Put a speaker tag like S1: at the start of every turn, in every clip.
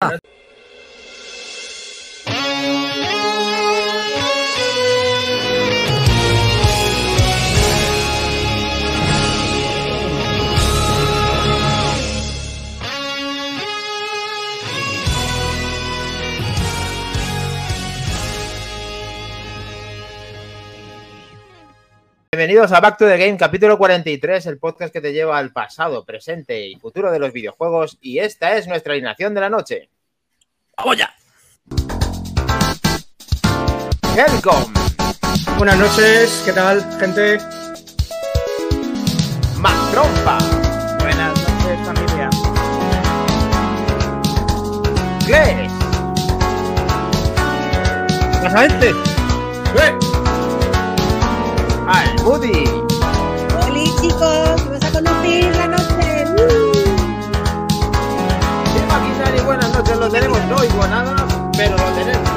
S1: Ah. Bienvenidos a Back to the Game, capítulo 43, el podcast que te lleva al pasado, presente y futuro de los videojuegos. Y esta es nuestra alineación de la noche.
S2: ¡Vamos ya!
S1: Helcom,
S3: Buenas noches, ¿qué tal, gente?
S1: Mactrompa,
S2: Buenas noches, familia.
S1: Gles,
S2: ¡Pasamente!
S3: ¡Eh!
S1: Almudi,
S4: Hola chicos, vamos a conducir la noche.
S1: Qué maquinaria y buenas noches, lo tenemos, no oigo nada, pero lo tenemos.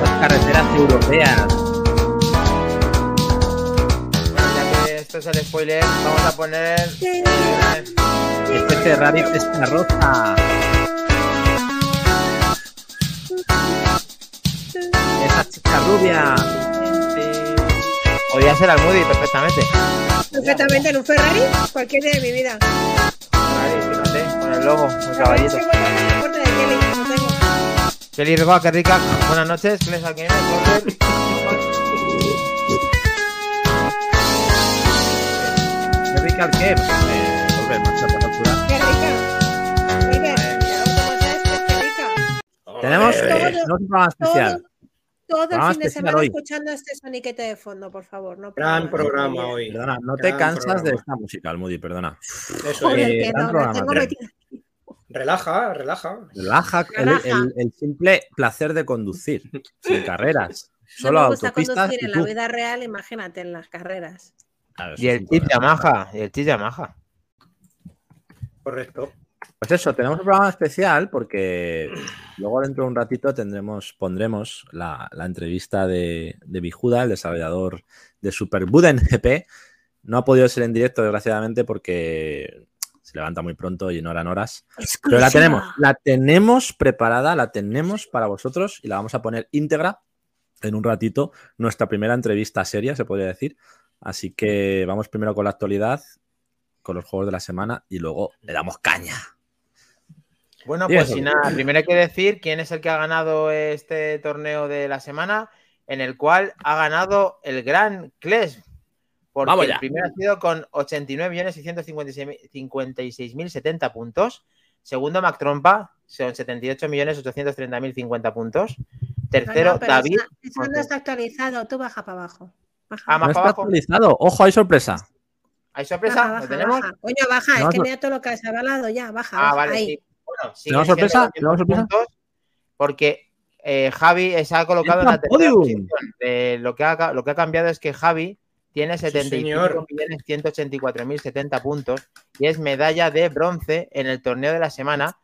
S2: Las carreteras europeas.
S1: Ya que esto es el spoiler, vamos a poner...
S2: Este Ferrari es roja. Esa rubia.
S1: Podría ser Almudi perfectamente.
S4: Perfectamente en un Ferrari, cualquier día de mi vida.
S1: Fíjate, con el logo, el caballito.
S4: Tengo el de Kelly,
S1: qué rica. Buenas noches, aquí corner.
S2: Qué rica el que. Volver, altura.
S4: Qué rica.
S2: Tenemos, un programa especial.
S4: Todo, todo el fin de semana
S2: hoy.
S4: escuchando este soniquete de fondo, por favor. No
S3: Gran programa hoy.
S2: Perdona, no te cansas de esta música, Almudi, perdona.
S3: Eso
S4: Joder,
S3: es.
S2: Eh,
S4: que no,
S2: programa,
S4: tengo.
S3: Relaja, relaja.
S2: Relaja, el,
S4: Relaja.
S2: el- el simple placer de conducir, sin carreras.
S4: No
S2: Solo
S4: me gusta
S2: autopistas.
S4: conducir en la vida real, imagínate en las carreras.
S1: Y el
S2: problema.
S1: Yamaha, y el chip Yamaha.
S3: Correcto.
S2: Pues eso, tenemos un programa especial porque luego dentro de un ratito tendremos, pondremos la, la entrevista de, de Bijuda, el desarrollador de Super Buden GP. No ha podido ser en directo, desgraciadamente, porque se levanta muy pronto y no eran horas. Pero la tenemos, la tenemos preparada, la tenemos para vosotros y la vamos a poner íntegra en un ratito. Nuestra primera entrevista seria, se podría decir. Así que vamos primero con la actualidad, con los juegos de la semana y luego le damos caña.
S1: Bueno, pues sin nada, primero hay que decir quién es el que ha ganado este torneo de la semana, en el cual ha ganado el Gran Clash. Porque
S2: Vamos
S1: el
S2: ya.
S1: primero ha sido con 89.656.070 puntos. Segundo, Mac Trompa, son 78.830.050 puntos. Tercero,
S4: No, no,
S1: David.
S4: Eso, eso no está actualizado, tú baja para abajo. Baja.
S1: Ah, más
S2: No
S1: para
S2: está
S1: abajo.
S2: actualizado. Ojo, hay sorpresa.
S1: ¿Hay sorpresa?
S4: baja,
S1: ¿Lo tenemos?
S4: baja. Coño, baja,
S2: No,
S4: es que mira todo lo que has avalado ya, baja.
S1: Ah,
S4: baja,
S1: vale,
S4: ahí.
S1: sí. Bueno,
S2: ¿Tenemos sorpresa? ¿Tenemos sorpresa?
S1: puntos Porque eh, Javi se ha colocado en la tercera
S2: podium.
S1: posición. Eh, lo, que ha, lo que ha cambiado es que Javi tiene
S3: señor.
S1: 75.184.070 puntos y es medalla de bronce en el torneo de la semana.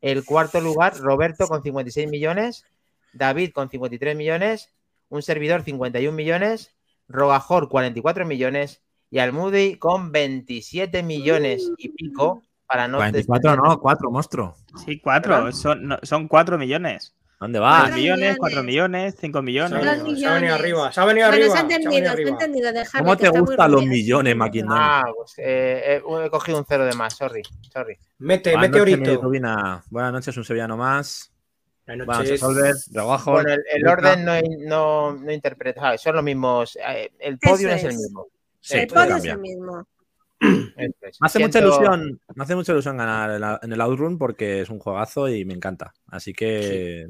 S1: El cuarto lugar, Roberto con 56 millones, David con 53 millones, un servidor 51 millones, Rogajor 44 millones y Almudi con 27 millones y pico para no
S2: 44 no, 4, monstruo.
S5: Sí, cuatro. Son, no, son cuatro millones.
S2: ¿Dónde vas?
S4: Cuatro
S5: millones,
S4: millones.
S5: cuatro millones, cinco
S3: Se ha
S5: millones.
S4: Dos
S3: venido, se ha venido
S4: millones.
S3: arriba. Se ha venido
S4: Bueno,
S3: arriba.
S4: se ha entendido, se ha entendido. Déjame,
S2: ¿Cómo te gustan los millones, Maquindano?
S1: Ah, pues eh, eh, he cogido un cero de más, sorry, sorry.
S3: Mete,
S2: Buenas
S3: mete
S2: noches. Buenas noches, un sevillano más.
S3: Buenas
S2: Buenas
S3: noches.
S2: noches, Solver. Rebajo.
S1: Bueno, el, el orden no, no, no interpreta, son los mismos. eh, El podium
S4: Eso
S1: es el
S4: es.
S1: mismo.
S2: Sí,
S4: El podio es el mismo.
S2: Me hace mucha ilusión, me hace mucha ilusión ganar en, la- en el Outrun porque es un juegazo y me encanta. Así que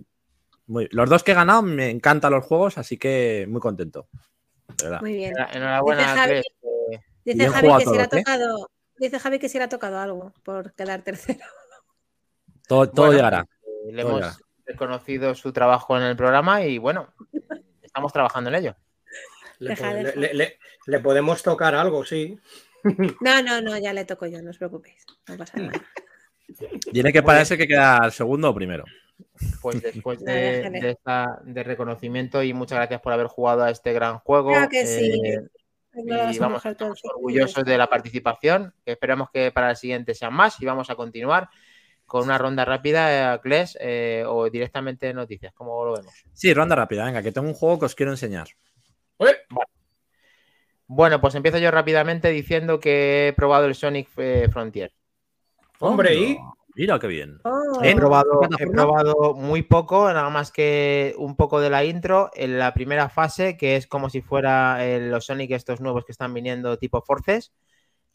S2: muy- los dos que he ganado me encantan los juegos, así que muy contento.
S4: Muy bien.
S1: Enhora- Enhorabuena,
S4: Dice Javi-
S1: eh,
S4: Dice Javi que si le ha
S2: todo, ¿eh?
S4: tocado. Dice Javi que si le ha tocado algo por quedar tercero.
S2: Todo, todo
S1: bueno,
S2: llegará.
S1: eh, Le
S2: Todo
S1: hemos
S2: llegará.
S1: reconocido su trabajo en el programa y bueno, estamos trabajando en ello.
S3: Le,
S4: Deja,
S3: po- le-
S4: deja.
S3: le- le- le podemos tocar algo, sí.
S4: No, no, no, ya le toco yo, no os preocupéis. No pasa nada.
S2: Tiene que parece que queda segundo o primero.
S1: Pues después de,
S4: déjale.
S1: de esta- de reconocimiento y muchas gracias por haber jugado a este gran juego.
S4: Claro que sí.
S1: eh,
S4: No
S1: y
S4: a
S1: vamos
S4: el
S1: estamos orgullosos de la participación. que Esperamos que para el siguiente sean más y vamos a continuar con una ronda rápida, eh, Kles, eh, o directamente noticias, como lo vemos.
S2: Sí, ronda rápida, venga, que tengo un juego que os quiero enseñar.
S1: Bueno, pues empiezo yo rápidamente diciendo que he probado el Sonic eh, Frontier.
S3: Hombre, ¿y?
S2: Mira qué bien.
S4: Oh,
S1: He
S2: ¿En
S1: probado, he probado muy poco, nada más que un poco de la intro en la primera fase, que es como si fuera eh, los Sonic estos nuevos que están viniendo tipo Forces.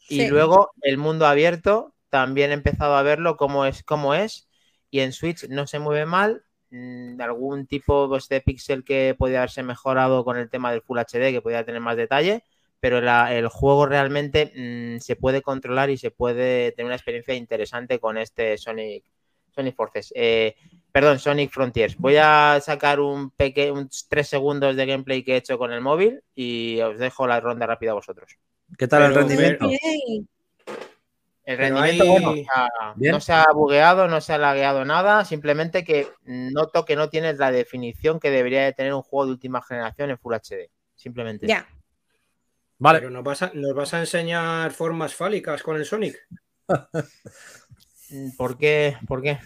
S1: Y luego el mundo abierto, también he empezado a verlo cómo es, cómo es. Y en Switch no se mueve mal. mm, algún tipo pues, de pixel que podía haberse mejorado con el tema del Full HD, que podía tener más detalle. Pero la- el juego realmente mm, se puede controlar y se puede tener una experiencia interesante con este Sonic, Sonic Forces. Eh, perdón, Sonic Frontiers. Voy a sacar un pequeño, unos tres segundos de gameplay que he hecho con el móvil y os dejo la ronda rápida a vosotros.
S2: ¿Qué tal el rendimiento?
S4: bien.
S1: El rendimiento,
S3: hay-
S1: bueno, o sea,
S2: Bien.
S1: no se ha bugueado, no se ha lagueado nada, simplemente que noto que no tienes la definición que debería de tener un juego de última generación en Full HD. Simplemente.
S4: Ya.
S2: Vale,
S3: Pero nos vas, a, nos vas a enseñar formas fálicas con el Sonic.
S1: ¿Por qué? ¿Por qué?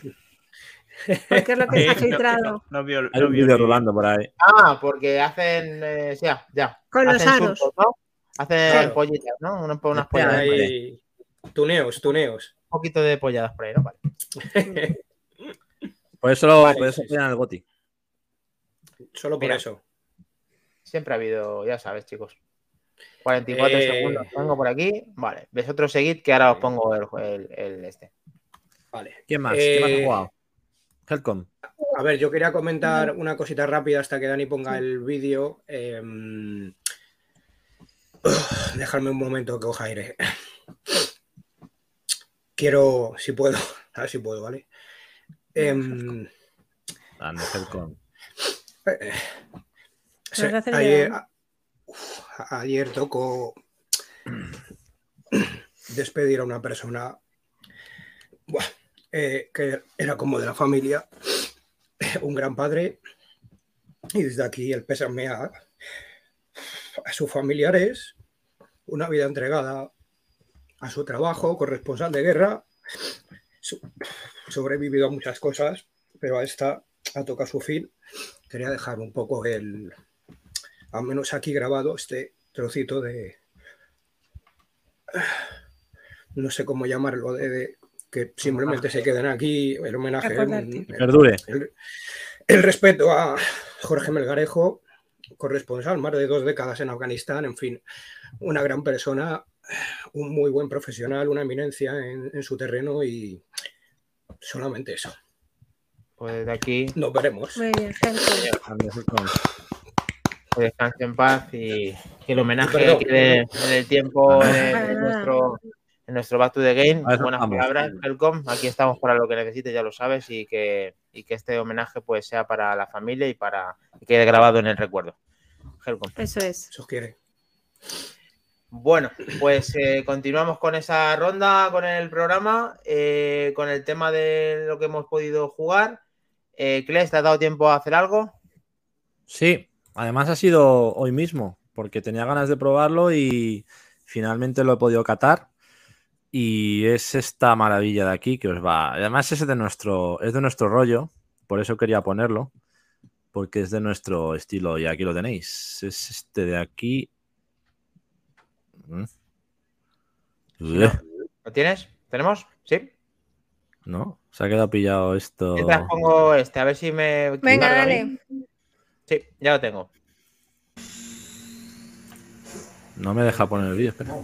S4: Porque es lo que se ha
S5: no-
S4: filtrado.
S5: No, no vio,
S2: hay
S5: no
S2: un vídeo rolando por ahí.
S1: Ah, porque hacen. eh, ya, ya.
S4: Con los
S1: hacen
S4: aros.
S1: surcos, ¿no? Hacen
S3: Claro.
S1: pollitas, ¿no? Unas, unas polladas.
S3: Hay tuneos, tuneos.
S1: Un poquito de polladas por ahí, ¿no? Vale.
S2: Por eso, lo,
S3: Vale,
S2: por eso
S3: sí,
S2: ponían el Goti.
S3: Solo por
S1: Mira.
S3: eso.
S1: Siempre ha habido, ya sabes, chicos. 44
S3: Eh.
S1: segundos tengo por aquí. Vale. Vosotros seguid que ahora os pongo el, el- el este.
S3: Vale.
S2: ¿Quién más? ¿Quién más
S3: Eh,
S2: ha jugado? Helcom.
S3: A ver, yo quería comentar una cosita rápida hasta que Dani ponga el vídeo. Em, Dejadme un momento que coja aire. Quiero, si puedo, a ver si puedo, ¿vale? Em,
S2: Ande, Helcom.
S3: eh,
S4: a hacer
S3: ayer,
S4: llorar.
S3: uf, ayer tocó despedir a una persona eh, que era como de la familia, un gran padre, y desde aquí el pésame a, a sus familiares, una vida entregada a su trabajo, corresponsal de guerra, sobrevivido a muchas cosas, pero a esta ha tocado su fin. Quería dejar un poco el, al menos aquí grabado, este trocito de, no sé cómo llamarlo, de, de que simplemente se queden aquí el homenaje, el, el respeto a Jorge Melgarejo, corresponsal, más de dos décadas en Afganistán, en fin, una gran persona, un muy buen profesional, una eminencia en, en su terreno y solamente eso.
S1: Pues desde aquí,
S3: Nos veremos.
S4: Muy bien, gente.
S1: Que descanse en paz y que el homenaje quede en el tiempo
S2: Ah,
S1: de, nuestro, en nuestro Back to the Game. Buenas palabras, Helcom. Aquí estamos para lo que necesites, ya lo sabes, y que, y que este homenaje pues sea para la familia y para que quede grabado en el recuerdo. Helcom.
S4: Eso es.
S3: Eso quiere.
S1: Bueno, pues eh, continuamos con esa ronda, con el programa, eh, con el tema de lo que hemos podido jugar. Eh, Kles, ¿te ha dado tiempo a hacer algo?
S2: Sí, además ha sido hoy mismo, porque tenía ganas de probarlo y finalmente lo he podido catar. Y es esta maravilla de aquí que os va. Además, es de nuestro, es de nuestro rollo, por eso quería ponerlo, porque es de nuestro estilo, y aquí lo tenéis. Es este de aquí. Mm.
S1: no. ¿Lo tienes? ¿Tenemos? ¿Sí?
S2: No, se ha quedado pillado esto.
S1: Mientras pongo este, a ver si me.
S4: Venga, dale.
S1: Sí, ya lo tengo.
S2: No me deja poner el vídeo, espera.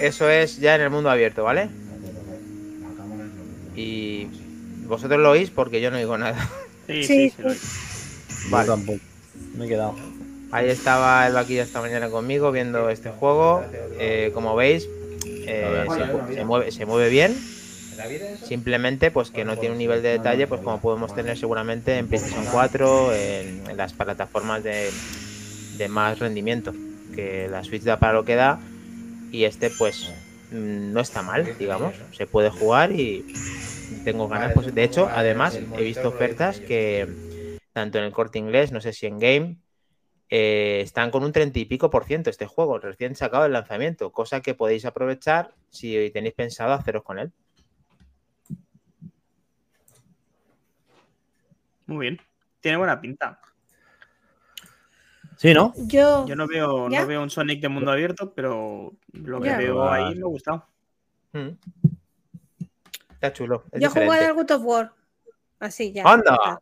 S1: Eso es ya en el mundo abierto, ¿vale? Y vosotros lo oís porque yo no oigo nada.
S5: Sí,
S4: Sí,
S5: sí, sí, lo-
S1: Vale.
S2: tampoco. Me he quedado.
S1: Ahí estaba el vaquillo esta mañana conmigo viendo este juego. Eh, como veis, eh, se, se mueve, se mueve bien. Simplemente pues que no tiene un nivel de detalle pues como podemos tener seguramente en PlayStation 4, en, en las plataformas de, de más rendimiento. Que la Switch da para lo que da y este pues mm, no está mal, digamos. Se puede jugar y tengo ganas. Pues, de hecho, además he visto ofertas que tanto en el corte inglés, no sé si en Game, eh, están con un 30 y pico por ciento este juego, recién sacado del lanzamiento, cosa que podéis aprovechar si tenéis pensado haceros con él.
S5: Muy bien. Tiene buena pinta.
S2: Sí, ¿no?
S4: Yo,
S5: Yo no veo,
S4: ¿Ya?
S5: no veo un Sonic de mundo abierto, pero lo que
S4: Ya.
S5: veo ahí me ha gustado.
S1: Mm. Está chulo. es
S4: yo jugué
S1: diferente.
S4: al God of War. Así ya.
S1: ¡Anda!
S4: está.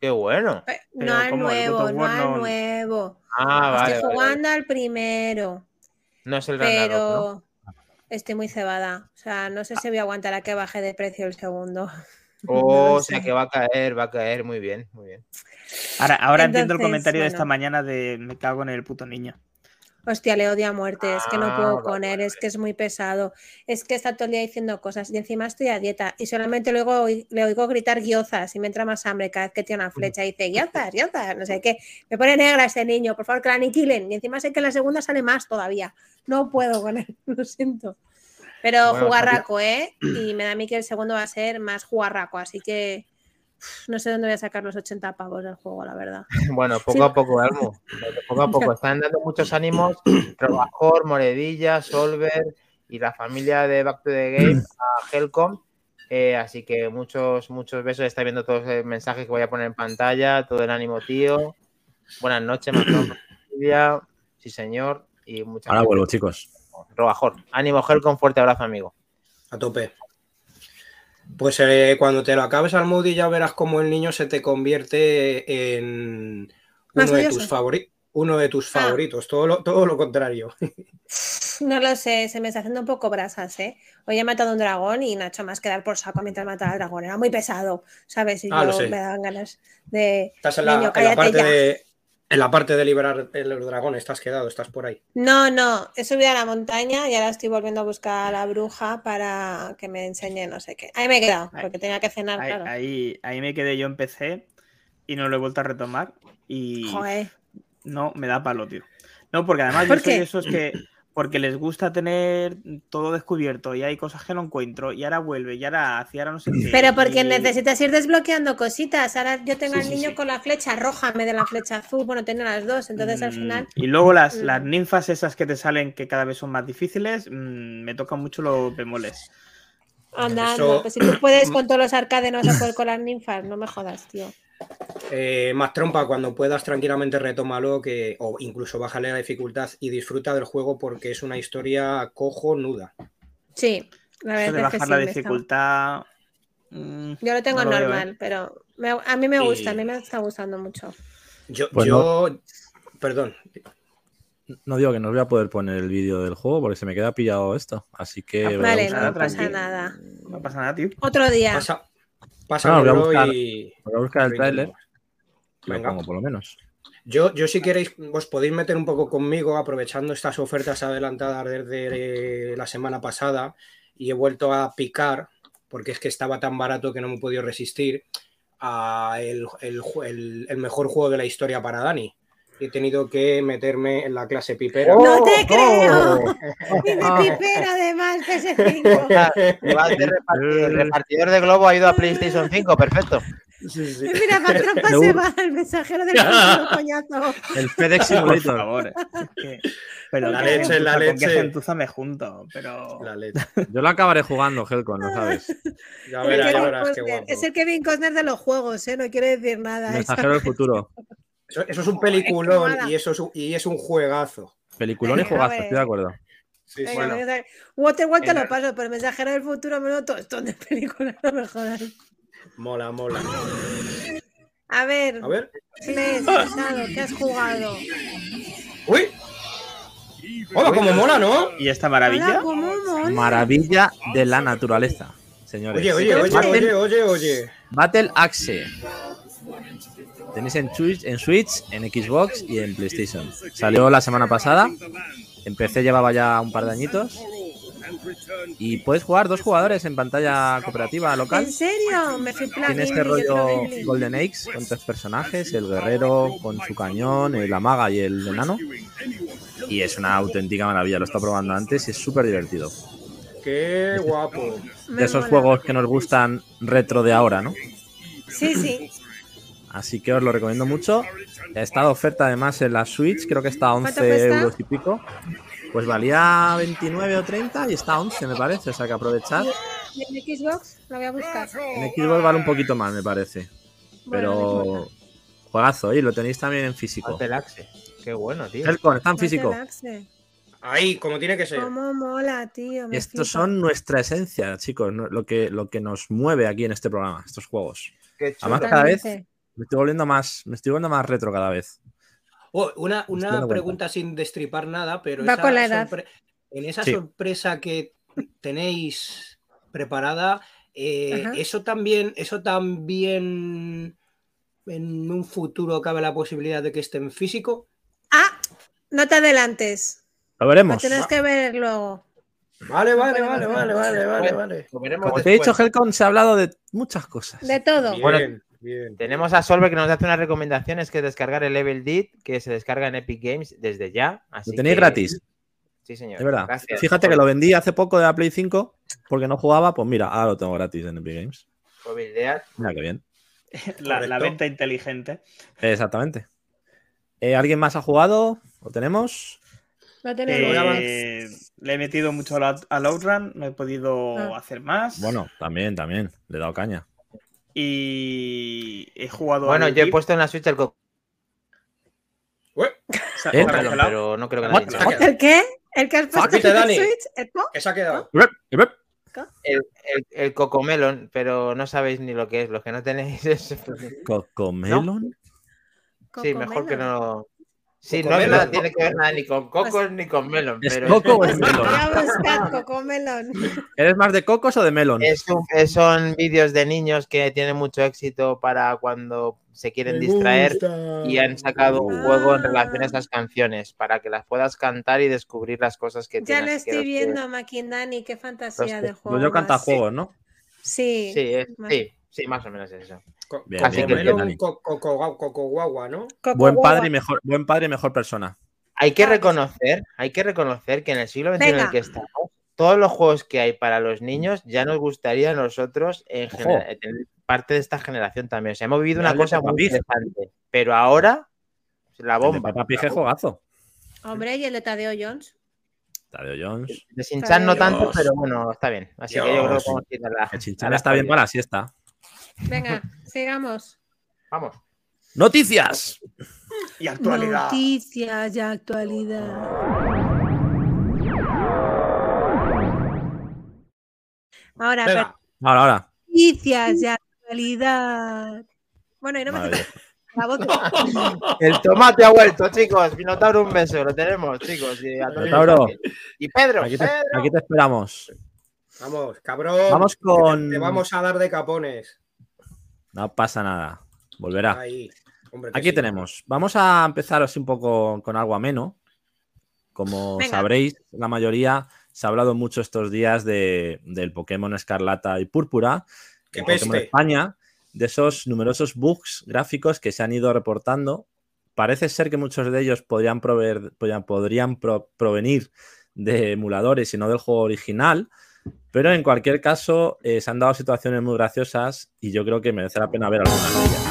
S1: ¡Qué bueno!
S5: Pero
S4: No al nuevo, no al nuevo.
S1: Ah, vale.
S4: Estoy
S1: vale,
S4: jugando al primero,
S1: No es el Ragnarok, ¿no?
S4: pero estoy muy cebada. O sea, no sé si voy a aguantar a que baje de precio el segundo.
S1: Oh, o sea
S4: sé.
S1: que va a caer, va a caer. Muy bien, muy bien.
S5: Ahora, ahora entiendo el comentario de esta mañana de me cago en el puto niño.
S4: Hostia, le odio a muerte, es que no
S1: Ah,
S4: puedo
S1: vale,
S4: con él, es que es muy pesado, es que está todo el día diciendo cosas y encima estoy a dieta y solamente luego le oigo gritar guiozas y me entra más hambre cada vez que tiene una flecha y dice guiozas, guiozas, no sé qué, me pone negra ese niño, por favor que la aniquilen y encima sé que en la segunda sale más todavía, no puedo con él, lo siento. Pero
S1: Bueno,
S4: jugarraco, ¿eh? Y me da a mí que el segundo va a ser más jugarraco, así que no sé dónde voy a sacar los 80 pavos del juego, la verdad.
S1: Bueno, poco a poco, Almo. Poco a poco. Están dando muchos ánimos. Trabajor, Moredilla, Solver y la familia de Back to the Game a Helcom. Eh, así que muchos, muchos besos. Está viendo todos los mensajes que voy a poner en pantalla. Todo el ánimo, tío. Buenas noches, familia. Sí, señor. Y muchas
S2: Ahora
S1: gracias.
S2: vuelvo, chicos.
S1: Robajor. Ánimo, Helcom. Fuerte abrazo, amigo.
S3: A tope. Pues eh, cuando te lo acabes al Moody ya verás cómo el niño se te convierte en
S4: Más
S3: uno de tus, favori- uno de tus
S4: Ah.
S3: favoritos. Todo lo, todo lo contrario.
S4: No lo sé, se me está haciendo un poco brasas, ¿eh? Hoy he matado a un dragón y Nacho más que dar por saco mientras mataba al dragón. Era muy pesado, ¿sabes? Y
S3: Ah, lo
S4: yo
S3: sé.
S4: me daban ganas de.
S3: Estás en la,
S4: Niño,
S3: en la
S4: cállate
S3: parte
S4: ya.
S3: de. En la parte de liberar el- los dragones, estás quedado, estás por ahí.
S4: No, no, he subido a la montaña y ahora estoy volviendo a buscar a la bruja para que me enseñe no sé qué. Ahí me he quedado,
S5: Ahí-
S4: porque tenía que cenar,
S5: Ahí,
S4: claro.
S5: ahí, ahí me quedé yo en PC y no lo he vuelto a retomar. Y
S4: Joder.
S5: no me da palo, tío. No, porque además
S4: ¿Por
S5: yo soy de esos que. Porque les gusta tener todo descubierto y hay cosas que no encuentro y ahora vuelve y ahora hace, y ahora no sé qué.
S4: Pero porque
S5: y-
S4: necesitas ir desbloqueando cositas. Ahora yo tengo
S5: Sí,
S4: al
S5: sí,
S4: niño
S5: sí.
S4: con la flecha roja, me de la flecha azul. Bueno, tengo las dos, entonces al
S5: Mm,
S4: final.
S5: Y luego las,
S4: Mm.
S5: las ninfas esas que te salen que cada vez son más difíciles, mm, me tocan mucho los bemoles.
S4: Anda,
S3: Eso-
S4: anda, pues si tú puedes con todos los arcades, no vas a poder con las ninfas, no me jodas, tío.
S3: Eh, más trompa, cuando puedas tranquilamente retómalo que, o incluso bájale la dificultad y disfruta del juego porque es una historia cojonuda.
S4: Sí, la
S5: Eso
S4: verdad
S5: de
S4: es que
S5: bajar
S4: sí,
S5: la dificultad. mm,
S4: Yo lo tengo
S5: no lo veo,
S4: normal,
S5: ¿eh?
S4: pero me- a mí me gusta,
S3: Y-
S4: a mí me está gustando mucho.
S3: Yo,
S2: Pues
S3: yo perdón,
S2: No digo que no os voy a poder poner el vídeo del juego porque se me queda pillado esto. Así que.
S5: Ah,
S4: Vale, no pasa nada.
S5: No pasa nada, tío.
S4: Otro día.
S3: pasa,
S2: No, voy a
S3: pásamelo
S2: buscar-
S3: y
S2: voy a buscar el tráiler. Lo
S3: Venga.
S2: pongo, por lo menos.
S3: Yo, yo si queréis, os podéis meter un poco conmigo aprovechando estas ofertas adelantadas desde la semana pasada y he vuelto a picar, porque es que estaba tan barato que no me he podido resistir, a el, el ju- el- el mejor juego de la historia para Dani. He tenido que meterme en la clase pipera.
S4: ¡No te creo!
S1: ¡Oh!
S4: Y de pipera además, PS5.
S1: Y vas de repartidor, el repartidor de globo ha ido a PlayStation 5, perfecto.
S3: Sí, sí.
S4: Mira, para trompa se va el mensajero del futuro, coñazo.
S2: El FedEx
S5: Por
S2: Simulator.
S5: favor. es que- pero
S3: La leche,
S5: gentuza,
S3: la
S5: ¿con qué
S3: leche.
S5: gentuza me junto? Pero.
S3: La leche.
S2: Yo lo acabaré jugando, Helcon, ¿no sabes?
S3: Ya verás, ya
S4: Kevin
S3: verás qué guapo.
S4: Es el Kevin Costner de los juegos, ¿eh? No quiere decir nada.
S2: Mensajero del futuro.
S3: Eso, eso es un peliculón y, eso es un, y es un juegazo.
S2: Peliculón y
S4: ver.
S2: estoy de acuerdo.
S3: Sí, sí.
S4: Venga,
S3: Bueno,
S4: venga, lo paso, pero el mensajero del futuro me lo tostón de película, no me jodas.
S3: mola, mola.
S4: A ver,
S3: A ver.
S4: Fles, ¿qué has jugado?
S3: ¡Uy! Hola, como mola, ¿no?
S5: ¿Y esta
S4: Hola,
S5: maravilla?
S4: ¿cómo mola?
S2: Maravilla de la naturaleza, señores.
S3: Oye, oye, oye,
S2: Battle,
S3: oye, oye, oye.
S2: Battle Axe. Tenéis en Switch, en Switch, en Xbox y en PlayStation. Salió la semana pasada. En PC llevaba ya un par de añitos. Y puedes jugar dos jugadores en pantalla cooperativa local.
S4: ¿En serio? Me fui
S2: Tiene este rollo Golden Axe con tres personajes, el guerrero con su cañón, la maga y el enano. Y es una auténtica maravilla, lo he estado probando antes y es súper divertido.
S3: Qué guapo.
S2: De esos juegos que nos gustan retro de ahora, ¿no?
S4: Sí, sí.
S2: Así que os lo recomiendo mucho. Está de oferta además en la Switch, creo que está a 11
S4: cuesta?
S2: euros y pico. Pues valía 29 o 30 y está a 11, me parece. O sea que aprovechar.
S4: ¿Y en Xbox? La voy a buscar.
S2: En Xbox vale un poquito más, me parece.
S4: Bueno,
S2: Pero
S4: importa.
S2: juegazo, y lo tenéis también en físico.
S1: Battle Axe. Qué bueno, tío.
S2: Helcon, está en físico.
S3: Ahí, como tiene que ser.
S4: ¿Cómo mola, tío? me
S2: Estos
S4: flipa.
S2: son nuestra esencia, chicos, lo que, lo que nos mueve aquí en este programa, estos juegos.
S1: Qué chulo.
S2: Además, cada vez. Me estoy volviendo más, me estoy volviendo más retro cada vez.
S3: Oh, una una pregunta sin destripar nada, pero
S4: Va
S3: esa
S4: con la edad.
S3: sorpre- en esa
S2: Sí.
S3: sorpresa que tenéis preparada, eh, eso también, eso también en un futuro cabe la posibilidad de que esté en físico.
S4: Ah, no te adelantes.
S2: Lo
S4: Lo
S2: veremos.
S4: tienes que ver luego.
S3: Vale, vale, vale, vale, vale, vale, vale.
S1: Lo veremos
S2: Como te he dicho. Helcon, se ha hablado de muchas cosas.
S4: De todo.
S3: Bien,
S1: Bueno,
S3: bien.
S1: Tenemos a Solver que nos hace unas recomendaciones que es descargar el Level Deed, que se descarga en Epic Games desde ya. Así
S2: Lo tenéis
S1: que-
S2: gratis,
S1: Sí, señor.
S2: de verdad.
S1: Gracias.
S2: Fíjate que lo vendí hace poco de la Play 5 porque no jugaba, pues mira, ahora lo tengo gratis en Epic Games. Mira qué bien.
S5: La, la venta inteligente.
S2: Exactamente. Eh, ¿Alguien más ha jugado? ¿Lo tenemos?
S4: Lo tenemos.
S5: Eh, le he metido mucho al out- al Outrun, no he podido
S4: Ah.
S5: hacer más.
S2: Bueno, también, también. Le he dado caña.
S5: Y he jugado.
S1: Bueno, yo he
S5: Deep.
S1: puesto en la Switch el
S5: Se-
S2: ¿Eh?
S5: ha
S1: pero, no creo que nadie
S3: ha quedado.
S4: ¿El qué? ¿El que has puesto
S3: ¿viste,
S4: en la? Switch? ¿El co?
S3: que se ha quedado.
S1: el, el, el cocomelon, pero no sabéis ni lo que es. Los que no tenéis eso.
S2: ¿Cocomelon?
S1: Sí, mejor que no. Sí, no tiene que ver nada ni con cocos ni con melon.
S2: ¿Es
S1: Pero
S2: coco o
S4: Pues
S2: es melón? ¿Eres más de cocos o de melón?
S1: es un- es- son vídeos de niños que tienen mucho éxito para cuando se quieren distraer y han sacado un juego en relación a
S4: Ah.
S1: esas canciones para que las puedas cantar y descubrir las cosas que
S4: Ya lo estoy
S1: los que-
S4: viendo, Makindani. Qué fantasía
S1: Los-
S4: de juego.
S2: Pues yo canta juegos, ¿no?
S4: Sí.
S1: Sí, es- sí, sí, más o menos eso.
S3: Co-
S2: Bien,
S1: bien,
S3: Cocomelon,
S2: bien, Dani.
S3: co- coco guagua, ¿no?
S2: Buen padre y mejor, buen padre y mejor persona.
S1: Hay que reconocer, hay que reconocer que en el siglo XXI en el
S4: Venga.
S1: que estamos, todos los juegos que hay para los niños ya nos gustaría a nosotros en tener parte de esta generación también. O sea, hemos vivido una
S2: el de
S1: cosa muy interesante, pero ahora la
S2: El de
S1: bomba.
S2: Pig es juegazo.
S4: Hombre, y el de Tadeo Jones.
S2: Tadeo Jones.
S1: De Shin-Chan no tanto,
S3: Dios.
S1: pero bueno, está bien. Así que yo creo que
S3: Dios.
S1: podemos ir a la-
S2: El
S1: a
S2: Chinchan
S1: la
S2: está bien para la siesta.
S4: Venga, sigamos.
S1: Vamos.
S2: ¡Noticias!
S5: Y actualidad.
S4: Noticias y actualidad. Ahora,
S3: Venga,
S2: Ahora, ahora.
S4: noticias y actualidad. Bueno, y no me la boca.
S1: El tomate ha vuelto, chicos. Minotauro, un beso. Lo tenemos, chicos. Y,
S2: Minotauro.
S1: y Pedro.
S2: Aquí te,
S1: Pedro.
S2: aquí te esperamos.
S3: vamos, cabrón.
S2: Vamos con.
S3: Te, te vamos a dar de capones.
S2: No pasa nada. Volverá.
S3: Ahí. Hombre, que
S2: Aquí
S3: sí.
S2: tenemos. Vamos a empezar así un poco con algo ameno. Como
S4: Venga.
S2: sabréis, la mayoría se ha hablado mucho estos días de, del Pokémon Escarlata y Púrpura.
S3: ¡Qué peste!
S2: España, de esos numerosos bugs gráficos que se han ido reportando. Parece ser que muchos de ellos podrían, proveer- podrían, podrían pro- provenir de emuladores y no del juego original. Pero en cualquier caso, eh, se han dado situaciones muy graciosas y yo creo que merece la pena ver algunas de ellas.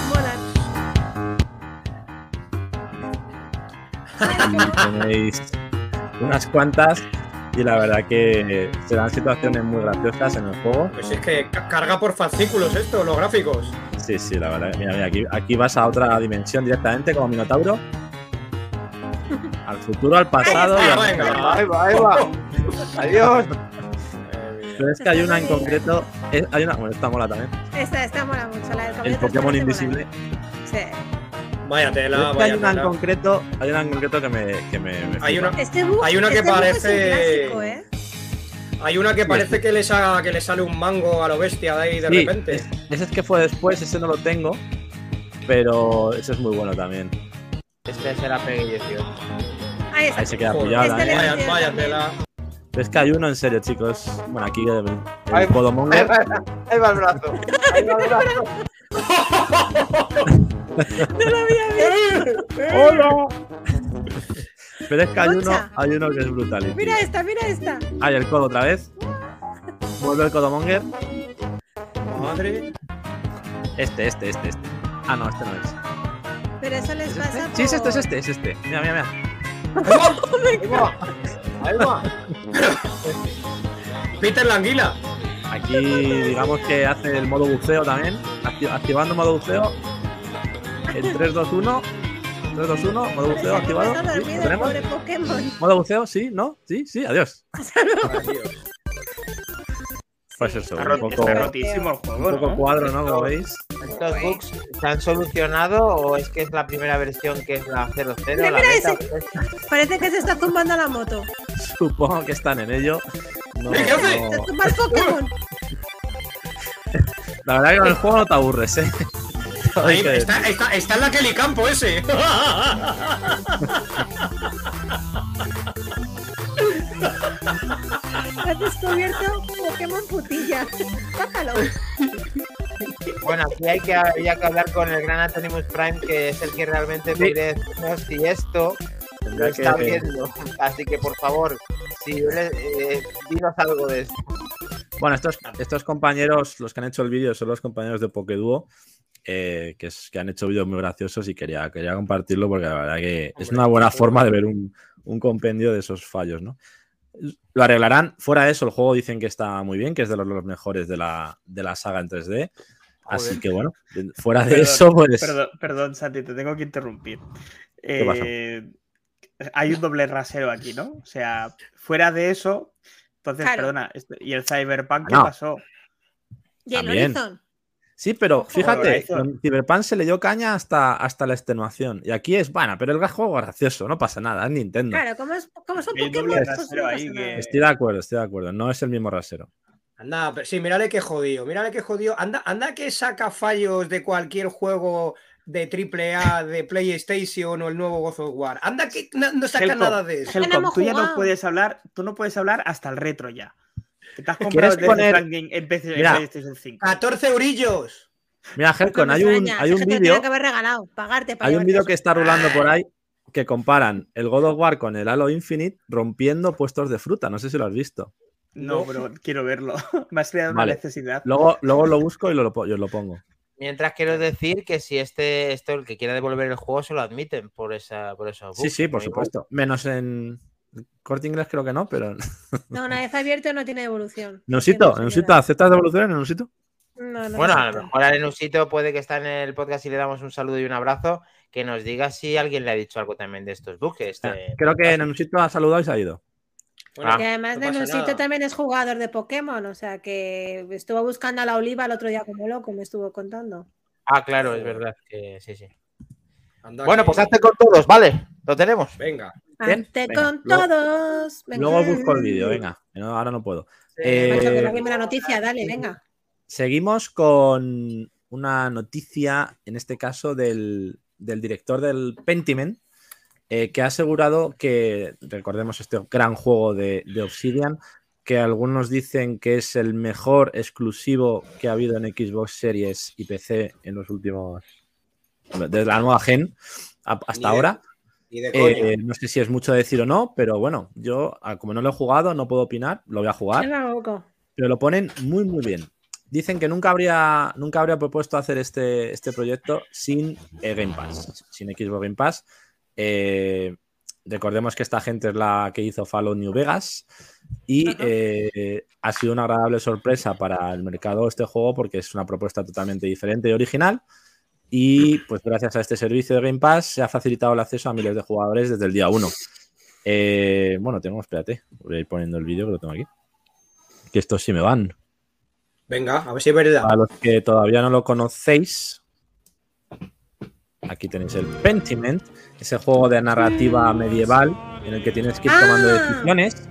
S2: Y tenéis unas cuantas y la verdad que se dan situaciones muy graciosas en el juego.
S3: Pues es que ca- carga por fascículos esto, los gráficos.
S2: Sí, sí, la verdad. Mira, mira, aquí, aquí vas a otra dimensión directamente como Minotauro. Al futuro, al pasado
S3: está,
S2: al
S3: venga.
S1: Ahí va, ahí va. Adiós.
S2: Pero es que hay una en concreto. es- hay una, bueno, esta mola también.
S4: Esta, esta mola mucho. La del
S2: El Pokémon invisible.
S4: Sí.
S3: Vaya tela,
S2: es que
S3: vaya
S2: hay una en concreto. Hay una en concreto que me. Que me, me
S3: Hay una-
S4: Este bug,
S3: Hay una que
S4: este es
S3: parece-
S4: clásico, ¿eh?
S3: Hay una que parece que le, sa- que le sale un mango a lo bestia de ahí de
S2: Sí,
S3: repente.
S2: es- ese es que fue después, ese no lo tengo. Pero ese es muy bueno también.
S1: Este es el APG 18.
S4: Ahí.
S2: Ahí se queda
S3: Joder,
S2: pillado.
S4: Este
S2: ¿eh?
S3: vaya tela.
S2: Pero es que hay uno en serio, chicos. Bueno, aquí el, el Podomonger.
S1: Ahí va, ahí va el brazo. Ahí va el brazo.
S2: ¡Hola! Pero es que hay uno, hay uno que es brutal.
S4: Mira esta, mira esta.
S2: Hay el codo otra vez. Vuelve el Codomonger.
S3: Madre.
S2: Este, este, este, este. Ah, no, este no es.
S4: Pero eso les pasa
S2: Sí, es este, es este, es este. Mira, mira, mira.
S1: Ahí va, ahí va.
S3: Peter Languila.
S2: Aquí digamos que hace el modo buceo también. Acti- activando modo buceo. En 3, 2, 1. 3, 2, 1. Modo buceo activado. ¿Sí?
S4: el.
S2: Modo buceo, sí, ¿no? Sí, sí, adiós. Pues eso, un poco-
S5: rotísimo el
S2: Un
S5: juego,
S2: poco
S5: ¿no?
S2: cuadro, ¿no? Como veis.
S1: ¿Estos bugs se han solucionado o es que es la primera versión que es la 00?
S4: Mira,
S1: la
S4: mira
S1: beta?
S4: Parece que se está zumbando la moto.
S2: Supongo que están en ello. No,
S3: ¿Qué hace?
S2: no-
S4: Pokémon.
S2: La verdad que con el juego no te aburres, ¿eh?
S3: Ahí está, está, está en la Kelly Campo ese.
S4: Has descubierto Pokémon putilla. Bájalo.
S1: Bueno, aquí hay que, había que hablar con el gran Antonimus Prime, que es el que realmente
S2: Sí.
S1: si esto lo está
S2: que-
S1: viendo. Así que, por favor, si eh, dinos algo de esto.
S2: Bueno, estos, estos compañeros, los que han hecho el vídeo, son los compañeros de Pokéduo, eh, que, es- que han hecho vídeos muy graciosos y quería, quería compartirlo porque la verdad que es una buena forma de ver un, un compendio de esos fallos, ¿no? Lo arreglarán. Fuera de eso, el juego dicen que está muy bien, que es de los, los mejores de la, de la saga en 3D. Así que bueno, fuera de
S5: Perdón,
S2: eso, pues.
S5: Perdón, perdón, Santi, te tengo que interrumpir. Eh, hay un doble rasero aquí, ¿no? O sea, fuera de eso, entonces,
S4: Claro.
S5: perdona, este- ¿y el Cyberpunk qué
S2: No.
S5: pasó?
S4: Y el
S2: También.
S4: Horizon.
S2: Sí, pero fíjate, con Cyberpunk se le dio caña hasta, hasta la extenuación. Y aquí es, bueno, pero el juego es gracioso, no pasa nada, es Nintendo.
S4: Claro, como, es, como son Pokémon, pues no
S5: ahí que-.
S2: Estoy de acuerdo, estoy de acuerdo. No es el mismo rasero.
S3: Anda, pero sí, mírale qué jodido, mírale qué jodido. Anda, anda que saca fallos de cualquier juego de AAA, de PlayStation o el nuevo God of War. Anda que no, no saca
S5: Helcom,
S3: nada de eso.
S4: que
S5: Helcom, tú ya no puedes hablar, tú no puedes hablar hasta el retro ya. Que te has
S2: ¿Quieres
S5: comprado
S2: poner-
S5: en PC en
S2: Mira.
S5: PlayStation 5.
S3: 14 eurillos.
S2: Mira, Helcon,
S4: No me
S2: hay un, hay un
S4: que
S2: vídeo.
S4: que
S2: Hay un vídeo que está rulando por ahí que comparan el God of War con el Halo Infinite rompiendo puestos de fruta. No sé si lo has visto.
S5: No, pero quiero verlo. Me has creado
S2: Vale.
S5: una necesidad.
S2: Luego, luego lo busco y lo, yo lo pongo.
S1: Mientras quiero decir que si este, esto, el que quiera devolver el juego, se lo admiten por esa, por esos
S2: Sí,
S1: bugs.
S2: sí, por
S1: igual.
S2: supuesto. Menos en corte inglés creo que no, pero.
S4: No, una vez abierto no tiene evolución.
S2: Neusito,
S4: Tiene
S2: Neusito. ¿aceptas devolución, Neusito?
S4: No, no
S1: Bueno, a lo mejor a Lenusito puede que está en el podcast y le damos un saludo y un abrazo, que nos diga si alguien le ha dicho algo también de estos bugs. Este...
S2: Creo que Neusito ha saludado y se ha ido.
S3: Bueno,
S1: Ah.
S4: Y además
S3: no nada.
S4: también es jugador de Pokémon, o sea que estuvo buscando a la oliva el otro día como loco, me estuvo contando.
S1: Ah, claro, es verdad que sí, sí.
S3: anda
S1: Bueno,
S3: que-
S1: pues hazte con todos, ¿vale? Lo tenemos.
S3: Venga.
S4: Hazte con todos. Venga.
S2: Luego busco el vídeo, venga. no- ahora no puedo. Eh,
S4: Macho, que no la noticia, dale, venga.
S2: Seguimos con una noticia, en este caso del, del director del Pentiment, eh, que ha asegurado que, recordemos este gran juego de, de Obsidian, que algunos dicen que es el mejor exclusivo que ha habido en Xbox Series y PC en los últimos. desde la nueva gen a- hasta
S3: Ni de-
S2: ahora.
S3: De.
S2: Eh, no sé si es mucho decir o no, pero bueno, yo, ah, como no lo he jugado, no puedo opinar, lo voy a jugar pero lo ponen muy muy bien. Dicen que nunca habría, nunca habría propuesto hacer este, este proyecto sin eh, Game Pass, sin Xbox Game Pass. Eh, recordemos que esta gente es la que hizo Fallout New Vegas y eh, ha sido una agradable sorpresa para el mercado este juego porque es una propuesta totalmente diferente y original. Y pues gracias a este servicio de Game Pass se ha facilitado el acceso a miles de jugadores desde el día 1. Eh, bueno, tengo, espérate, voy a ir poniendo el vídeo que lo tengo aquí. Que estos sí me van.
S3: Venga, a ver si es verdad.
S2: Para los que todavía no lo conocéis, aquí tenéis el Pentiment, ese juego de narrativa medieval en el que tienes que ir tomando
S4: Ah.
S2: decisiones.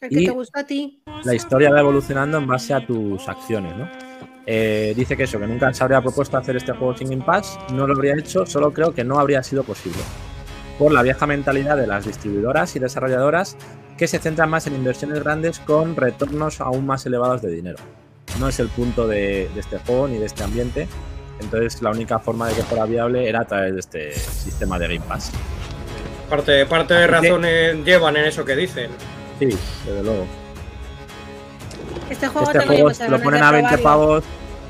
S4: El que
S2: Y-
S4: te gusta a ti.
S2: La historia va evolucionando en base a tus acciones, ¿no? Eh, dice que eso, que nunca se habría propuesto hacer este juego sin Game Pass, no lo habría hecho, solo creo que no habría sido posible. Por la vieja mentalidad de las distribuidoras y desarrolladoras que se centran más en inversiones grandes con retornos aún más elevados de dinero. No es el punto de, de este juego ni de este ambiente, entonces la única forma de que fuera viable era a través de este sistema de Game Pass.
S3: Parte, parte de razones llevan en eso que dicen.
S2: Sí, desde luego.
S4: Este juego
S2: Este juego
S4: pues,
S2: lo ponen a 20
S4: probarlo.
S2: pavos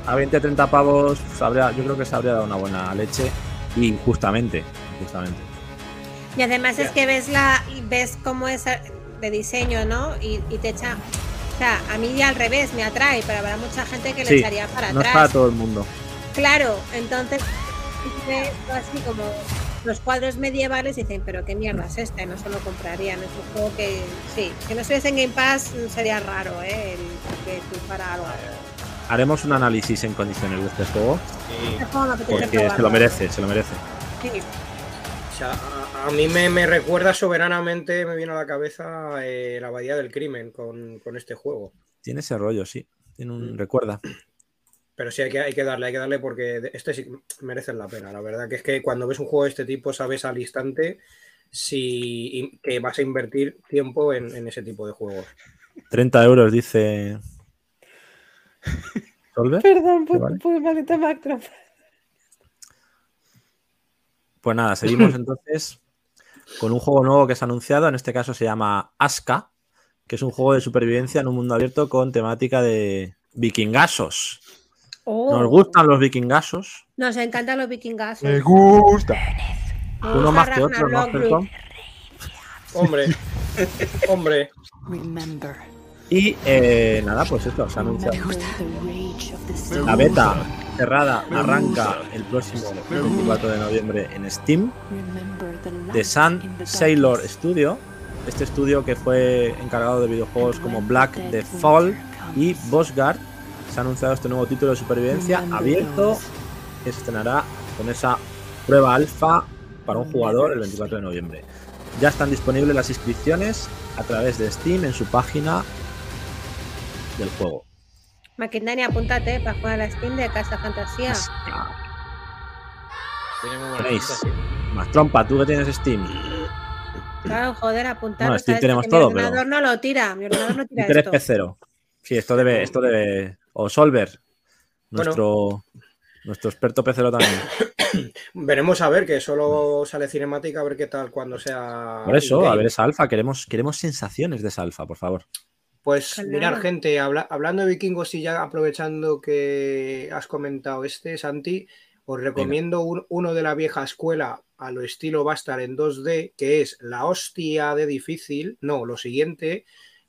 S2: a 20-30 pavos, se habría- yo creo que se habría dado una buena leche. Y justamente, justamente.
S4: Y además es que ves la ves cómo es de diseño, ¿no? Y, y te echa. O sea, a mí al revés me atrae, pero habrá mucha gente que le
S2: Sí,
S4: echaría para
S2: No es
S4: atrás.
S2: para todo el mundo.
S4: Claro, entonces así como los cuadros medievales dicen, pero qué mierda es esta, no se lo comprarían. Es un juego que sí, que no estuviese en Game Pass mm, sería raro, ¿eh? El que triunfara algo.
S2: Haremos un análisis en condiciones de este juego
S4: Este juego me apetece
S2: porque se lo merece, se lo merece.
S4: Sí.
S3: O sea, a, a mí me, me recuerda soberanamente, me viene a la cabeza eh, la Abadía del Crimen con, con este juego.
S2: Tiene ese rollo, sí. Tiene un recuerda.
S3: Pero sí hay que, hay que darle, hay que darle porque este sí merece la pena. La verdad que es que cuando ves un juego de este tipo sabes al instante si que vas a invertir tiempo en, en ese tipo de juegos.
S2: 30 euros, dice. ¿Solver?
S4: Perdón,
S2: por- Vale.
S4: por maldita Macro.
S2: Pues nada, seguimos entonces con un juego nuevo que se ha anunciado. En este caso se llama Aska, que es un juego de supervivencia en un mundo abierto con temática de vikingasos. Nos gustan los vikingasos.
S4: Oh, Nos encantan los vikingas.
S1: Me gusta.
S2: Uno más que otro, ¿no, Gerson?
S3: Hombre, hombre,
S6: Remember.
S2: Y eh, nada, pues esto se
S6: sea.
S2: La beta cerrada arranca el próximo 24 de noviembre en Steam. De Sun Sailor. Studio. Este estudio que fue encargado de videojuegos como Black The Fall y Bossguard. Ha anunciado este nuevo título de supervivencia abierto que se estrenará con esa prueba alfa para un jugador el 24 de noviembre. Ya están disponibles las inscripciones a través de Steam en su página del juego.
S4: Maquindani, apúntate para jugar a la Steam de Casa Fantasía.
S1: Tiene muy buena
S2: Tenéis.
S1: pinta, sí.
S2: Más trompa, tú que tienes Steam.
S4: Claro, joder, apuntar.
S2: Bueno, Steam tenemos
S4: mi
S2: todo,
S4: ordenador
S2: pero-
S4: no lo tira, mi ordenador no tira esto.
S2: P0. Sí, esto debe, esto debe. O Solver, nuestro, nuestro experto P0 también.
S3: veremos a ver que solo sale cinemática, a ver qué tal cuando sea.
S2: Por eso, a ver esa alfa. Queremos, queremos sensaciones de esa alfa, por favor.
S3: Pues
S4: Claro.
S3: mirar, gente, habla- hablando de vikingos y ya aprovechando que has comentado este, Santi, os recomiendo un- uno de la vieja escuela a lo estilo Bastard en 2D, que es la hostia de difícil, no, lo siguiente,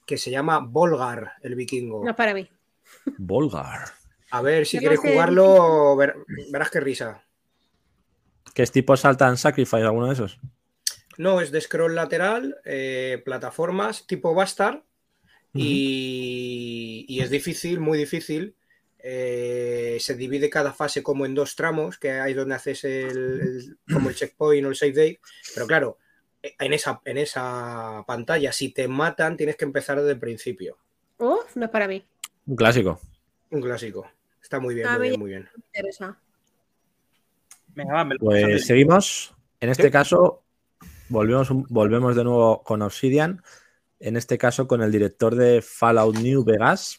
S3: que se llama Volgar, el vikingo.
S4: No es para mí.
S2: Volgar.
S3: A ver, si quieres jugarlo, ver- verás qué risa.
S2: ¿Qué es tipo Salt and Sacrifice, alguno de esos?
S3: No, es de scroll lateral, eh, plataformas tipo Bastard y, y es difícil, muy difícil. Eh, se divide cada fase como en dos tramos, que hay donde haces el, el- como el checkpoint o el save date. Pero claro, en esa, en esa pantalla, si te matan, tienes que empezar desde el principio.
S4: Uf, no es para mí.
S2: Un clásico.
S3: Un clásico. Está muy bien, muy bien, muy bien.
S4: Me interesa.
S5: Venga, va, me lo pasas
S2: Pues
S5: bien.
S2: seguimos. En este
S3: Sí.
S2: caso, volvemos, volvemos de nuevo con Obsidian. En este caso, con el director de Fallout New Vegas.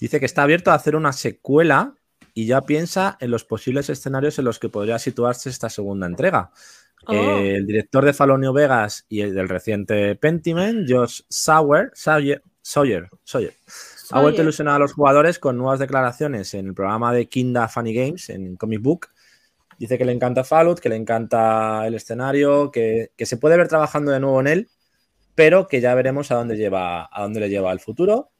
S2: Dice que está abierto a hacer una secuela y ya piensa en los posibles escenarios en los que podría situarse esta segunda entrega.
S4: Oh.
S2: Eh, el director de Fallout New Vegas y el del reciente Pentiment, Josh Sauer, Sawyer, Sawyer, Sawyer, ha vuelto a ilusionar a los jugadores con nuevas declaraciones en el programa de Kinda Funny Games en Comic Book. Dice que le encanta Fallout, que le encanta el escenario, que, que se puede ver trabajando de nuevo en él, pero que ya veremos a dónde lleva, a dónde le lleva el futuro.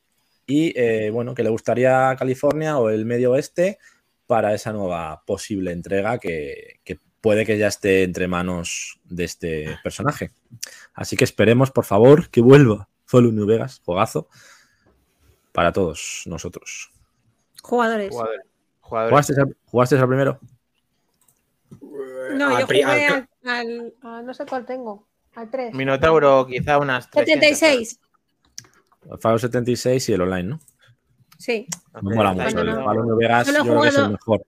S2: Y eh, bueno, que le gustaría California o el Medio Oeste para esa nueva posible entrega que, que puede que ya esté entre manos de este personaje. Así que esperemos, por favor, que vuelva Fallout New Vegas, juegazo, para todos nosotros.
S4: Jugadores.
S1: Jugadores.
S2: ¿Jugaste, al- jugaste al primero?
S4: No,
S3: Al
S4: yo jugué
S3: al-
S4: al, al- a- no sé cuál tengo. Al 3.
S1: Minotauro, quizá unas 300.
S4: 76.
S2: Fallout 76 y el online, ¿no?
S4: Sí.
S2: Me mola mucho.
S4: no,
S2: El
S4: no.
S2: Fallout New Vegas
S4: Yo
S2: creo que es el mejor.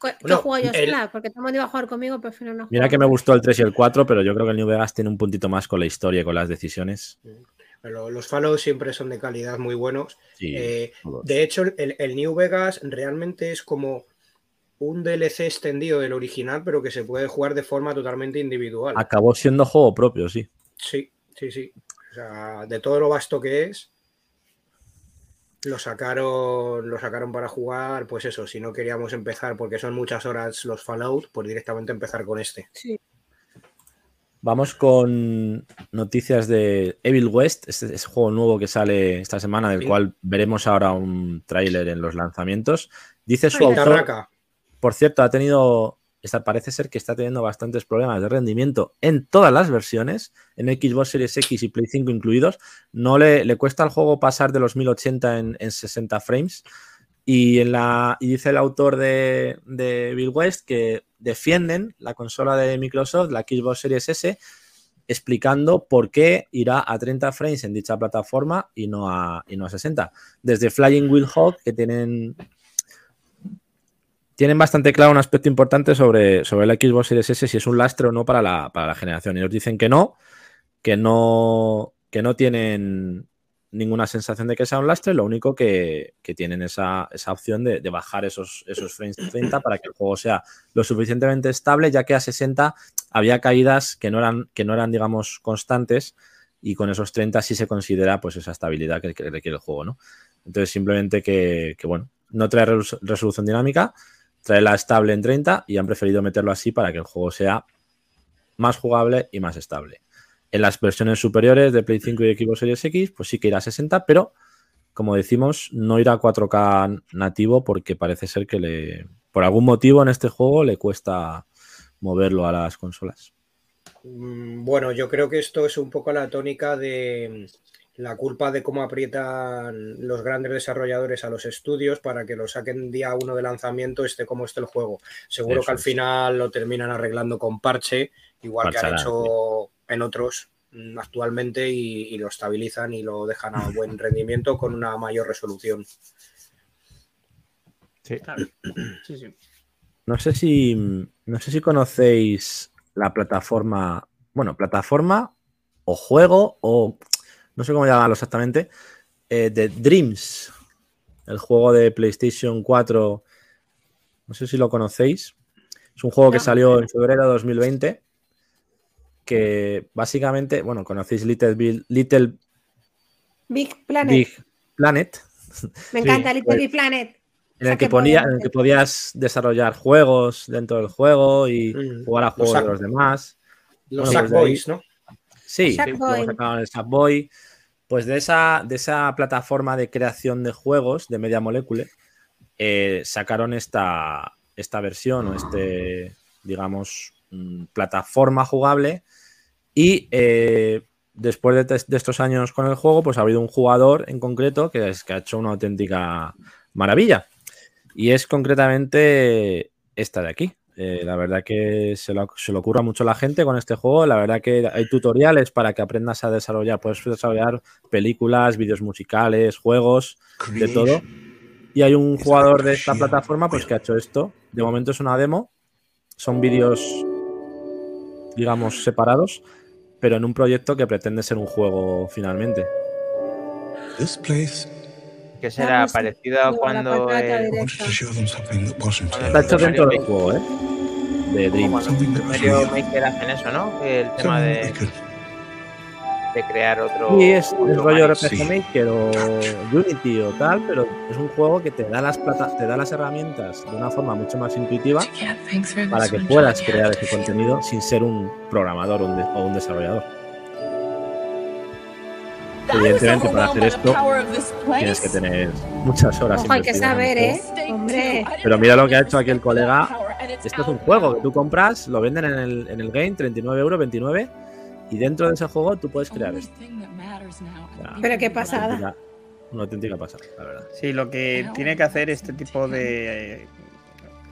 S4: ¿Qué
S3: Bueno,
S4: juego yo
S3: el-
S4: sola? Porque todo el mundo iba a jugar conmigo, prefiero no jugar.
S2: Mira que me gustó el 3 y el 4, pero yo creo que el New Vegas tiene un puntito más con la historia y con las decisiones.
S3: Pero los Fallout siempre son de calidad muy buenos.
S2: Sí,
S3: Eh, de hecho, el, el New Vegas realmente es como un DLC extendido del original, pero que se puede jugar de forma totalmente individual.
S2: Acabó siendo juego propio, sí.
S3: Sí, sí, sí. O sea, de todo lo vasto que es. lo sacaron, lo sacaron para jugar, pues eso, si no queríamos empezar porque son muchas horas los Fallout, pues directamente empezar con este.
S4: Sí.
S2: Vamos con noticias de Evil West, este es juego nuevo que sale esta semana, del
S3: Sí.
S2: cual veremos ahora un tráiler en los lanzamientos. Dice su autor, por cierto, ha tenido, parece ser que está teniendo bastantes problemas de rendimiento en todas las versiones, en Xbox Series X y Play 5 incluidos. No le, le cuesta al juego pasar de los 1080 en, en 60 frames. Y, en la, y dice el autor de, de Bill West que defienden la consola de Microsoft, la Xbox Series S, explicando por qué irá a 30 frames en dicha plataforma y no a, y no a 60. Desde Flying Wheel Hawk, que tienen tienen bastante claro un aspecto importante sobre, sobre la Xbox Series S, si es un lastre o no para la, para la generación. Ellos dicen que no, que no, que no tienen ninguna sensación de que sea un lastre, lo único que, que tienen esa, esa opción de, de bajar esos, esos frames de 30 para que el juego sea lo suficientemente estable, ya que a 60 había caídas que no eran, que no eran digamos, constantes y con esos 30 sí se considera pues esa estabilidad que, que requiere el juego, ¿no? Entonces simplemente que, que, bueno, no trae resolu- resolución dinámica, trae la estable en 30 y han preferido meterlo así para que el juego sea más jugable y más estable. En las versiones superiores de Play 5 y Xbox Series X, pues sí que irá a 60, pero como decimos, no irá a 4K nativo porque parece ser que le, por algún motivo en este juego le cuesta moverlo a las consolas.
S3: Mm, Bueno, yo creo que esto es un poco la tónica de la culpa de cómo aprietan los grandes desarrolladores a los estudios para que lo saquen día uno de lanzamiento, esté como esté el juego. Seguro
S2: Eso
S3: que al
S2: es.
S3: final lo terminan arreglando con parche, igual que han hecho en otros mm, actualmente y, y lo estabilizan y lo dejan a buen rendimiento con una mayor resolución.
S5: Sí, sí.
S2: No sé si no sé si conocéis la plataforma, bueno, plataforma o juego o no sé cómo llamarlo exactamente, eh, de Dreams, el juego de PlayStation 4. No sé si lo conocéis. Es un juego que salió en febrero de 2020 que básicamente, bueno, conocéis Little, Big- Little
S4: Big Planet.
S2: Big Planet,
S4: Me encanta
S2: sí,
S4: Little
S2: pues-
S4: Big Planet.
S2: en el que, ponía, en el que podías desarrollar juegos dentro del juego y
S3: Mm,
S2: jugar a
S3: los
S2: juegos de los demás.
S3: Los
S2: Bueno, pues
S3: Sackboys, ¿no?
S2: Sí, sacaron el Sackboy. Pues de esa, de esa plataforma de creación de juegos de Media Molecule, eh, sacaron esta, esta versión o este, digamos, mm, plataforma jugable. Y eh, después de, de estos años con el juego, pues ha habido un jugador en concreto que, es, que ha hecho una auténtica maravilla. Y es concretamente esta de aquí. Eh, la verdad que se lo, se le ocurra mucho a la gente con este juego. La verdad que hay tutoriales para que aprendas a desarrollar. Puedes desarrollar películas, vídeos musicales, juegos, de todo. Y hay un jugador de esta plataforma pues que ha hecho esto. De momento es una demo. Son vídeos, digamos, separados, pero en un proyecto que pretende ser un juego finalmente.
S7: This place,
S1: Que será
S4: Vamos,
S1: parecido cuando,
S4: patata
S1: eh,
S7: I
S4: directa.
S7: wanted to show them something that wasn't
S1: Cuando
S2: Está hecho dentro del juego, ¿eh? De
S7: real.
S1: Maker hacen eso, ¿no? El tema de, de crear otro.
S2: Sí, es,
S1: otro
S2: rollo. RPG
S7: Sí.
S2: Maker o Unity o tal, pero es un juego que te da las plata, te da las herramientas de una forma mucho más intuitiva para que puedas crear ese contenido sin ser un programador o un, de- o un desarrollador. Evidentemente, para hacer esto tienes que tener muchas horas.
S4: Ojo, hay que
S2: el
S4: saber, ¿eh? Hombre.
S2: Pero mira lo que ha hecho aquí el colega. Esto es un juego que tú compras, lo venden en el, en el game, 39 euros, 29, y dentro de ese juego tú puedes crear esto. Ya.
S4: Pero qué pasada.
S2: Una auténtica- Una auténtica pasada, la verdad.
S5: Sí, lo que tiene que hacer este tipo de. eh,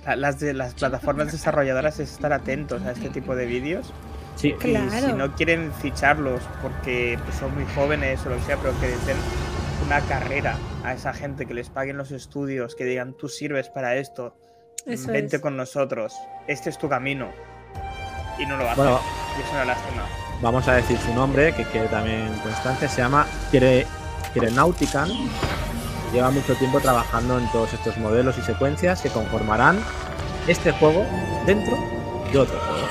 S5: la- Las, de, las plataformas desarrolladoras es estar atentos a este tipo de vídeos.
S2: Sí,
S5: Y
S4: Claro.
S5: si no quieren ficharlos porque pues, son muy jóvenes o lo que sea, pero que den una carrera a esa gente, que les paguen los estudios, que digan tú sirves para esto,
S4: Eso
S5: vente
S4: es.
S5: con nosotros, este es tu camino. Y no lo hacen.
S2: Bueno,
S5: y es una lástima.
S2: Vamos a decir su nombre, que quede también constante. Se llama Kire, Kirenautican. Lleva mucho tiempo trabajando en todos estos modelos y secuencias que conformarán este juego dentro de otro juego.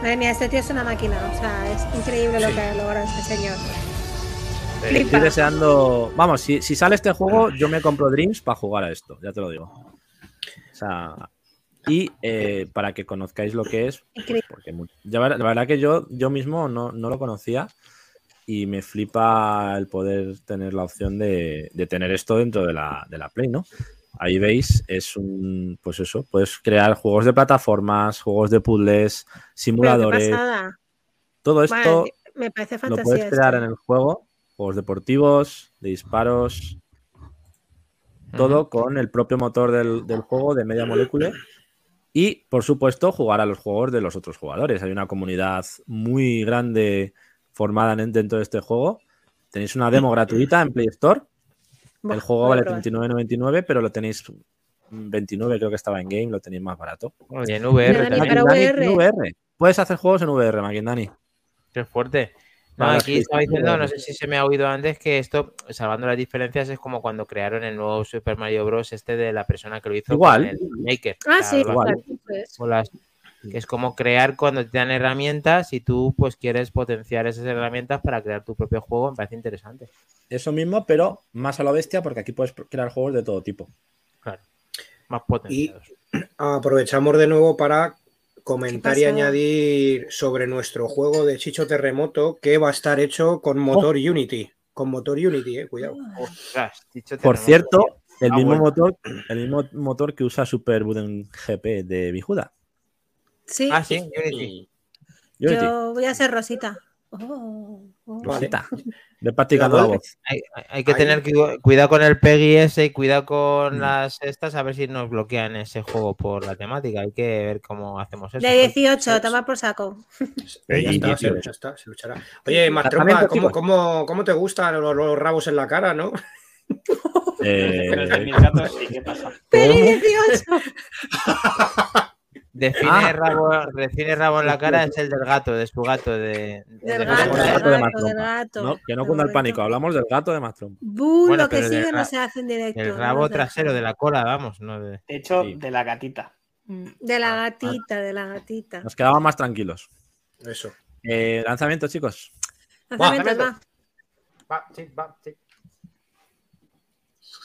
S4: Madre mía, este tío es una máquina. O sea, es increíble lo que ha logrado este señor.
S2: Estoy
S4: Flipa.
S2: deseando. Vamos, si, si sale este juego, yo me compro Dreams para jugar a esto, ya te lo digo. O sea. Y eh, para que conozcáis lo que es,
S4: Increíble.
S2: porque ya la verdad que yo, yo mismo no, no lo conocía y me flipa el poder tener la opción de, de tener esto dentro de la, de la Play, ¿no? Ahí veis, es un, pues eso, puedes crear juegos de plataformas, juegos de puzzles, simuladores, todo esto
S4: Vale, me parece
S2: lo puedes crear
S4: esto.
S2: en el juego, juegos deportivos, de disparos, todo con el propio motor del, del juego de Media Molecule. Y, por supuesto, jugar a los juegos de los otros jugadores. Hay una comunidad muy grande formada en- dentro de este juego. Tenéis una demo gratuita en Play Store. El juego vale
S4: probar.
S2: 39.99, pero lo tenéis 29, creo que estaba en game, lo tenéis más barato.
S1: Oye, en VR
S4: Dani,
S1: también.
S4: para
S2: Maquindani
S4: VR.
S2: en VR. Puedes hacer juegos en VR, Maquindani.
S1: Qué fuerte. No, aquí estaba diciendo, no sé si se me ha oído antes, que esto, salvando las diferencias, es como cuando crearon el nuevo Super Mario Bros. este de la persona que lo hizo
S2: Igual.
S1: con el Maker.
S4: Ah,
S1: O sea,
S4: sí,
S2: igual.
S1: las- que es como crear cuando te dan herramientas y tú pues quieres potenciar esas herramientas para crear tu propio juego, me parece interesante.
S2: Eso mismo, pero más a la bestia, porque aquí puedes crear juegos de todo tipo.
S1: Claro. Más potenciados.
S3: Aprovechamos de nuevo para comentar y añadir sobre nuestro juego de Chicho Terremoto que va a estar hecho con motor Unity. Con motor Unity, eh, cuidado.
S1: Ostras, dicho
S2: Por cierto, el
S1: Ah,
S2: mismo
S1: bueno.
S2: motor, el mismo motor que usa Super Buden GP de Bijuda.
S4: Sí,
S1: Ah, sí, Unity.
S2: Unity.
S4: yo voy a ser Rosita. Oh, oh.
S2: Rosita. Ve practicando la
S3: Cuidado,
S2: voz.
S1: Hay, hay- hay que
S3: Ahí.
S1: tener cu- cuidado con el PEGI ese y cuidado con
S2: Mm.
S1: las estas, a ver si nos bloquean ese juego por la temática. Hay que ver cómo hacemos eso.
S4: De 18, toma por saco.
S3: Ya, está, se,
S2: 18.
S3: ya está, se luchará. Oye, Mastrompa, ¿cómo, cómo, cómo te gustan los, los rabos en la cara, no?
S2: Eh,
S5: Pero es de mis gatos, sí, ¿qué pasa?
S4: Peli
S2: ¿cómo?
S4: 18.
S1: Define,
S2: Ah.
S1: rabo, define rabo en la cara, es el del gato, de su gato. De,
S4: Del
S1: de-
S4: gato,
S2: el
S4: del
S2: gato de
S4: gato,
S2: Mastrompa.
S4: del gato.
S2: No, que no cunda el pánico. Hablamos del gato de Mastrom.
S4: Bu,
S1: Bueno,
S4: lo que sigue no se hace en directo.
S1: el rabo trasero de la cola, vamos. No de...
S5: De hecho,
S2: Sí.
S5: de la gatita.
S4: De la gatita, de la gatita.
S2: Nos quedaban más tranquilos.
S3: Eso.
S2: Eh, lanzamiento, chicos.
S4: Lanzamientos, va.
S1: Va, sí, va, sí.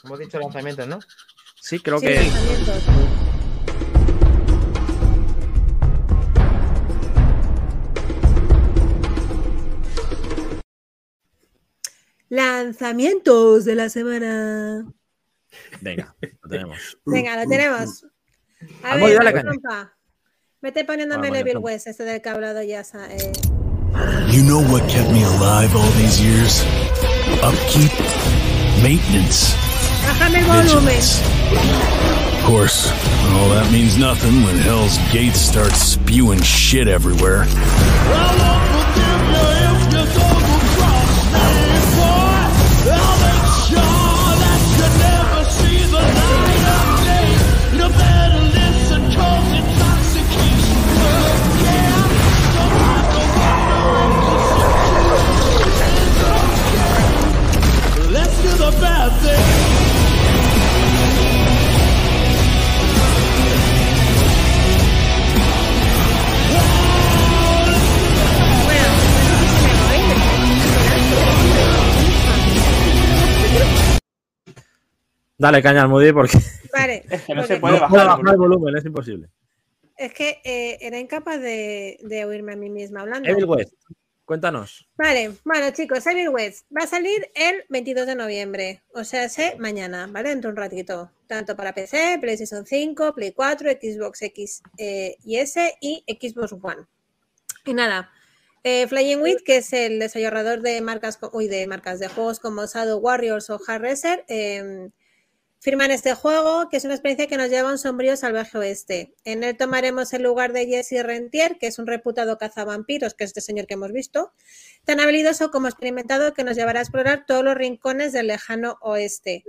S1: Hemos dicho lanzamientos, ¿no?
S2: Sí, creo
S4: Sí,
S2: que.
S4: lanzamientos. Lanzamientos de la semana.
S2: Venga, lo tenemos.
S4: Venga, lo tenemos. A
S2: Vamos,
S4: ver,
S2: caña.
S4: Trompa. Vete poniéndome
S2: Trompa.
S4: West, este del que ha hablado ya. eh.
S7: You know what kept me alive all these years? Upkeep, maintenance,
S4: Bájame el volumen.
S7: vigilance. Of course, all that means nothing when Hell's Gates starts spewing shit everywhere.
S2: Dale caña al Moody porque
S4: Vale.
S5: Es que no se puede bajar.
S2: bajar el volumen, es imposible.
S4: Es que eh, era incapaz de, de oírme a mí misma hablando.
S2: Evil West, cuéntanos.
S4: Vale, bueno chicos, Evil West va a salir el 22 de noviembre, o sea, sé mañana, ¿vale? Dentro de un ratito, tanto para PC, PlayStation 5, Play 4, Xbox X eh, y S y Xbox One. Y nada, eh, Flying With, que es el desarrollador de marcas, uy, de marcas de juegos como Shadow Warriors o Hard Racer, eh, firman este juego, que es una experiencia que nos lleva a un sombrío salvaje oeste. En él tomaremos el lugar de Jesse Rentier, que es un reputado cazavampiros, que es este señor que hemos visto, tan habilidoso como experimentado que nos llevará a explorar todos los rincones del lejano oeste,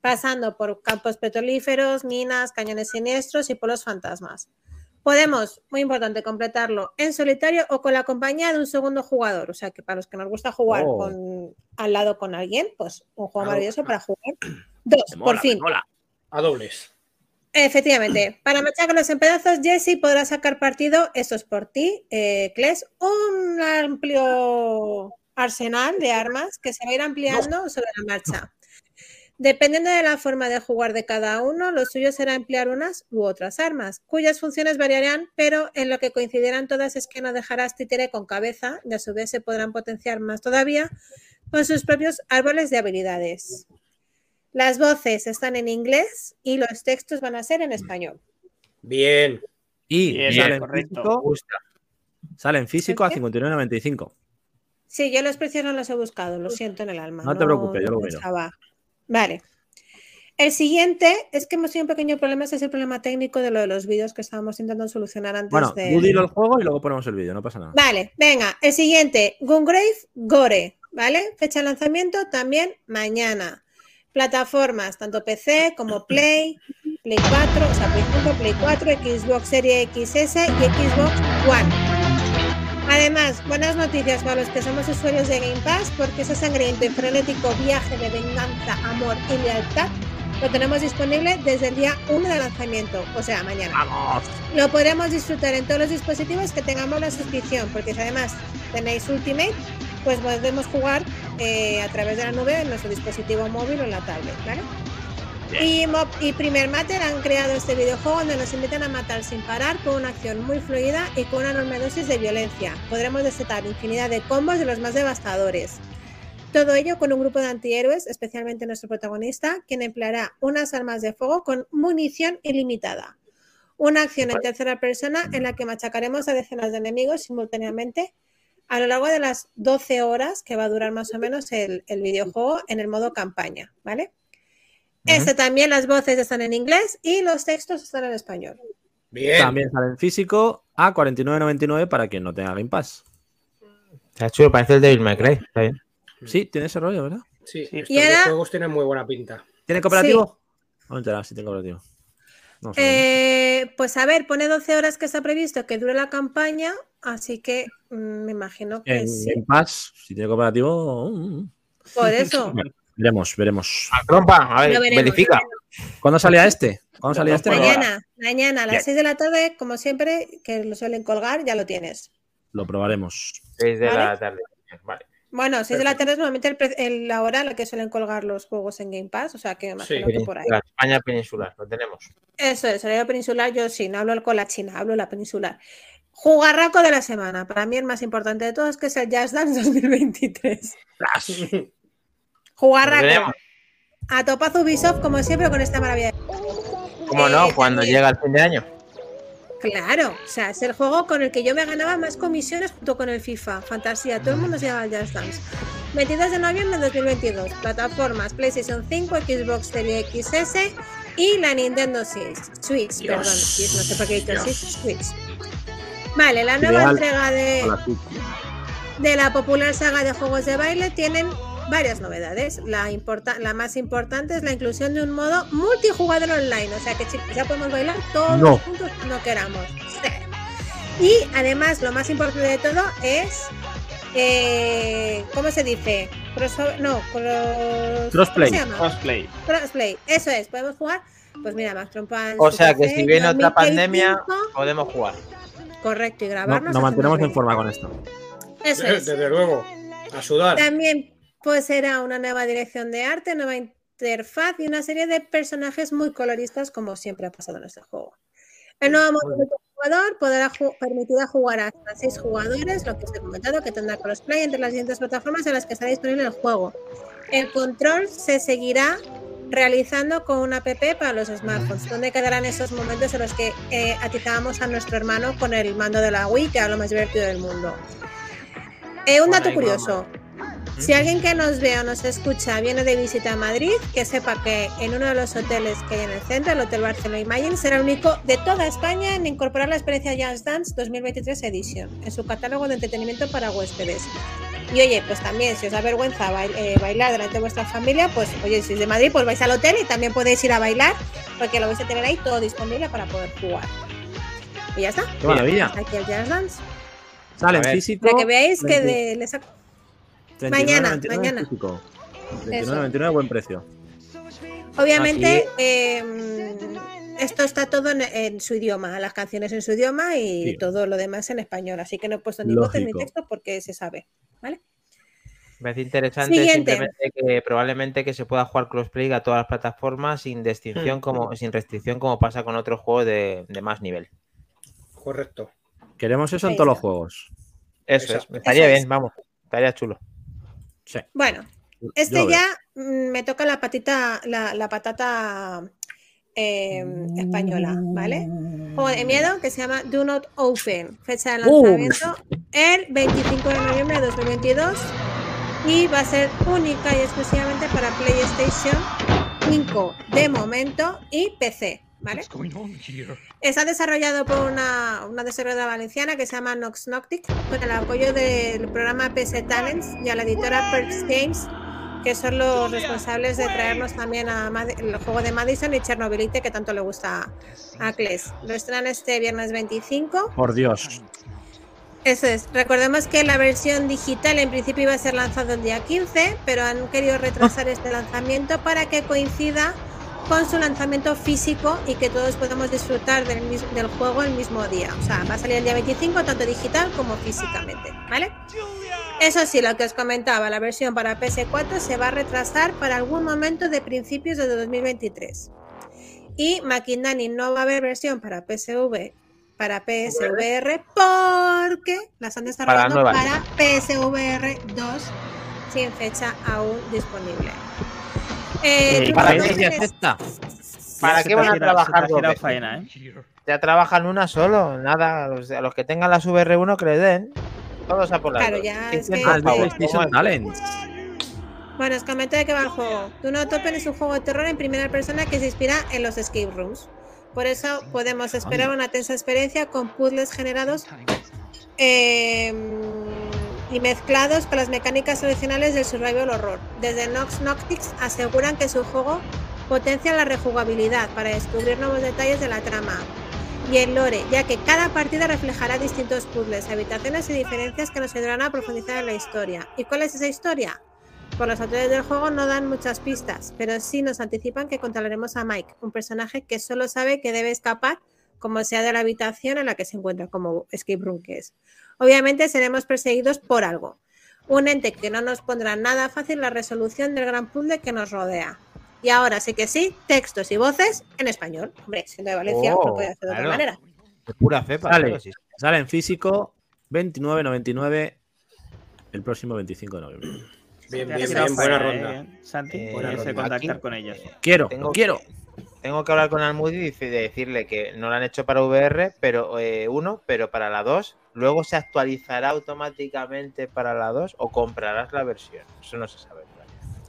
S4: pasando por campos petrolíferos, minas, cañones siniestros y polos fantasmas. Podemos, muy importante, completarlo en solitario o con la compañía de un segundo jugador. O sea que para los que nos gusta jugar
S2: Oh.
S4: con, al lado con alguien, pues un juego maravilloso para jugar. Dos, por fin.
S2: mola.
S3: A dobles.
S4: Efectivamente, para machacarlos en pedazos, Jesse podrá sacar partido, eso es por ti, eh, Kles, un amplio arsenal de armas que se va a ir ampliando sobre la marcha. Dependiendo de la forma de jugar de cada uno, lo suyo será emplear unas u otras armas, cuyas funciones variarán, pero en lo que coincidirán todas es que no dejarás títere con cabeza y a su vez se podrán potenciar más todavía con sus propios árboles de habilidades. Las voces están en inglés y los textos van a ser en español.
S3: Bien.
S2: Y
S5: Bien,
S2: sale, en
S5: correcto.
S2: físico, sale en físico a
S4: ¿El qué?
S2: 59.95.
S4: Sí, yo los precios no los he buscado, lo siento en el alma.
S2: No te preocupes, yo lo
S4: pensaba. Vale. El siguiente es que hemos tenido un pequeño problema, ese es el problema técnico de lo de los vídeos que estábamos intentando solucionar antes
S2: Bueno,
S4: de...
S2: dilo el juego y luego ponemos el vídeo, no pasa nada.
S4: Vale, venga, el siguiente, Gungrave Gore, ¿vale? Fecha de lanzamiento también mañana. Plataformas, tanto PC como Play, Play 4, o sea, Play 5, Play 4, Xbox Series XS y Xbox One. Además, buenas noticias para los que somos usuarios de Game Pass, porque ese sangriento y frenético viaje de venganza, amor y lealtad lo tenemos disponible desde el día 1 de lanzamiento, o sea, mañana.
S2: ¡Vamos!
S4: Lo podremos disfrutar en todos los dispositivos que tengamos la suscripción, porque si además tenéis Ultimate, pues podemos jugar eh, a través de la nube en nuestro dispositivo móvil o en la tablet, ¿vale? Y, Mob y Primer Matter han creado este videojuego donde nos invitan a matar sin parar con una acción muy fluida y con una enorme dosis de violencia. Podremos desatar infinidad de combos de los más devastadores. Todo ello con un grupo de antihéroes, especialmente nuestro protagonista, quien empleará unas armas de fuego con munición ilimitada. Una acción en tercera persona en la que machacaremos a decenas de enemigos simultáneamente a lo largo de las 12 horas que va a durar más o menos el, el videojuego en el modo campaña, ¿vale? Este también las voces están en inglés y los textos están en español.
S3: Bien.
S2: También sale en físico a 49.99 para quien no tenga Game Pass.
S1: Está chulo, parece el Devil May Cry. Está bien.
S2: Sí, tiene ese rollo, ¿verdad?
S3: Sí,
S5: Sí.
S3: estos dos juegos tienen muy buena pinta.
S2: ¿Tiene cooperativo? No me he enterado si tiene cooperativo. No.
S4: Eh, pues a ver, pone 12 horas que está previsto que dure la campaña, así que mm, me imagino que
S2: en
S4: sí.
S2: Game Pass, si tiene cooperativo, mm, mm.
S4: Por eso.
S2: veremos, veremos.
S1: A trompa, a ver,
S4: veremos,
S1: verifica.
S2: ¿Cuándo salía este? ¿Cuándo salía este?
S4: Mañana, mañana a las
S2: Bien.
S4: 6 de la tarde, como siempre, que lo suelen colgar, ya lo tienes.
S2: Lo probaremos.
S1: 6 de
S4: ¿Vale?
S1: la tarde. Vale.
S4: Bueno, 6 de la tarde es normalmente el pre- el- la hora en la que suelen colgar los juegos en Game Pass, o sea que me imagino que por ahí.
S1: La España peninsular, lo tenemos.
S4: Eso es, horario peninsular, yo sí, no hablo con la China, hablo la peninsular. Jugarraco de la semana, para mí el más importante de todos, que es el Jazz Dance 2023.
S1: Lo
S4: Jugarraco. A topazo Ubisoft, como siempre, con esta maravilla.
S1: ¿Cómo
S4: Eh,
S1: no? Cuando
S4: también.
S1: llega el fin de año.
S4: Claro, o sea, es el juego con el que yo me ganaba más comisiones junto con el FIFA. Fantasía, todo el mundo se llama el Just Dance. 22 de noviembre de 2022. Plataformas PlayStation 5, Xbox Series XS y la Nintendo Switch. Switch,
S3: Dios,
S4: perdón, Switch, no sé por qué he dicho. Switch, Switch. Vale, la nueva entrega de,
S2: la
S4: de la popular saga de juegos de baile tienen varias novedades. La, importa- la más importante es la inclusión de un modo multijugador online. O sea que chicos, ya podemos bailar todos
S2: No.
S4: juntos cuando queramos. Y además, lo más importante de todo es. eh, ¿Cómo se dice? Crossover- no, cross-
S2: Crossplay.
S5: Cosplay.
S4: Crossplay. Eso es, podemos jugar. Pues mira, Max Trompa en
S1: O sea que si viene otra pandemia,
S4: 5,
S1: podemos jugar.
S4: correcto, y
S2: No-
S4: grabarnos.
S2: nos mantenemos en forma con esto.
S4: Eso es.
S3: Desde luego. A sudar.
S4: También pues será una nueva dirección de arte, nueva interfaz y una serie de personajes muy coloristas como siempre ha pasado en este juego. El nuevo modo jugador podrá ju- permitirá jugar hasta seis jugadores, lo que os he comentado, que tendrá crossplay entre las siguientes plataformas en las que estará disponible el juego. El control se seguirá realizando con una app para los smartphones, donde quedarán esos momentos en los que eh, atizábamos a nuestro hermano con el mando de la Wii, que era lo más divertido del mundo. Eh, un dato curioso. Si alguien que nos vea o nos escucha viene de visita a Madrid, que sepa que en uno de los hoteles que hay en el centro, el Hotel Barcelona Imagine, será el único de toda España en incorporar la experiencia Jazz Dance 2023 Edition en su catálogo de entretenimiento para huéspedes. Y oye, pues también, si os da vergüenza bail- eh, bailar delante de vuestra familia, pues oye, si es de Madrid, pues vais al hotel y también podéis ir a bailar, porque lo vais a tener ahí todo disponible para poder jugar. Y ya está.
S2: Qué maravilla.
S4: Aquí el Jazz Dance.
S2: Sale físico.
S4: Para que veáis que
S2: 20,
S4: de, les ha-
S2: 39,99
S4: mañana, mañana.
S2: físico.
S4: Eso.
S2: 29,99 buen precio.
S4: Obviamente, eh, esto está todo en, en su idioma, las canciones en su idioma y
S2: Sí.
S4: todo lo demás en español. Así que no he puesto ni voces ni
S2: Lógico.
S4: texto porque se sabe. ¿Vale?
S1: Me parece interesante
S4: Siguiente.
S1: simplemente que probablemente que se pueda jugar crossplay a todas las plataformas sin distinción como sin restricción como pasa con otros juegos de, de más nivel.
S3: Correcto.
S2: Queremos eso en todos los juegos.
S1: Eso es, estaría
S4: Eso
S1: bien,
S4: es.
S1: vamos, estaría chulo.
S2: Sí.
S4: Bueno, este ya mm, me toca la patita, la, la patata eh, española, ¿vale? Juego de miedo que se llama Do Not Open. Fecha de
S2: Uh.
S4: lanzamiento el 25 de noviembre de 2022 y va a ser única y exclusivamente para PlayStation 5 de momento y PC, ¿vale? Está desarrollado por una, una desarrolladora valenciana que se llama Nox Noctic con el apoyo del programa PC Talents y a la editora Perks Games que son los responsables de traernos también a Mad- el juego de Madison y Chernobylite que tanto le gusta a Kles. Lo estrenan este viernes 25.
S2: Por Dios.
S4: Eso es. Recordemos que la versión digital en principio iba a ser lanzado el día 15, pero han querido retrasar este lanzamiento para que coincida con su lanzamiento físico y que todos podamos disfrutar del, mis- del juego el mismo día. O sea, va a salir el día 25 tanto digital como físicamente, ¿vale? Eso sí, lo que os comentaba, la versión para PS4 se va a retrasar para algún momento de principios de 2023. Y Maquindani no va a haber versión para PSV, para PSVR, porque las han desarrollado
S1: nueva.
S4: para, PSVR 2 sin fecha aún disponible. Eh,
S1: ¿Y
S4: luego
S1: para qué van a trabajar doble?
S5: faena, ¿eh?
S1: Ya trabajan una solo, nada, a los, a los que tengan las VR1 que les den. Todos a por las
S4: Claro,
S1: dos.
S4: ya es
S1: 600
S4: que-
S2: el de
S1: pavos,
S2: PlayStation
S1: ¿cómo es?
S2: Talents.
S4: Bueno, os comento de qué va el juego. Do Not Open es un juego de terror en primera persona que se inspira en los escape rooms. Por eso podemos esperar una tensa experiencia con puzzles generados eh, y mezclados con las mecánicas tradicionales del survival horror. Desde Nox Noctics aseguran que su juego potencia la rejugabilidad para descubrir nuevos detalles de la trama y el lore, ya que cada partida reflejará distintos puzzles, habitaciones y diferencias que nos ayudarán a profundizar en la historia. ¿Y cuál es esa historia? Por los autores del juego no dan muchas pistas, pero sí nos anticipan que controlaremos a Mike, un personaje que solo sabe que debe escapar como sea de la habitación en la que se encuentra, como escape room que es. Obviamente seremos perseguidos por algo, un ente que no nos pondrá nada fácil la resolución del gran puzzle que nos rodea. Y ahora sí que sí, textos y voces en español. Hombre, siendo de Valencia,
S1: Oh,
S4: no puede hacer de otra manera.
S1: De pura cepa. Claro, sí.
S2: Sale en físico 29.99 el próximo 25 de noviembre.
S3: Bien, bien, bien, buena ronda.
S5: ¿eh, Santi,
S1: Eh,
S5: contactar
S1: Aquí-
S5: con ellos.
S2: Quiero,
S1: Tengo
S2: quiero.
S1: Tengo que hablar con Almudi y decirle que no lo han hecho para VR, pero eh, uno, pero para la 2. Luego se actualizará automáticamente para la 2 o comprarás la versión. Eso no se sabe.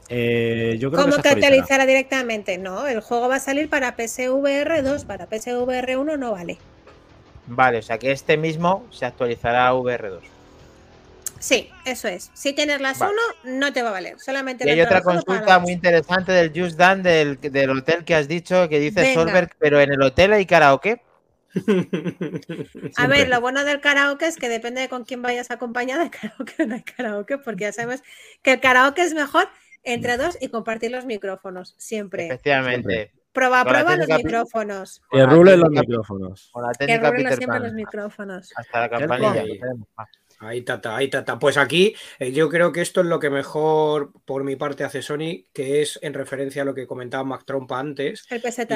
S2: Eh, yo creo
S4: ¿Cómo
S2: que
S4: que
S2: se actualizará.
S4: actualizará directamente? No, el juego va a salir para PSVR 2, para PSVR 1 no vale.
S1: Vale, o sea que este mismo se actualizará a VR2.
S4: Sí, eso es. Si tienes las
S1: Vale.
S4: 1, no te va a valer. Solamente
S1: Y
S4: la
S1: hay otra consulta muy interesante del Just Dan del, del hotel que has dicho que dice
S4: Venga.
S1: Solberg, pero en el hotel hay karaoke.
S4: A ver, lo bueno del karaoke es que depende de con quién vayas acompañado, hay karaoke o no hay karaoke, porque ya sabemos que el karaoke es mejor entre dos y compartir los micrófonos, siempre.
S1: Efectivamente.
S4: Prueba prueba los micrófonos.
S2: Que rulen los micrófonos.
S4: Que rulen siempre
S1: Pan.
S4: los micrófonos.
S1: Hasta la campanilla.
S3: Ahí.
S1: Ah,
S3: tata, ahí tata. Pues aquí eh, yo creo que esto es lo que mejor por mi parte hace Sony, que es en referencia a lo que comentaba Mac Trompa antes.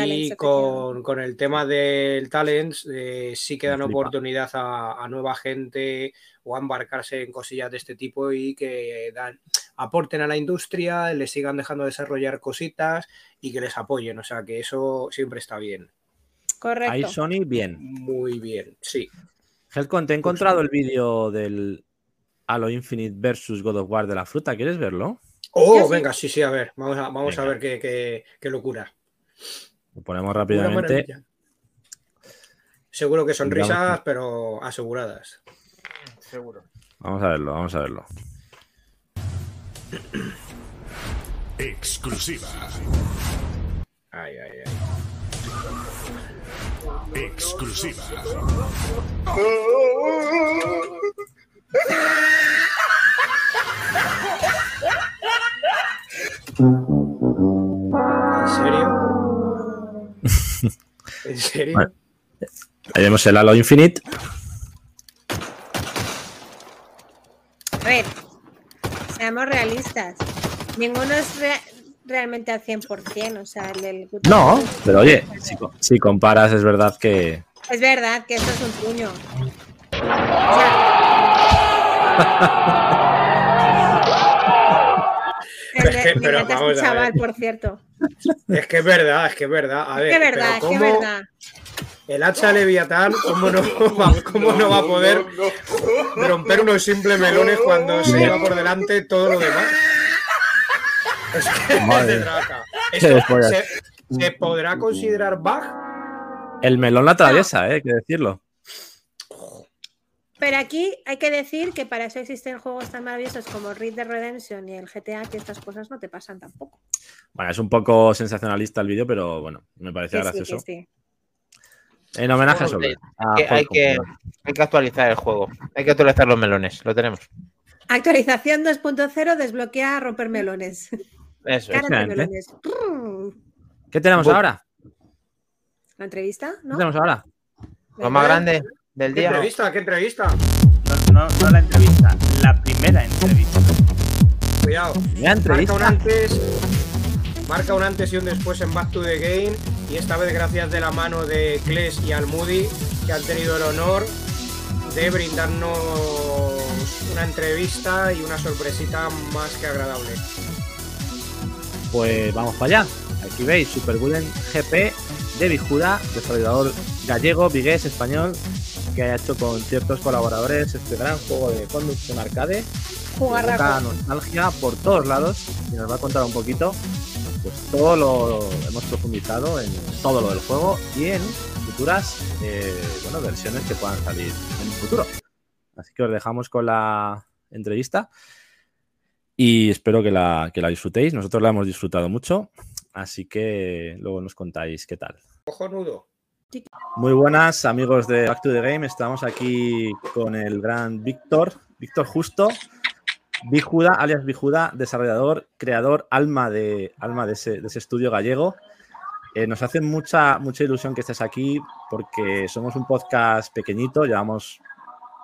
S4: El.
S3: Y con, con el tema del Talents, eh, sí que dan oportunidad a, a nueva gente o a embarcarse en cosillas de este tipo y que dan, aporten a la industria, les sigan dejando desarrollar cositas y que les apoyen. O sea que eso siempre está bien.
S4: Correcto.
S2: Ahí Sony, bien.
S3: Muy bien, sí.
S2: Helcon, te he encontrado el vídeo del Halo Infinite versus God of War de la fruta. ¿Quieres verlo?
S3: Oh,
S4: sí.
S3: venga, sí, sí, a ver, vamos a, vamos a ver qué, qué- qué locura.
S2: Lo ponemos rápidamente.
S3: Seguro que son
S2: Digamos
S3: risas, pero aseguradas.
S1: Seguro.
S2: Vamos a verlo, vamos a verlo.
S8: Exclusiva.
S3: Ay, ay, ay.
S8: Exclusiva.
S3: ¿En serio? ¿En serio?
S2: Vale. Ahí vemos el Halo Infinite.
S4: A ver, Seamos realistas. Ninguno es rea- realmente al 100%, o sea, el del
S2: No, pero oye, si, co- si comparas, es verdad que.
S4: Es verdad que esto es un puño. O sea, el
S3: Es que-
S4: me
S3: pero
S4: encanta
S3: vamos a ver.
S4: chaval, por cierto.
S3: Es que es verdad, es que es verdad. A ver,
S4: Es que es verdad, es
S3: pero
S4: que es
S3: ¿cómo
S4: verdad.
S3: el hacha Leviatán, ¿cómo no, va, cómo no va a poder romper unos simples melones cuando se lleva por delante todo lo demás? Es que
S2: Madre.
S3: se trata.
S2: Qué
S3: Esto. ¿se, se podrá considerar bug?
S2: El melón la atraviesa, eh, hay que decirlo.
S4: Pero aquí hay que decir que para eso existen juegos tan maravillosos como Red Dead Redemption y el GTA, que estas cosas no te pasan tampoco.
S2: Bueno, es un poco sensacionalista el vídeo, pero bueno, me parecía
S4: Que sí, que
S2: gracioso.
S4: sí.
S2: En homenaje a
S1: Que que, hay que actualizar el juego. Hay que actualizar los melones. Lo tenemos.
S4: Actualización 2.0 desbloquea romper melones.
S1: Eso es.
S2: ¿Qué tenemos
S1: Bu-
S2: ahora?
S4: ¿La entrevista?
S2: ¿Qué
S4: ¿No?
S2: tenemos ahora?
S1: Lo más grande del
S3: ¿Qué
S1: día.
S3: entrevista? ¿Qué entrevista?
S5: No, no, no la entrevista, la primera entrevista.
S3: Cuidado.
S2: Primera
S3: Marca
S2: entrevista.
S3: un antes. Marca un antes y un después en Back to the Game. Y esta vez gracias de la mano de Kles y Almudi, que han tenido el honor de brindarnos una entrevista y una sorpresita más que agradable.
S2: Pues vamos para allá. Aquí veis Super GP de Bijuda, desarrollador gallego, vigués, español, que ha hecho con ciertos colaboradores este gran juego de conducción arcade. que
S4: Jugarraco.
S2: nostalgia por todos lados y nos va a contar un poquito pues todo lo hemos profundizado en todo lo del juego y en futuras eh, bueno, versiones que puedan salir en un futuro. Así que os dejamos con la entrevista y espero que la, que la disfrutéis. Nosotros la hemos disfrutado mucho, así que luego nos contáis qué tal.
S3: Cojonudo.
S2: Muy buenas amigos de Back to the Game, estamos aquí con el gran Víctor, Víctor Justo, Bijuda, alias Bijuda, desarrollador, creador, alma de, alma de, ese, de ese estudio gallego. Eh, nos hace mucha, mucha ilusión que estés aquí porque somos un podcast pequeñito, llevamos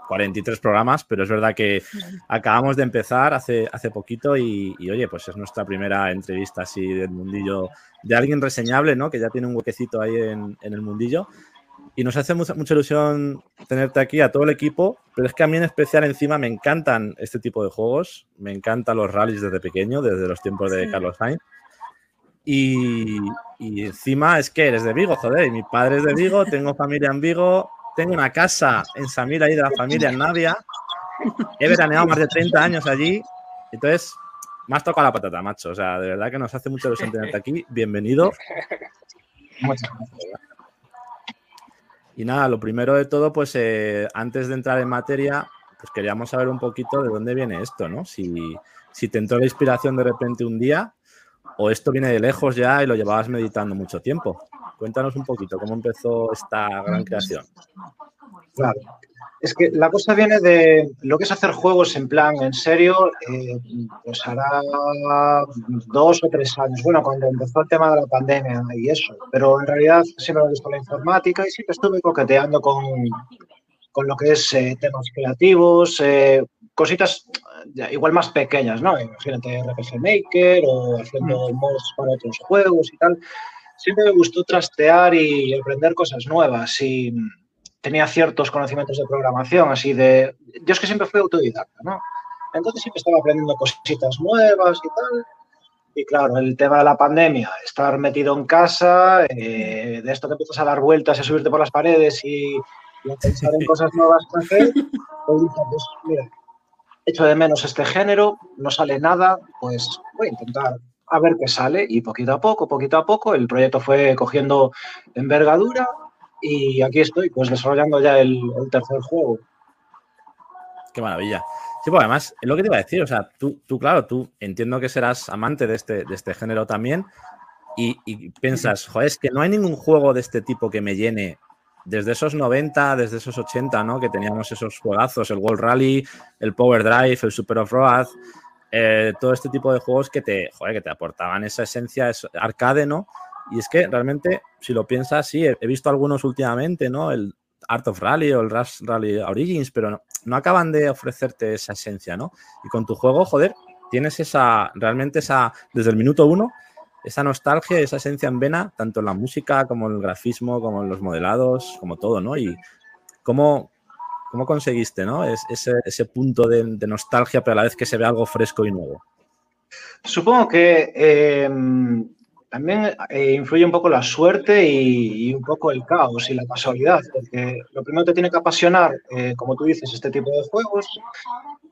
S2: 43 programas, pero es verdad que acabamos de empezar hace, hace poquito y, y, oye, pues es nuestra primera entrevista así del mundillo de alguien reseñable, ¿no? Que ya tiene un huequecito ahí en, en el mundillo. Y nos hace mucha, mucha, ilusión tenerte aquí a todo el equipo, pero es que a mí en especial encima me encantan este tipo de juegos, me encantan los rallies desde pequeño, desde los tiempos de
S4: Sí.
S2: Carlos Sainz. Y, y encima es que eres de Vigo, joder, y mi padre es de Vigo, tengo familia en Vigo, tengo una casa en Samir ahí de la familia en Navia, he veraneado más de 30 años allí, entonces me has tocado la patata, macho, o sea, de verdad que nos hace mucha ilusión tenerte aquí, bienvenido.
S8: Muchas gracias.
S2: Y nada, lo primero de todo, pues eh, antes de entrar en materia, pues queríamos saber un poquito de dónde viene esto, ¿no? Si, si te entró la inspiración de repente un día o esto viene de lejos ya y lo llevabas meditando mucho tiempo. Cuéntanos un poquito cómo empezó esta gran creación.
S8: Claro. Es que la cosa viene de lo que es hacer juegos en plan, en serio, eh, pues hará dos o tres años. Bueno, cuando empezó el tema de la pandemia y eso. Pero en realidad siempre me gustó la informática y siempre estuve coqueteando con, con lo que es eh, temas creativos, eh, cositas ya, igual más pequeñas, ¿no? Imagínate RPG Maker o haciendo mods para otros juegos y tal. Siempre me gustó trastear y aprender cosas nuevas y tenía ciertos conocimientos de programación, así de... Yo es que siempre fui autodidacta, ¿no? Entonces siempre estaba aprendiendo cositas nuevas y tal. Y claro, el tema de la pandemia, estar metido en casa, eh, de esto que empiezas a dar vueltas y a subirte por las paredes y, y a pensar en cosas nuevas que hacer, pues dije, pues mira, echo de menos este género, no sale nada, pues voy a intentar a ver qué sale y poquito a poco, poquito a poco, el proyecto fue cogiendo envergadura y aquí estoy, pues desarrollando ya el, tercer juego.
S2: Qué maravilla. Sí, pues además, es lo que te iba a decir, o sea, tú, tú claro, tú entiendo que serás amante de este, de este género también y, y piensas, joder, es que no hay ningún juego de este tipo que me llene desde esos 90, desde esos 80, ¿no? Que teníamos esos juegazos, el World Rally, el Power Drive, el Super Off-Road, eh, todo este tipo de juegos que te, joder, que te aportaban esa esencia es arcade, ¿no? Y es que realmente, si lo piensas, sí, he, he, visto algunos últimamente, ¿no? El Art of Rally o el Rush Rally Origins, pero no, no, acaban de ofrecerte esa esencia, ¿no? Y con tu juego, joder, tienes esa, realmente esa, desde el minuto uno, esa nostalgia, esa esencia en vena, tanto en la música como en el grafismo, como en los modelados, como todo, ¿no? Y cómo, cómo conseguiste, ¿no? Es, ese, ese punto de, nostalgia, pero a la vez que se ve algo fresco y nuevo.
S8: Supongo que eh, también eh, influye un poco la suerte y, un poco el caos y la casualidad, porque lo primero te tiene que apasionar, eh, como tú dices, este tipo de juegos.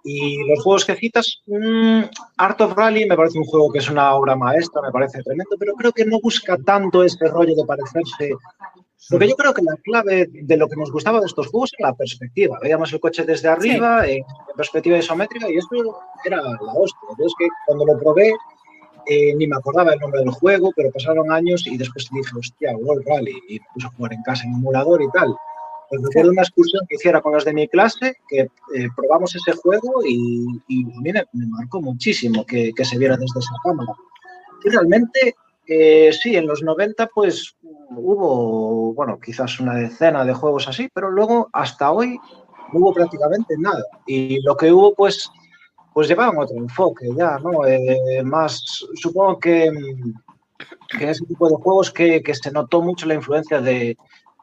S8: Y los juegos que citas, mm, Art of Rally me parece un juego que es una obra maestra, me parece tremendo, pero creo que no busca tanto este rollo de parecerse. Porque yo creo que la clave de lo que nos gustaba de estos juegos era la perspectiva. Veíamos el coche desde arriba, en perspectiva isométrica, y esto era la hostia. Entonces, que cuando lo probé, eh, ni me acordaba el nombre del juego, pero pasaron años y después dije, hostia, World Rally, y me puse a jugar en casa en emulador y tal. Pues recuerdo una excursión que hiciera con los de mi clase, que eh, probamos ese juego y, y a mí me, me marcó muchísimo que, que se viera desde esa cámara. Y realmente, eh, sí, en los 90 pues hubo, bueno, quizás una decena de juegos así, pero luego hasta hoy no hubo prácticamente nada. Y lo que hubo pues pues llevaban otro enfoque ya, ¿no? Eh, más, supongo que, que en ese tipo de juegos que, que se notó mucho la influencia de,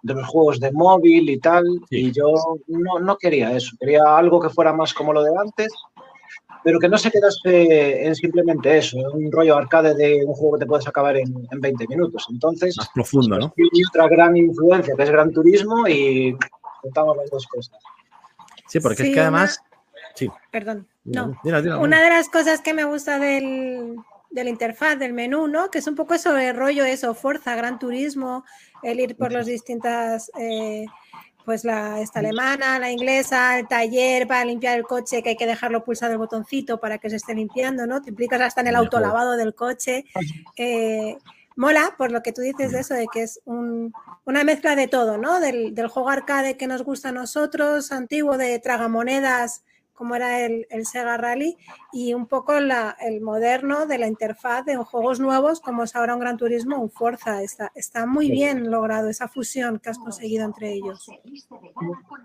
S8: de los juegos de móvil y tal,
S2: Sí.
S8: y yo no, no quería eso, quería algo que fuera más como lo de antes, pero que no se quedase en simplemente eso, en un rollo arcade de un juego que te puedes acabar en, en 20 minutos. Entonces,
S2: Más profundo, ¿no?
S8: y otra gran influencia que es Gran Turismo y juntamos las dos cosas.
S2: Sí, porque es
S4: Sí,
S2: que además. Sí,
S4: Perdón, no.
S2: dilo, dilo.
S4: Una de las cosas que me gusta del, de la interfaz, del menú, ¿no? Que es un poco eso de rollo, eso, fuerza, gran turismo, el ir por las distintas, eh, pues la esta alemana, la inglesa, el taller para limpiar el coche, que hay que dejarlo pulsado el botoncito para que se esté limpiando, ¿no? Te implicas hasta en el autolavado del coche. Eh, mola por lo que tú dices de eso, de que es un- una mezcla de todo, ¿no? Del, del juego arcade que nos gusta a nosotros, antiguo de tragamonedas, como era el, el Sega Rally, y un poco la- el moderno de la interfaz de juegos nuevos, como es ahora un Gran Turismo, un Forza. Está, está muy bien logrado esa fusión que has conseguido entre ellos.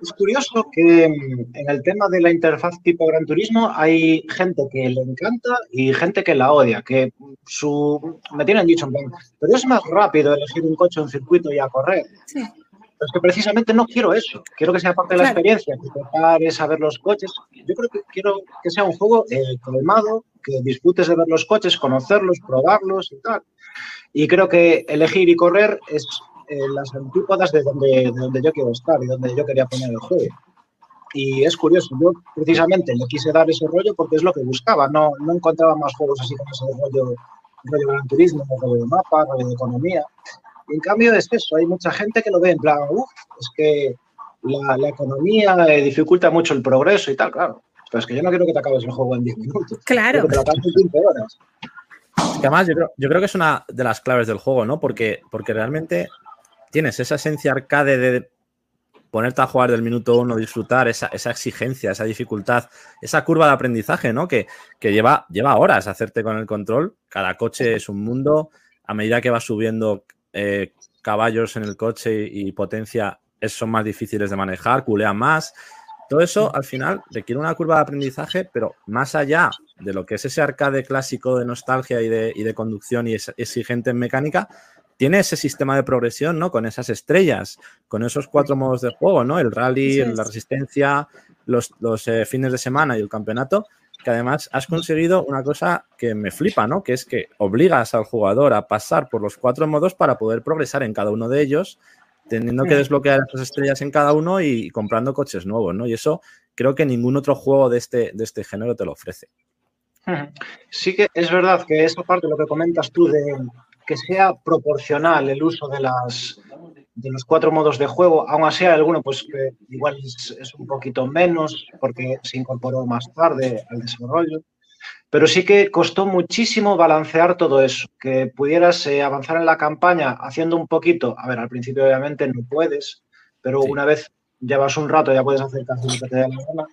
S8: Es curioso que mm, en el tema de la interfaz tipo Gran Turismo hay gente que le encanta y gente que la odia, que su me tienen dicho en plan, pero es más rápido elegir un coche en circuito y a correr.
S4: Sí.
S8: Es que precisamente no quiero eso. Quiero que sea parte de la experiencia, que te ver los coches. Yo creo que quiero que sea un juego eh, calmado, que disfrutes de ver los coches, conocerlos, probarlos y tal. Y creo que elegir y correr es eh, las antípodas de donde, de donde yo quiero estar y donde yo quería poner el juego. Y es curioso, yo precisamente le quise dar ese rollo porque es lo que buscaba. No, no encontraba más juegos así con ese rollo, rollo gran turismo, rollo de mapa, rollo de economía. Y en cambio es eso, hay mucha gente que lo ve en plan, uff, es que la, la economía eh, dificulta mucho el progreso y tal, claro. Pero es que yo no quiero que te acabes el juego en 10 minutos.
S4: Claro.
S8: Te lo acabes en 15 horas.
S2: Es que además yo creo, yo creo que es una de las claves del juego, ¿no? Porque, porque realmente tienes esa esencia arcade de ponerte a jugar del minuto uno, disfrutar esa, esa exigencia, esa dificultad, esa curva de aprendizaje, ¿no? Que, que lleva, lleva horas hacerte con el control. Cada coche es un mundo. A medida que vas subiendo eh, caballos en el coche y, potencia, es- son más difíciles de manejar, culean más. Todo eso al final requiere una curva de aprendizaje, pero más allá de lo que es ese arcade clásico de nostalgia y de, y de conducción y es exigente en mecánica, tiene ese sistema de progresión, ¿no? Con esas estrellas, con esos cuatro modos de juego, ¿no? El rally, la resistencia, los, los, eh, fines de semana y el campeonato, que además has conseguido una cosa que me flipa, ¿no? Que es que obligas al jugador a pasar por los cuatro modos para poder progresar en cada uno de ellos, teniendo que
S8: Mm.
S2: desbloquear esas estrellas en cada uno y comprando coches nuevos, ¿no? Y eso creo que ningún otro juego de este, de este género te lo ofrece.
S8: Sí que es verdad que esa parte, lo que comentas tú, de que sea proporcional el uso de las de los cuatro modos de juego, aún así hay alguno pues que igual es, es un poquito menos porque se incorporó más tarde al desarrollo, pero sí que costó muchísimo balancear todo eso, que pudieras eh, avanzar en la campaña haciendo un poquito, a ver, al principio obviamente no puedes, pero
S2: Sí.
S8: una vez llevas un rato ya puedes hacer casi lo que te dé la gana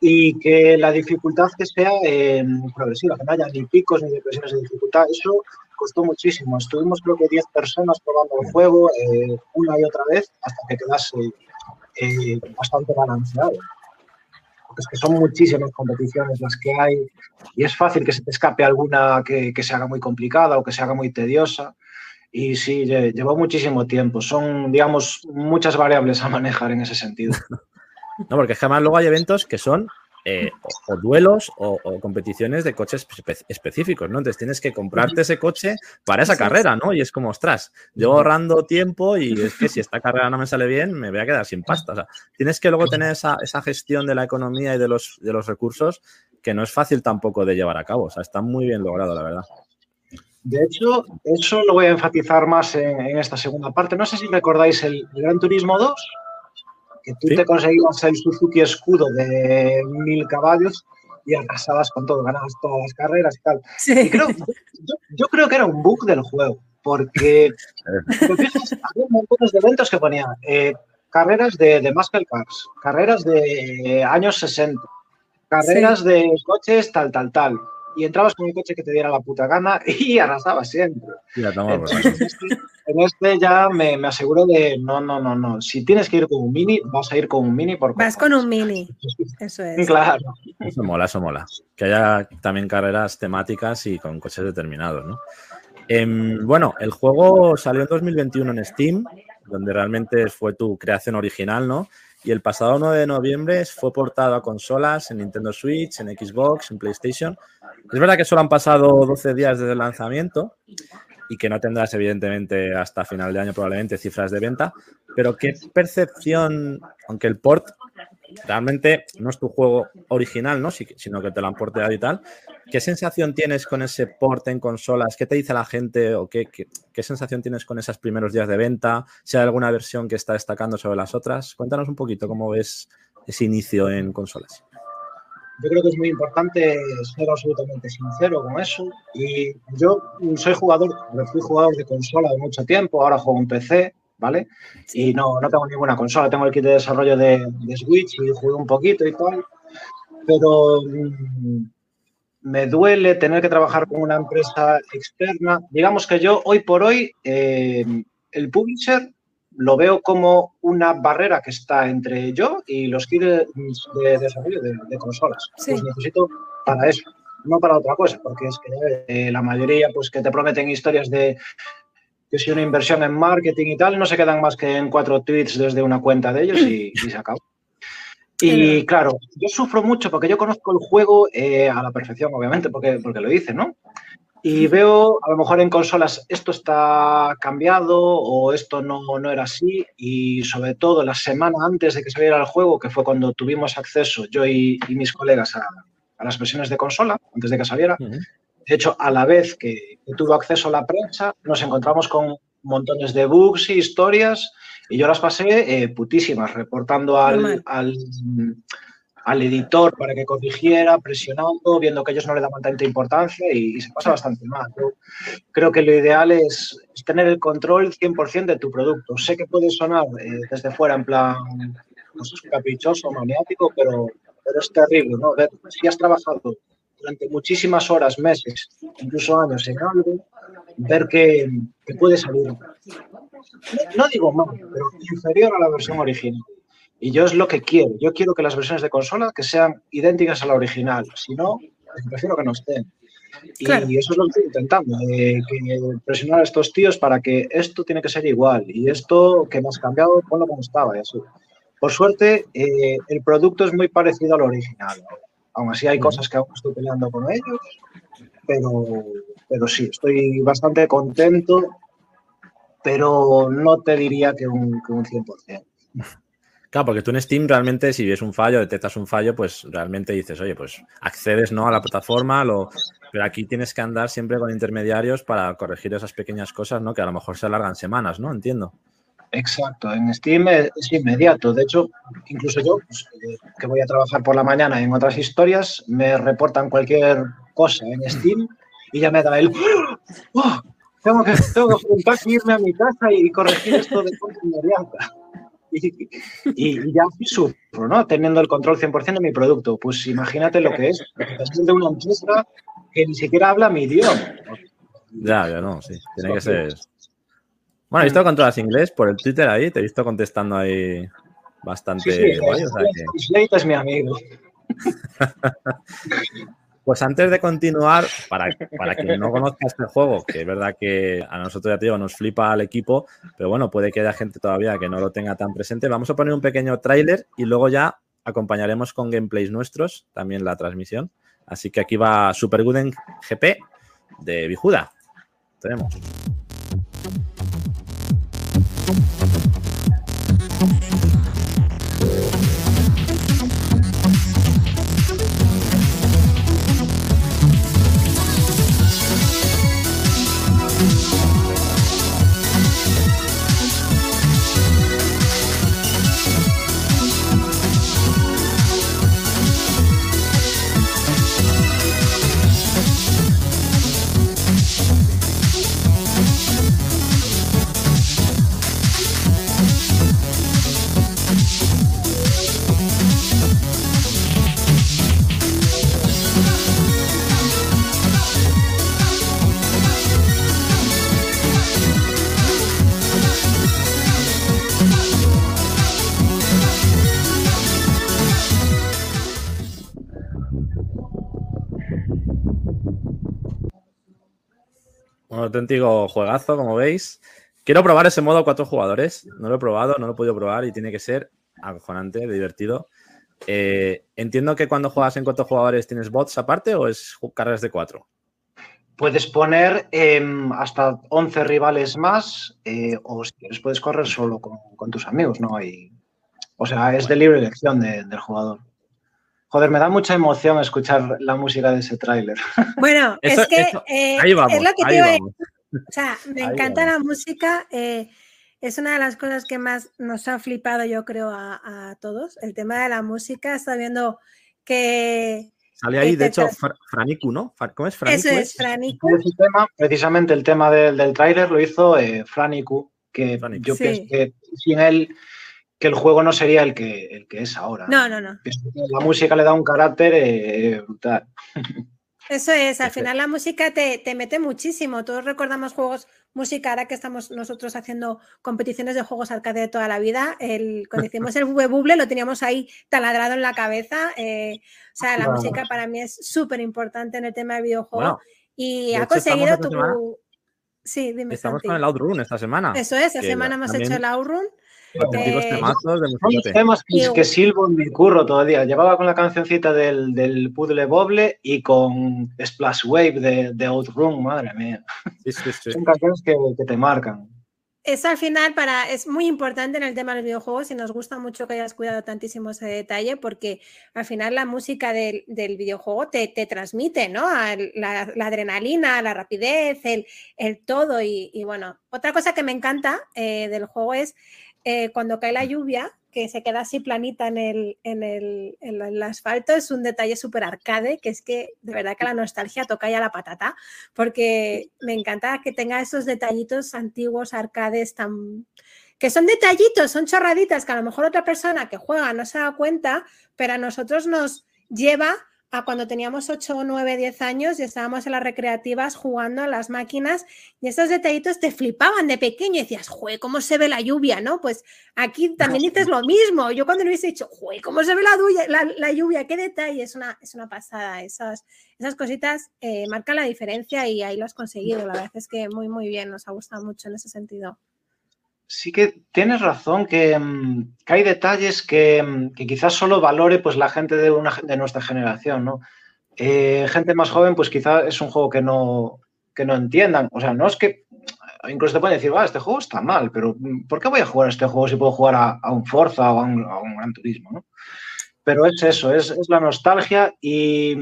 S8: y que la dificultad que sea eh, progresiva, que no haya ni picos ni depresiones de dificultad. Eso costó muchísimo. Estuvimos creo que 10 personas probando el juego eh, una y otra vez hasta que quedase eh, bastante balanceado. es que son muchísimas competiciones las que hay y es fácil que se te escape alguna que, que se haga muy complicada o que se haga muy tediosa. Y sí, lle- llevó muchísimo tiempo. Son, digamos, muchas variables a manejar en ese sentido.
S2: No, porque además luego hay eventos que son eh, o, o duelos o, o competiciones de coches espe- específicos, ¿no? Entonces tienes que comprarte ese coche para esa
S4: Sí,
S2: carrera, ¿no? Y es como, ostras, llevo ahorrando tiempo y es que si esta carrera no me sale bien, me voy a quedar sin pasta. O sea, tienes que luego tener esa, esa gestión de la economía y de los, de los recursos que no es fácil tampoco de llevar a cabo. O sea, está muy bien logrado, la verdad.
S8: De hecho, eso lo voy a enfatizar más en, en esta segunda parte. No sé si recordáis el, el Gran Turismo 2, que tú
S2: Sí.
S8: te conseguías el Suzuki escudo de mil caballos y arrasabas con todo, ganabas todas las carreras y tal. Y
S4: Sí.
S8: creo, yo, yo creo que era un bug del juego, porque fijas, había montones de eventos que ponían eh, carreras de, de muscle cars, carreras de años 60, carreras de coches tal, tal, tal. Y entrabas con el coche que te diera la puta gana y arrasabas siempre. Entonces, en este, en este ya me, me aseguro de no, no, no, no. Si tienes que ir con un mini, vas a ir con un mini por
S4: Vas con un mini. Eso es.
S8: Claro.
S2: Eso mola, eso mola. Que haya también carreras temáticas y con coches determinados, ¿no? Em, bueno, el juego salió en 2021 en Steam, donde realmente fue tu creación original, ¿no? Y el pasado 9 de noviembre fue portado a consolas en Nintendo Switch, en Xbox, en PlayStation. Es verdad que solo han pasado 12 días desde el lanzamiento y que no tendrás, evidentemente, hasta final de año probablemente cifras de venta, pero ¿qué percepción, aunque el port realmente no es tu juego original, ¿no? Sino que te lo han porteado y tal. ¿Qué sensación tienes con ese port en consolas? ¿Qué te dice la gente o qué sensación tienes con esos primeros días de venta? Si hay alguna versión que está destacando sobre las otras, cuéntanos un poquito cómo ves ese inicio en consolas.
S8: Yo creo que es muy importante ser absolutamente sincero con eso. Y yo soy jugador, fui jugador de consola de mucho tiempo, ahora juego en PC, ¿vale? Y no, no tengo ninguna consola, tengo el kit de desarrollo de, de Switch y jugué un poquito y tal. Pero mm, me duele tener que trabajar con una empresa externa. Digamos que yo hoy por hoy, eh, el publisher lo veo como una barrera que está entre yo y los kits de, de desarrollo de, de consolas.
S4: Sí.
S8: Los necesito para eso, no para otra cosa, porque es que eh, la mayoría pues que te prometen historias de que si una inversión en marketing y tal, no se quedan más que en cuatro tweets desde una cuenta de ellos y, y se acabó. Y claro, yo sufro mucho porque yo conozco el juego eh, a la perfección, obviamente, porque, porque lo hice, ¿no? Y veo, a lo mejor en consolas, esto está cambiado o esto no, no era así. Y sobre todo la semana antes de que saliera el juego, que fue cuando tuvimos acceso yo y, y mis colegas a, a las versiones de consola, antes de que saliera, de hecho, a la vez que, tuvo acceso la prensa, nos encontramos con montones de bugs y historias y yo las pasé eh, putísimas, reportando al, al, al editor para que corrigiera, presionando, viendo que ellos no le daban tanta importancia y, y se pasa bastante mal. Yo creo que lo ideal es, es tener el control 100% de tu producto. Sé que puede sonar eh, desde fuera en plan no sé, caprichoso, maniático, pero, pero es terrible, ¿no? Ver, si has trabajado durante muchísimas horas, meses, incluso años en algo, ver que, que puede salir, no, digo mal, pero inferior a la versión original. Y yo es lo que quiero. Yo quiero que las versiones de consola que sean idénticas a la original. Si no, pues prefiero que no estén. Y
S4: Claro.
S8: eso es lo que estoy intentando, eh, que presionar a estos tíos para que esto tiene que ser igual y esto que has cambiado, ponlo como estaba y así. Por suerte, eh, el producto es muy parecido al original. Aún así hay cosas que aún estoy peleando con ellos, pero, pero sí, estoy bastante contento, pero no te diría que un, que un 100%.
S2: Claro, porque tú en Steam realmente si ves un fallo, detectas un fallo, pues realmente dices, oye, pues accedes ¿no? a la plataforma, lo... pero aquí tienes que andar siempre con intermediarios para corregir esas pequeñas cosas, ¿no? Que a lo mejor se alargan semanas, ¿no? Entiendo.
S8: Exacto, en Steam es, es inmediato. De hecho, incluso yo, pues, eh, que voy a trabajar por la mañana en otras historias, me reportan cualquier cosa en Steam y ya me da el... ¡Oh! Tengo que, tengo que irme a mi casa y corregir esto de forma inmediata. Y, y- ya sí sufro, ¿no? Teniendo el control 100% de mi producto. Pues imagínate lo que es. representación de una empresa que ni siquiera habla mi idioma.
S2: Ya, ya no, sí. Tiene que ser. Bueno, he visto que controlas inglés por el Twitter ahí, te he visto contestando ahí bastante
S8: Sí, sí,
S2: guay, o sea que-
S8: Slate es mi amigo.
S2: Pues antes de continuar, para, para quien no conozca este juego, que es verdad que a nosotros ya te digo, nos flipa al equipo, pero bueno, puede que haya gente todavía que no lo tenga tan presente. Vamos a poner un pequeño tráiler y luego ya acompañaremos con gameplays nuestros, también la transmisión. Así que aquí va Super Gooden GP de Bijuda. Tenemos. Thank Un auténtico juegazo, como veis. Quiero probar ese modo cuatro jugadores. No lo he probado, no lo he podido probar y tiene que ser acojonante, divertido. Eh, entiendo que cuando juegas en cuatro jugadores tienes bots aparte o es carreras de cuatro.
S8: Puedes poner em, hasta 11 rivales más eh, o si quieres puedes correr solo con, tus amigos, ¿no? hay o sea, es de libre elección de- del jugador. Joder, me da mucha emoción escuchar la música de ese tráiler.
S4: Bueno,
S2: Eso-
S4: es que
S2: eso-
S4: eh,
S2: ahí vamos,
S4: es lo que te
S2: ahí
S4: iba a
S2: vamos.
S4: O sea, me
S2: Ahí
S4: encanta
S2: vamos.
S4: la música. eh, es una de las cosas que más nos ha flipado, yo creo, a, a todos. El tema de la música. Está viendo que.
S2: Sale ahí,
S4: Eh,
S2: de hecho, Fra- Franiku, ¿no? ¿Cómo es Franiku?
S4: Eso es,
S8: tema, precisamente el tema del, del tráiler lo hizo eh, Franiku, que
S2: Franiku.
S8: yo
S4: Sí.
S8: pienso que sin él que el juego no sería el que, el que es ahora.
S4: No, no, no.
S8: La música le da un carácter eh, brutal.
S4: Eso es, al final la música te, te mete muchísimo. Todos recordamos juegos música, ahora que estamos nosotros haciendo competiciones de juegos arcade de toda la vida. El, cuando hicimos el Bube Buble lo teníamos ahí taladrado en la cabeza. eh, o sea, la
S8: Claro.
S4: música para mí es súper importante en el tema de videojuegos.
S2: Bueno,
S4: y
S2: de
S4: ha
S2: hecho,
S4: conseguido tu.
S2: semana-
S4: Sí, dime.
S2: estamos
S4: Santi.
S2: con el Outrun esta semana.
S4: Eso es, esta semana hemos
S2: también
S4: hecho el Outrun.
S2: Auténticos
S4: eh,
S2: temazos de
S8: Son temas que, que silbo en mi curro día. Llevaba con la cancioncita del, del Puzzle Boble y con Splash Wave de, de Outrun, madre mía.
S2: Sí, sí, sí.
S8: Son canciones que, que te marcan.
S4: Eso al final para, es muy importante en el tema de los videojuegos y nos gusta mucho que hayas cuidado tantísimo ese detalle porque al final la música del, del videojuego te, te transmite, ¿no? La, la adrenalina, la rapidez, el, el todo. Y, y bueno, otra cosa que me encanta eh, del juego es eh, cuando cae la lluvia, que se queda así planita en el, en el, en el asfalto, es un detalle súper arcade, que es que de verdad que la nostalgia toca ya la patata porque me encanta que tenga esos detallitos antiguos, arcades, tan que son detallitos, son chorraditas que a lo mejor otra persona que juega no se da cuenta, pero a nosotros nos lleva a cuando teníamos 8, 9, 10 años y estábamos en las recreativas jugando a las máquinas y esos detallitos te flipaban de pequeño y decías, ¡jue, cómo se ve la lluvia! ¿no? Pues aquí también dices lo mismo. Yo cuando le hubiese dicho, ¡jue, cómo se ve la lluvia! ¡Qué detalle! Es una, es una pasada. Esas, esas cositas eh, marcan la diferencia y ahí lo has conseguido. La verdad es que muy, muy bien. Nos ha gustado mucho en ese sentido.
S8: Sí que tienes razón que, mm, que hay detalles que, mm, que quizás solo valore pues, la gente de, una, de nuestra generación, ¿no? Eh, gente más joven, pues quizás es un juego que no, que no entiendan. O sea, no es que incluso te pueden decir, va, este juego está mal, pero mm, ¿por qué voy a jugar a este juego si puedo jugar a, a un Forza o a un, a un Gran Turismo, ¿no? Pero es eso, es, es la nostalgia y,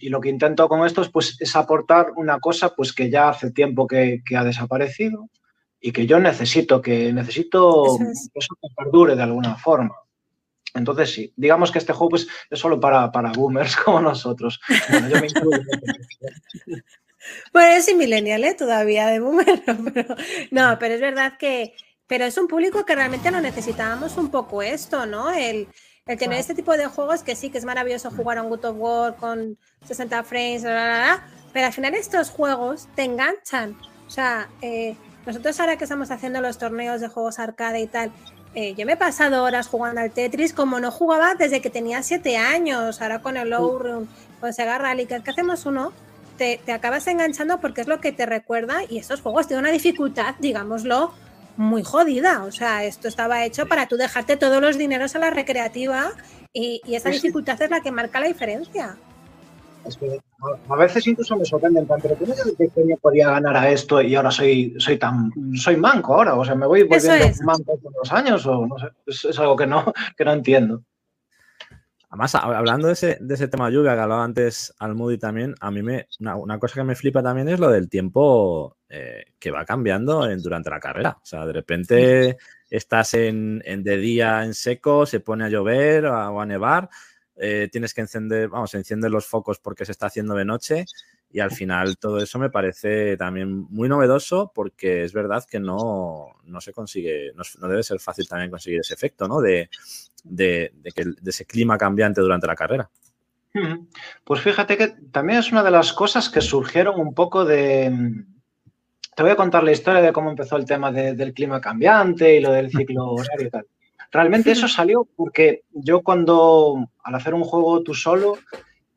S8: y lo que intento con esto es, pues, es aportar una cosa pues, que ya hace tiempo que, que ha desaparecido y que yo necesito, que necesito
S4: Eso es.
S8: que eso que perdure de alguna forma. Entonces sí, digamos que este juego pues, es solo para, para boomers como nosotros. Bueno, yo me incluyo.
S4: Bueno, yo soy millennial, ¿eh? Todavía de boomer, pero, no, pero es verdad que, pero es un público que realmente lo necesitábamos un poco esto, ¿no? El, el tener este tipo de juegos que sí que es maravilloso jugar a un God of War con 60 frames, bla, bla, bla, pero al final estos juegos te enganchan. O sea, eh, nosotros ahora que estamos haciendo los torneos de juegos arcade y tal, eh, yo me he pasado horas jugando al Tetris como no jugaba desde que tenía 7 años, ahora con el Low Room, con Sega Rally, que que hacemos uno, te, te acabas enganchando porque es lo que te recuerda y estos juegos tienen una dificultad, digámoslo, muy jodida. O sea, esto estaba hecho para tú dejarte todos los dineros a la recreativa y, y esa
S8: sí.
S4: dificultad es la que marca la diferencia.
S8: Es que a, veces incluso me sorprenden pero ¿cómo yo de pequeño podía ganar a esto y ahora soy, soy tan soy manco ahora? O sea, ¿me voy volviendo
S4: es.
S8: manco con los años? O no sé, es, es algo que no, que no entiendo.
S2: Además, hab- hablando de ese, de ese tema de lluvia que hablaba antes Almudi también, a mí me, una, una cosa que me flipa también es lo del tiempo eh, que va cambiando en- durante la carrera. O sea, de repente estás en, en de día en seco, se pone a llover a- o a nevar, eh, tienes que encender, vamos, enciendes los focos porque se está haciendo de noche y al final todo eso me parece también muy novedoso porque es verdad que no, no se consigue, no, debe ser fácil también conseguir ese efecto, ¿no? De, de, que, de ese clima cambiante durante la carrera.
S8: Pues fíjate que también es una de las cosas que surgieron un poco de... Te voy a contar la historia de cómo empezó el tema de- del clima cambiante y lo del ciclo horario y tal. Realmente eso salió porque yo cuando, al hacer un juego tú solo,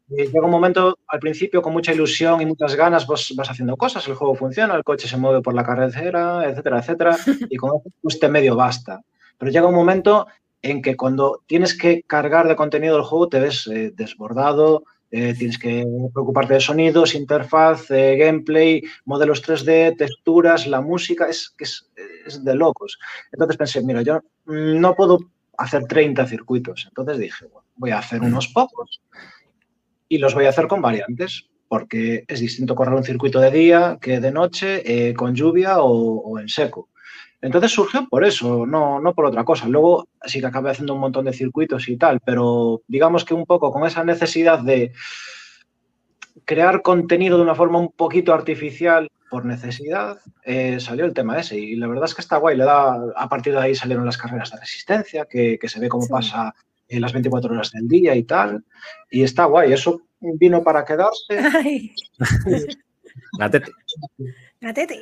S8: eh, llega un momento al principio con mucha ilusión y muchas ganas vas, vas haciendo cosas, el juego funciona, el coche se mueve por la carretera, etcétera, etcétera, y con eso pues te medio basta. Pero llega un momento en que cuando tienes que cargar de contenido el juego te ves eh, desbordado, eh, tienes que preocuparte de sonidos, interfaz, eh, gameplay, modelos 3D, texturas, la música, es que es, es de locos. Entonces pensé, mira, yo mm, no puedo hacer 30 circuitos. Entonces dije, bueno, voy a hacer unos pocos y los voy a hacer con variantes, porque es distinto correr un circuito de día que de noche, eh, con lluvia o, o en seco. Entonces surgió por eso, no, no por otra cosa. Luego sí que acabé haciendo un montón de circuitos y tal, pero digamos que un poco con esa necesidad de crear contenido de una forma un poquito artificial por necesidad, eh, salió el tema ese. Y la verdad es que está guay. Le da, a partir de ahí salieron las carreras de resistencia, que, que se ve cómo
S4: Sí.
S8: pasa en las 24 horas del día y tal. Y está guay. Eso vino para quedarse.
S4: Ay,
S2: Gatete.
S4: gatete.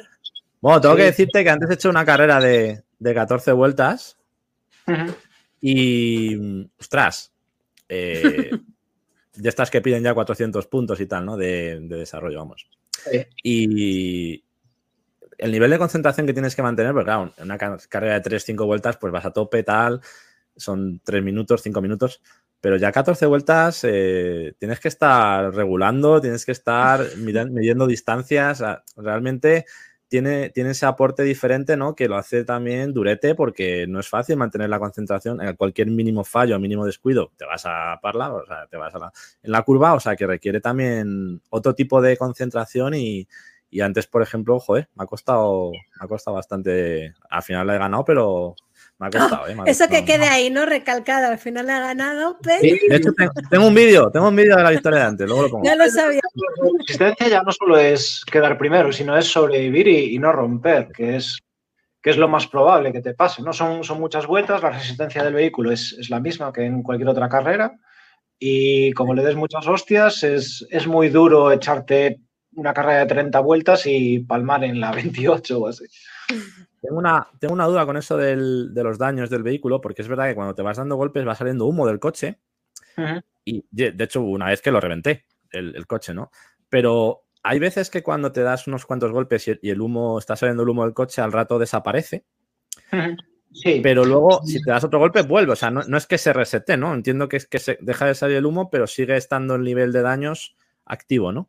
S2: Bueno, tengo que decirte que antes he hecho una carrera de, de 14 vueltas y, ostras, eh, de estas que piden ya 400 puntos y tal, ¿no? De, de desarrollo, vamos.
S8: Sí.
S2: Y el nivel de concentración que tienes que mantener, porque claro, en una ca- carrera de 3-5 vueltas, pues vas a tope, tal, son 3 minutos, 5 minutos, pero ya 14 vueltas eh, tienes que estar regulando, tienes que estar midiendo distancias, realmente tiene, tiene ese aporte diferente, ¿no? Que lo hace también durete porque no es fácil mantener la concentración. En cualquier mínimo fallo, mínimo descuido, te vas a parla, o sea, te vas a la, en la curva, o sea, que requiere también otro tipo de concentración y, y antes, por ejemplo, joder, me ha costado, me ha costado bastante. Al final la he ganado, pero me ha costado, ¿eh? Me ha
S4: Eso que
S2: costado.
S4: quede ahí, ¿no? Recalcado. Al final ha ganado, pero
S8: Sí,
S2: De hecho, tengo, tengo un vídeo, tengo un vídeo de la victoria de antes, luego lo pongo.
S4: ya lo sabía.
S8: La resistencia ya no solo es quedar primero, sino es sobrevivir y, y no romper, que es, que es lo más probable que te pase. ¿no? Son, son muchas vueltas, la resistencia del vehículo es, es la misma que en cualquier otra carrera y como le des muchas hostias, es, es muy duro echarte una carrera de 30 vueltas y palmar en la 28 o así.
S2: Tengo una, tengo una duda con eso del- de los daños del vehículo, porque es verdad que cuando te vas dando golpes va saliendo humo del coche. Y de hecho, una vez que lo reventé, el, el coche, ¿no? Pero hay veces que cuando te das unos cuantos golpes y, el humo, está saliendo el humo del coche, al rato desaparece.
S8: Sí,
S2: Pero luego, si te das otro golpe, vuelve. O sea, no, no es que se resete, ¿no? Entiendo que es que se deja de salir el humo, pero sigue estando el nivel de daños activo, ¿no?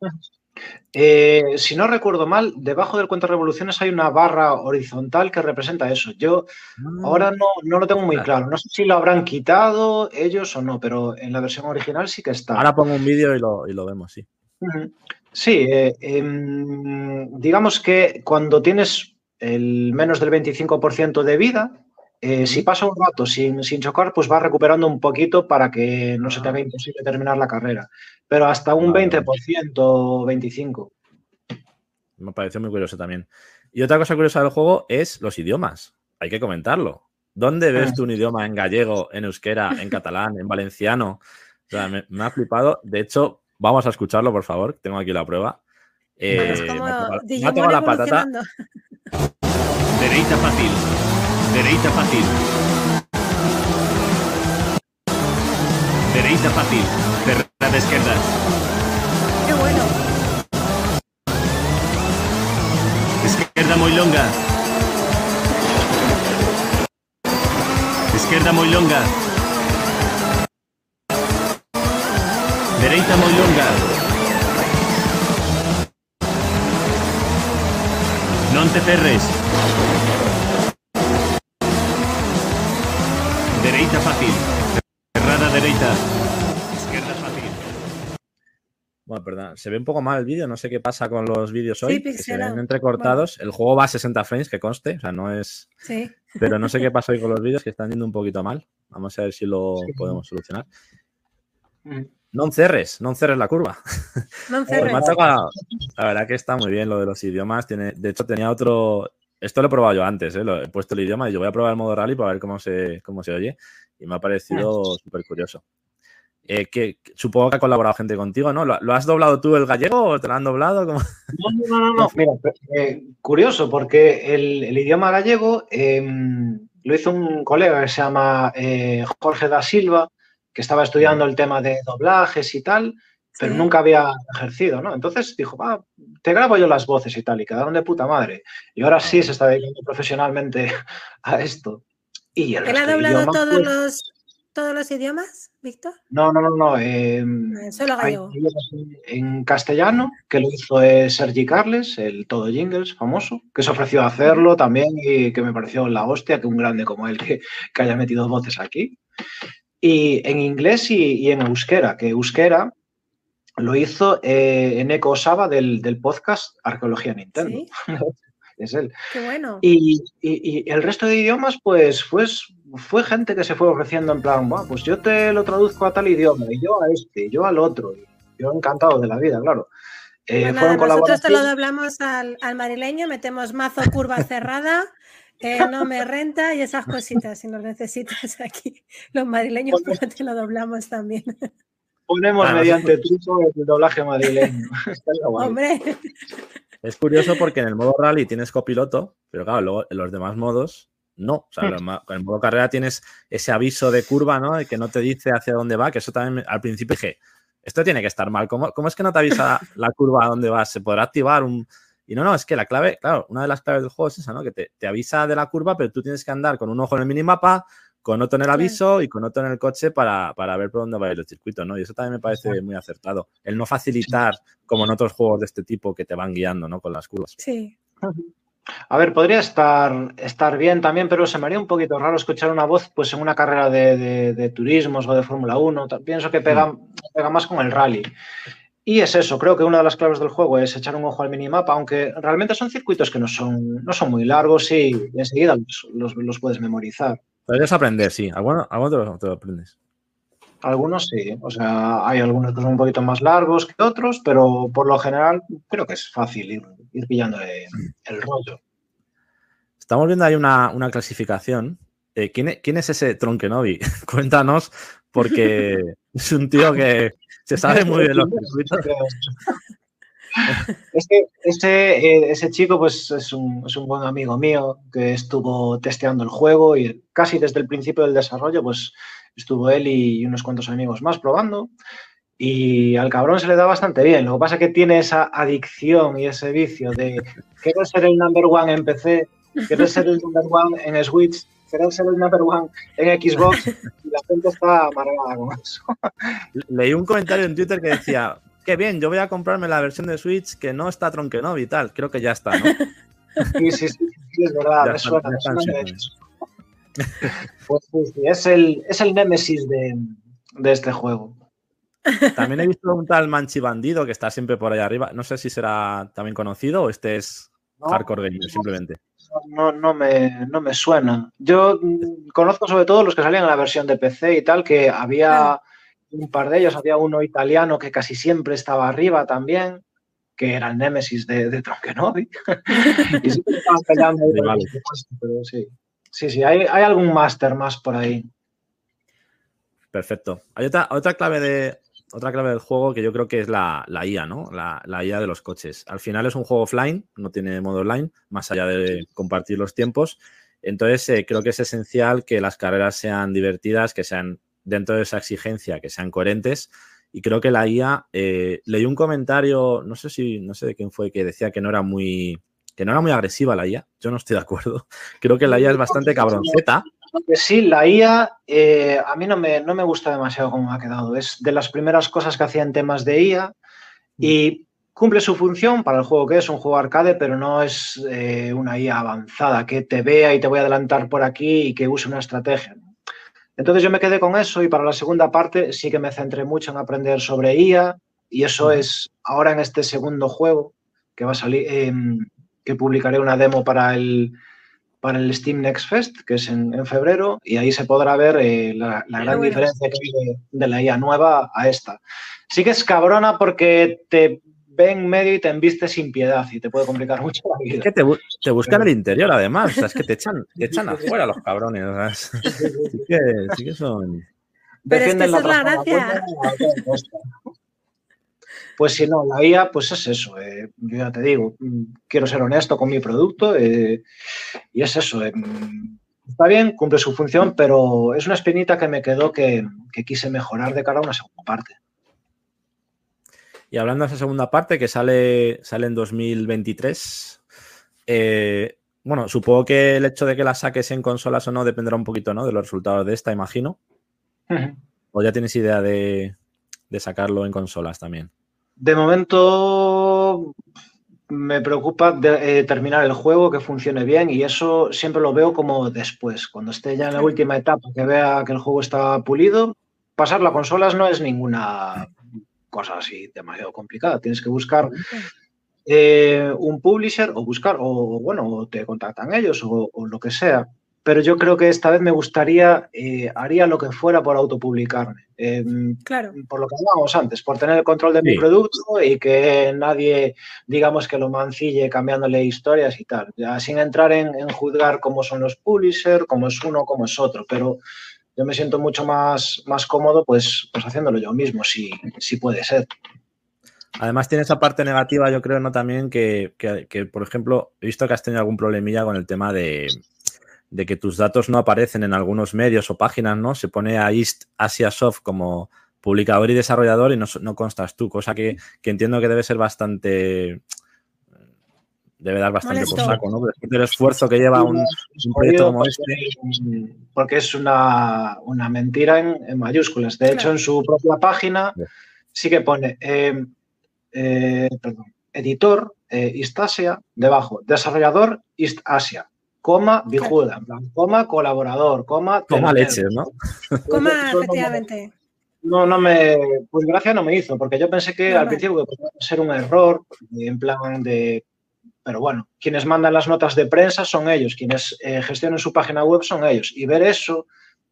S8: Eh, si no recuerdo mal, debajo del cuento revoluciones hay una barra horizontal que representa eso. Yo ahora no, no lo tengo muy
S2: Claro.
S8: claro. No sé si lo habrán quitado ellos o no, pero en la versión original sí que está.
S2: Ahora pongo un vídeo y lo, y lo vemos, sí.
S8: Sí, eh, em, digamos que cuando tienes el menos del 25% de vida, eh, si pasa un rato sin, sin chocar, pues va recuperando un poquito para que no se te haga imposible terminar la carrera. Pero hasta un
S2: Vale.
S8: 20%, 25%.
S2: Me pareció muy curioso también. Y otra cosa curiosa del juego es los idiomas. Hay que comentarlo. ¿Dónde ves
S8: Ah.
S2: tú un idioma en gallego, en euskera, en catalán, en valenciano? O sea, me, me ha flipado. De hecho, vamos a escucharlo, por favor. Tengo aquí la prueba. Eh,
S4: es como
S2: me ha tocado la patata. Derecha fácil. Derecha fácil. Derecha fácil. Cerrada de izquierdas.
S4: Qué bueno.
S2: Izquierda muy longa. Izquierda muy longa. Derecha muy longa. Non te cerres. Derecha fácil. Cerrada derecha. Izquierda fácil. Bueno, perdón, se ve un poco mal el vídeo, no sé qué pasa con los vídeos
S4: Sí,
S2: hoy, que se ven entrecortados. El juego va a 60 frames, que conste, o sea, no es...
S4: Sí.
S2: Pero no sé qué pasa hoy con los vídeos, que están yendo un poquito mal. Vamos a ver si lo
S8: Sí.
S2: podemos solucionar.
S8: Mm.
S2: No cerres, no cerres la curva.
S4: No cerres.
S2: me ha tocado- la verdad que está muy bien lo de los idiomas. Tiene, de hecho, tenía otro. Esto lo he probado yo antes, ¿eh? lo he puesto el idioma y yo voy a probar el modo rally para ver cómo se, cómo se oye. Y me ha parecido súper curioso. Eh, que, que- supongo que ha colaborado gente contigo, ¿no? ¿Lo, lo has doblado tú el gallego o te lo han doblado? ¿Cómo?
S8: No, no, no, no, no. Mira, eh, curioso, porque el, el idioma gallego eh, lo hizo un colega que se llama eh, Jorge da Silva, que estaba estudiando el tema de doblajes y tal, pero
S4: Sí.
S8: nunca había ejercido, ¿no? Entonces dijo, va, te grabo yo las voces y tal, y quedaron de puta madre. Y ahora sí se está dedicando profesionalmente a esto. Y el
S4: ¿Él ha doblado
S8: idiomas,
S4: todos
S8: pues,
S4: los, todos los idiomas, Víctor?
S8: No, no, no, no. eh,
S4: Eh, Solo gallego.
S8: en- castellano, que lo hizo eh, Sergi Carles, el Todo Jingles famoso, que se ofreció a hacerlo también y que me pareció la hostia que un grande como él que, que haya metido voces aquí. Y en inglés y, y en euskera, que euskera lo hizo eh, en Eco Osaba del, del podcast Arqueología Nintendo.
S4: Sí,
S8: Es él.
S4: qué bueno.
S8: Y, y- y el resto de idiomas, pues, fue, fue gente que se fue ofreciendo en plan, "Buah, pues yo te lo traduzco a tal idioma, y yo a este, y yo al otro. Y yo encantado de la vida, claro. Eh,
S4: Pues
S8: fueron
S4: nada, nosotros te lo doblamos al, al marileño, metemos mazo curva cerrada, eh, no me renta y esas cositas si nos necesitas aquí. Los madrileños
S8: Pues
S4: pues, te lo doblamos también.
S8: ponemos mediante truco el doblaje madrileño. Estaría guay.
S4: Hombre,
S2: Es curioso porque en el modo rally tienes copiloto, pero claro, luego en los demás modos no. O sea, en ma- en el modo carrera tienes ese aviso de curva, ¿no? Y que no te dice hacia dónde va, que eso también al principio dije, esto tiene que estar mal. ¿Cómo, cómo es que no te avisa la curva a dónde vas? ¿Se podrá activar un...? Y no, no, es que la clave, claro, una de las claves del juego es esa, ¿no? Que te, te avisa de la curva, pero tú tienes que andar con un ojo en el minimapa, con otro en el aviso y con otro en el coche para, para ver por dónde va a ir el circuito, ¿no? Y eso también me parece muy acertado. El no facilitar, como en otros juegos de este tipo, que te van guiando, ¿no? Con las curvas.
S4: sí.
S8: A ver, podría estar, estar bien también, pero se me haría un poquito raro escuchar una voz pues, en una carrera de, de- de turismos o de Fórmula 1. Ta- Pienso que pega, pega más con el rally. Y es eso, creo que una de las claves del juego es echar un ojo al minimapa, aunque realmente son circuitos que no son, no son muy largos y enseguida los, los- los puedes memorizar.
S2: Podrías aprender, sí. Algunos alguno te, lo, te lo aprendes.
S8: Algunos sí, o sea, hay algunos que son un poquito más largos que otros, pero por lo general creo que es fácil ir, ir pillando eh, el rollo.
S2: Estamos viendo ahí una, una clasificación. Eh, ¿quién, es, quién es ese Tronkenovi? Cuéntanos, porque es un tío que se sabe muy bien los circuitos.
S8: Es que ese, chico pues es un, es un buen amigo mío que estuvo testeando el juego y casi desde el principio del desarrollo pues estuvo él y unos cuantos amigos más probando y al cabrón se le da bastante bien. Lo que pasa es que tiene esa adicción y ese vicio de querer ser el number one en PC, querer ser el number one en Switch, querer ser el number one en Xbox y la gente está amargada con eso.
S2: Leí un comentario en Twitter que decía, qué bien, yo voy a comprarme la versión de Switch que no está Tronkenovi y tal. Creo que ya está, ¿no?
S8: Sí, sí, sí, sí, es verdad, me suena, me suena de hecho. Pues sí, sí, es el, es el némesis de, de este juego.
S2: También he visto un tal Manchi Bandido que está siempre por ahí arriba. No sé si será también conocido o este es
S8: ¿no?
S2: hardcore gamer, simplemente.
S8: No, no, me, no me suena. Yo mm, conozco sobre todo los que salían en la versión de PC y tal, que había. Un par de ellos, había uno italiano que casi siempre estaba arriba también, que era el némesis de, de y siempre estaban peleando
S2: Vale.
S8: puesto, pero sí. Sí, sí, hay, hay algún máster más por ahí.
S2: Perfecto. Hay otra, otra clave de. otra clave del juego que yo creo que es la, la IA, ¿no? La, la IA de los coches. Al final es un juego offline, no tiene modo online, más allá de compartir los tiempos. Entonces, eh, creo que es esencial que las carreras sean divertidas, que sean dentro de esa exigencia, que sean coherentes. Y creo que la IA, eh, leí un comentario, no sé si, no sé de quién fue, que decía que no era muy, que no era muy agresiva la IA. Yo no estoy de acuerdo. Creo que la IA es bastante cabronceta.
S8: Sí, la IA eh, a mí no me, no me gusta demasiado cómo ha quedado. Es de las primeras cosas que hacía en temas de IA y cumple su función para el juego que es un juego arcade, pero no es eh, una IA avanzada que te vea y te voy a adelantar por aquí y que use una estrategia. Entonces yo me quedé con eso y para la segunda parte sí que me centré mucho en aprender sobre IA y eso es ahora en este segundo juego que va a salir, eh, que publicaré una demo para el, para el Steam Next Fest, que es en, en febrero, y ahí se podrá ver eh, la, la, gran
S4: bueno.
S8: diferencia que hay de, de, la IA nueva a esta. Sí que es cabrona porque te ve en medio y te embiste sin piedad y te puede complicar mucho la vida.
S2: Es que te, te buscan el interior, además. O sea, es que te echan, te echan afuera los cabrones. O sea, sí, que, sí que son...
S4: Pero es que esa es la
S8: gracia. Pues si no, la IA, pues es eso. Eh, yo ya te digo, quiero ser honesto con mi producto eh, y es eso. Eh, está bien, cumple su función, pero es una espinita que me quedó que, que, quise mejorar de cara a una segunda parte.
S2: Y hablando de esa segunda parte que sale, sale en 2023, eh, bueno, supongo que el hecho de que la saques en consolas o no dependerá un poquito ¿no? de los resultados de esta, imagino. Uh -huh. ¿O ya tienes idea de, de sacarlo en consolas también?
S8: De momento me preocupa de, eh, terminar el juego, que funcione bien y eso siempre lo veo como después, cuando esté ya en la última etapa, que vea que el juego está pulido. Pasarlo a consolas no es ninguna cosa así demasiado complicada. Tienes que buscar eh, un publisher o buscar, o bueno, o te contactan ellos o, o, lo que sea. Pero yo creo que esta vez me gustaría, eh, haría lo que fuera por autopublicarme. Eh,
S4: claro.
S8: Por lo que hablábamos antes, por tener el control de sí. mi producto y que nadie, digamos, que lo mancille cambiándole historias y tal. Ya, sin entrar en, en juzgar cómo son los publishers, cómo es uno, cómo es otro. Pero yo me siento mucho más, más cómodo pues, pues haciéndolo yo mismo, si, si puede ser.
S2: Además tiene esa parte negativa, yo creo, ¿no? También que, que, por ejemplo, he visto que has tenido algún problemilla con el tema de, de que tus datos no aparecen en algunos medios o páginas, ¿no? Se pone a East Asia Soft como publicador y desarrollador y no, no constas tú, cosa que, que, entiendo que debe ser bastante... Debe dar bastante
S4: Molesto.
S2: por saco, ¿no? Después del esfuerzo que lleva un, un proyecto como este.
S8: Porque es una, una mentira en, en, mayúsculas. De hecho, en su propia página sí que pone eh, eh, perdón, editor eh, East Asia, debajo, desarrollador East Asia coma, bijuda, en plan, coma, colaborador, coma...
S2: Coma leches, ¿no?
S4: Coma, efectivamente.
S8: No, no me... Pues gracia no me hizo, porque yo pensé que no, al principio que podía ser un error, en plan de... Pero bueno, quienes mandan las notas de prensa son ellos, quienes eh, gestionan su página web son ellos. Y ver eso,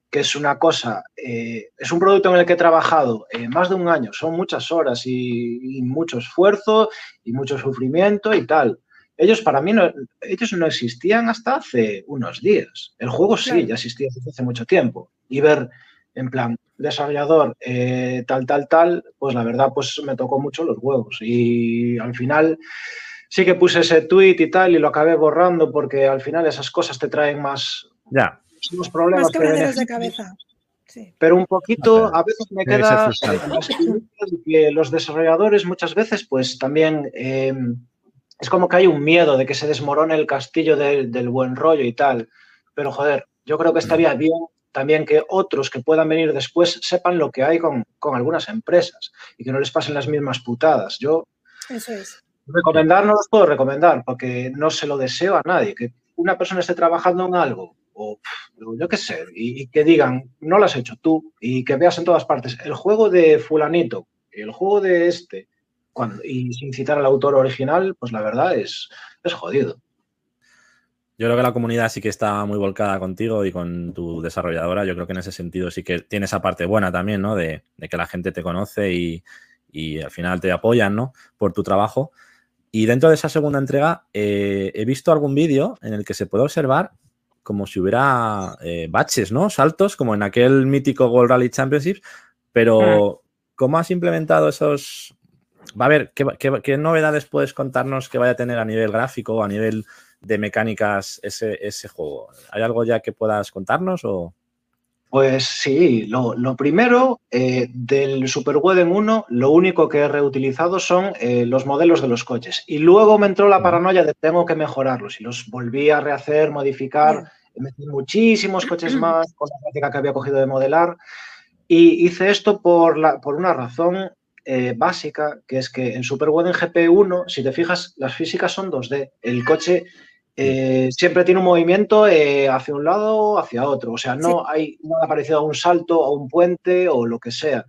S8: que es una cosa, eh, es un producto en el que he trabajado eh, más de un año, son muchas horas y, y mucho esfuerzo y mucho sufrimiento y tal ellos para mí no, ellos no existían hasta hace unos días. El juego sí, claro. ya existía desde hace mucho tiempo. Y ver en plan desarrollador eh, tal, tal, tal, pues la verdad pues me tocó mucho los huevos. Y al final sí que puse ese tweet y tal y lo acabé borrando porque al final esas cosas te traen más,
S2: ya.
S8: problemas.
S4: Más de cabeza.
S8: Sí. Pero un poquito, a veces me queda que los desarrolladores muchas veces pues también... Eh, es como que hay un miedo de que se desmorone el castillo de, del buen rollo y tal. Pero joder, yo creo que estaría bien también que otros que puedan venir después sepan lo que hay con, con algunas empresas y que no les pasen las mismas putadas. Yo
S4: Eso es.
S8: Recomendar no los puedo recomendar porque no se lo deseo a nadie. Que una persona esté trabajando en algo o yo qué sé, y, y que digan, no lo has hecho tú y que veas en todas partes el juego de fulanito, el juego de este, cuando, y sin citar al autor original, pues la verdad es, es jodido.
S2: Yo creo que la comunidad sí que está muy volcada contigo y con tu desarrolladora. Yo creo que en ese sentido sí que tiene esa parte buena también, ¿no? De, de que la gente te conoce y, y, al final te apoyan, ¿no? Por tu trabajo. Y dentro de esa segunda entrega eh, he visto algún vídeo en el que se puede observar como si hubiera eh, baches, ¿no? Saltos, como en aquel mítico World Rally Championship, pero... ¿cómo has implementado esos... Va a ver, ¿qué, qué- qué novedades puedes contarnos que vaya a tener a nivel gráfico a nivel de mecánicas ese, ese juego? ¿Hay algo ya que puedas contarnos o...?
S8: Pues sí, lo, lo primero, eh, del Super Weden 1, lo único que he reutilizado son eh, los modelos de los coches. Y luego me entró la paranoia de tengo que mejorarlos y los volví a rehacer, modificar, metí muchísimos coches más con la práctica que había cogido de modelar. Y hice esto por, la, por una razón eh, básica, que es que en Super Weden GP1, si te fijas, las físicas son 2D. El coche eh, siempre tiene un movimiento eh, hacia un lado o hacia otro. O sea, no hay nada parecido a un salto, a un puente o lo que sea.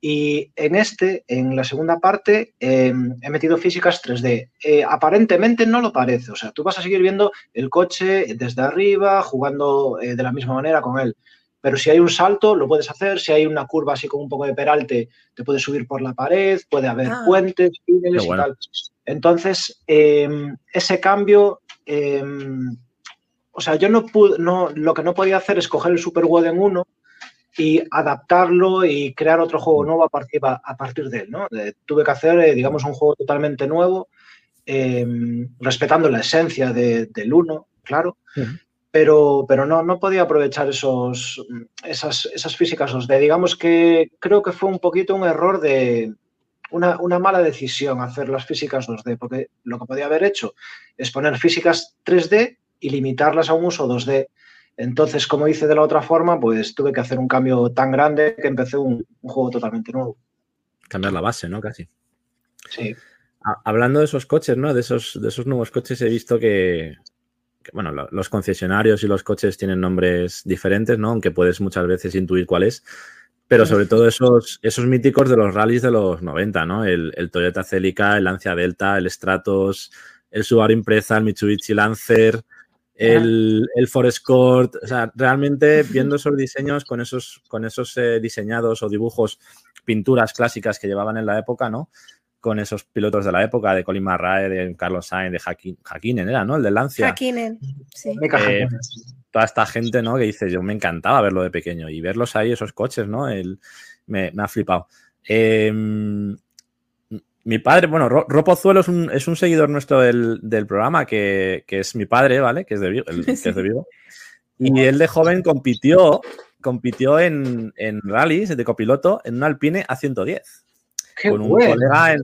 S8: Y en este, en la segunda parte, eh, he metido físicas 3D. Eh, aparentemente no lo parece. O sea, tú vas a seguir viendo el coche desde arriba, jugando eh, de la misma manera con él. Pero si hay un salto, lo puedes hacer. Si hay una curva así con un poco de peralte, te puedes subir por la pared, puede haber
S4: Ah.
S8: puentes, túneles
S2: bueno.
S8: y tal. Entonces, eh, ese cambio, eh, o sea, yo no pude, no, lo que no podía hacer es coger el Super Wooden 1 y adaptarlo y crear otro juego nuevo a partir, a partir de él, ¿no? Eh, tuve que hacer, eh, digamos, un juego totalmente nuevo, eh, respetando la esencia de- del 1, claro, pero, pero no, no podía aprovechar esos, esas, esas físicas 2D. Digamos que creo que fue un poquito un error de una, una mala decisión hacer las físicas 2D, porque lo que podía haber hecho es poner físicas 3D y limitarlas a un uso 2D. Entonces, como hice de la otra forma, pues tuve que hacer un cambio tan grande que empecé un, un juego totalmente nuevo.
S2: Cambiar la base, ¿no? Casi.
S8: Sí.
S2: Ha- Hablando de esos coches, ¿no? De esos, de esos nuevos coches he visto que, que, bueno, lo- los concesionarios y los coches tienen nombres diferentes, ¿no? Aunque puedes muchas veces intuir cuál es. Pero sobre todo esos, esos míticos de los rallies de los 90, ¿no? El, el Toyota Celica, el Lancia Delta, el Stratos, el Subaru Impreza, el Mitsubishi Lancer, el, el Ford Escort. O sea, realmente viendo esos diseños con esos, con esos eh, diseñados o dibujos, pinturas clásicas que llevaban en la época, ¿no? Con esos pilotos de la época, de Colin McRae, de Carlos Sainz, de Hakkinen, era, ¿no? El de Lancia.
S4: Hakkinen, sí.
S2: Eh. Toda esta gente, ¿no? Que dice, yo me encantaba verlo de pequeño y verlos ahí, esos coches, ¿no? El, me, me ha flipado. Eh, mi padre, bueno, Ro, Ro Pozuelo es un, es un seguidor nuestro del, del programa, que, que es mi padre, ¿vale? Que es de Vigo. el- que es de Vigo. Y él de joven compitió, compitió en, en rallies de copiloto en un Alpine A110
S8: Qué
S2: con un
S8: bueno.
S2: colega en-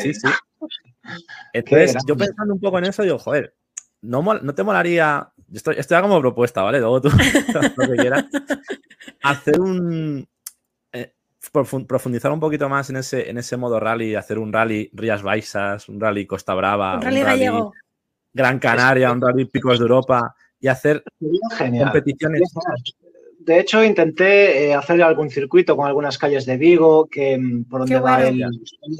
S2: Sí, sí. Entonces, yo pensando un poco en eso, digo, joder, ¿no, no te molaría? Esto, esto ya como propuesta, ¿vale? Luego tú lo que quieras. Hacer un. eh, profu- profundizar un poquito más en ese, en ese modo rally, hacer un rally Rías Baixas, un rally Costa Brava,
S4: Un rally gallego.
S2: Gran Canaria, un rally Picos de Europa y hacer
S8: genial.
S2: competiciones.
S8: De hecho, intenté eh, hacer algún circuito con algunas calles de Vigo, que, mm, por donde
S4: Qué
S8: va el,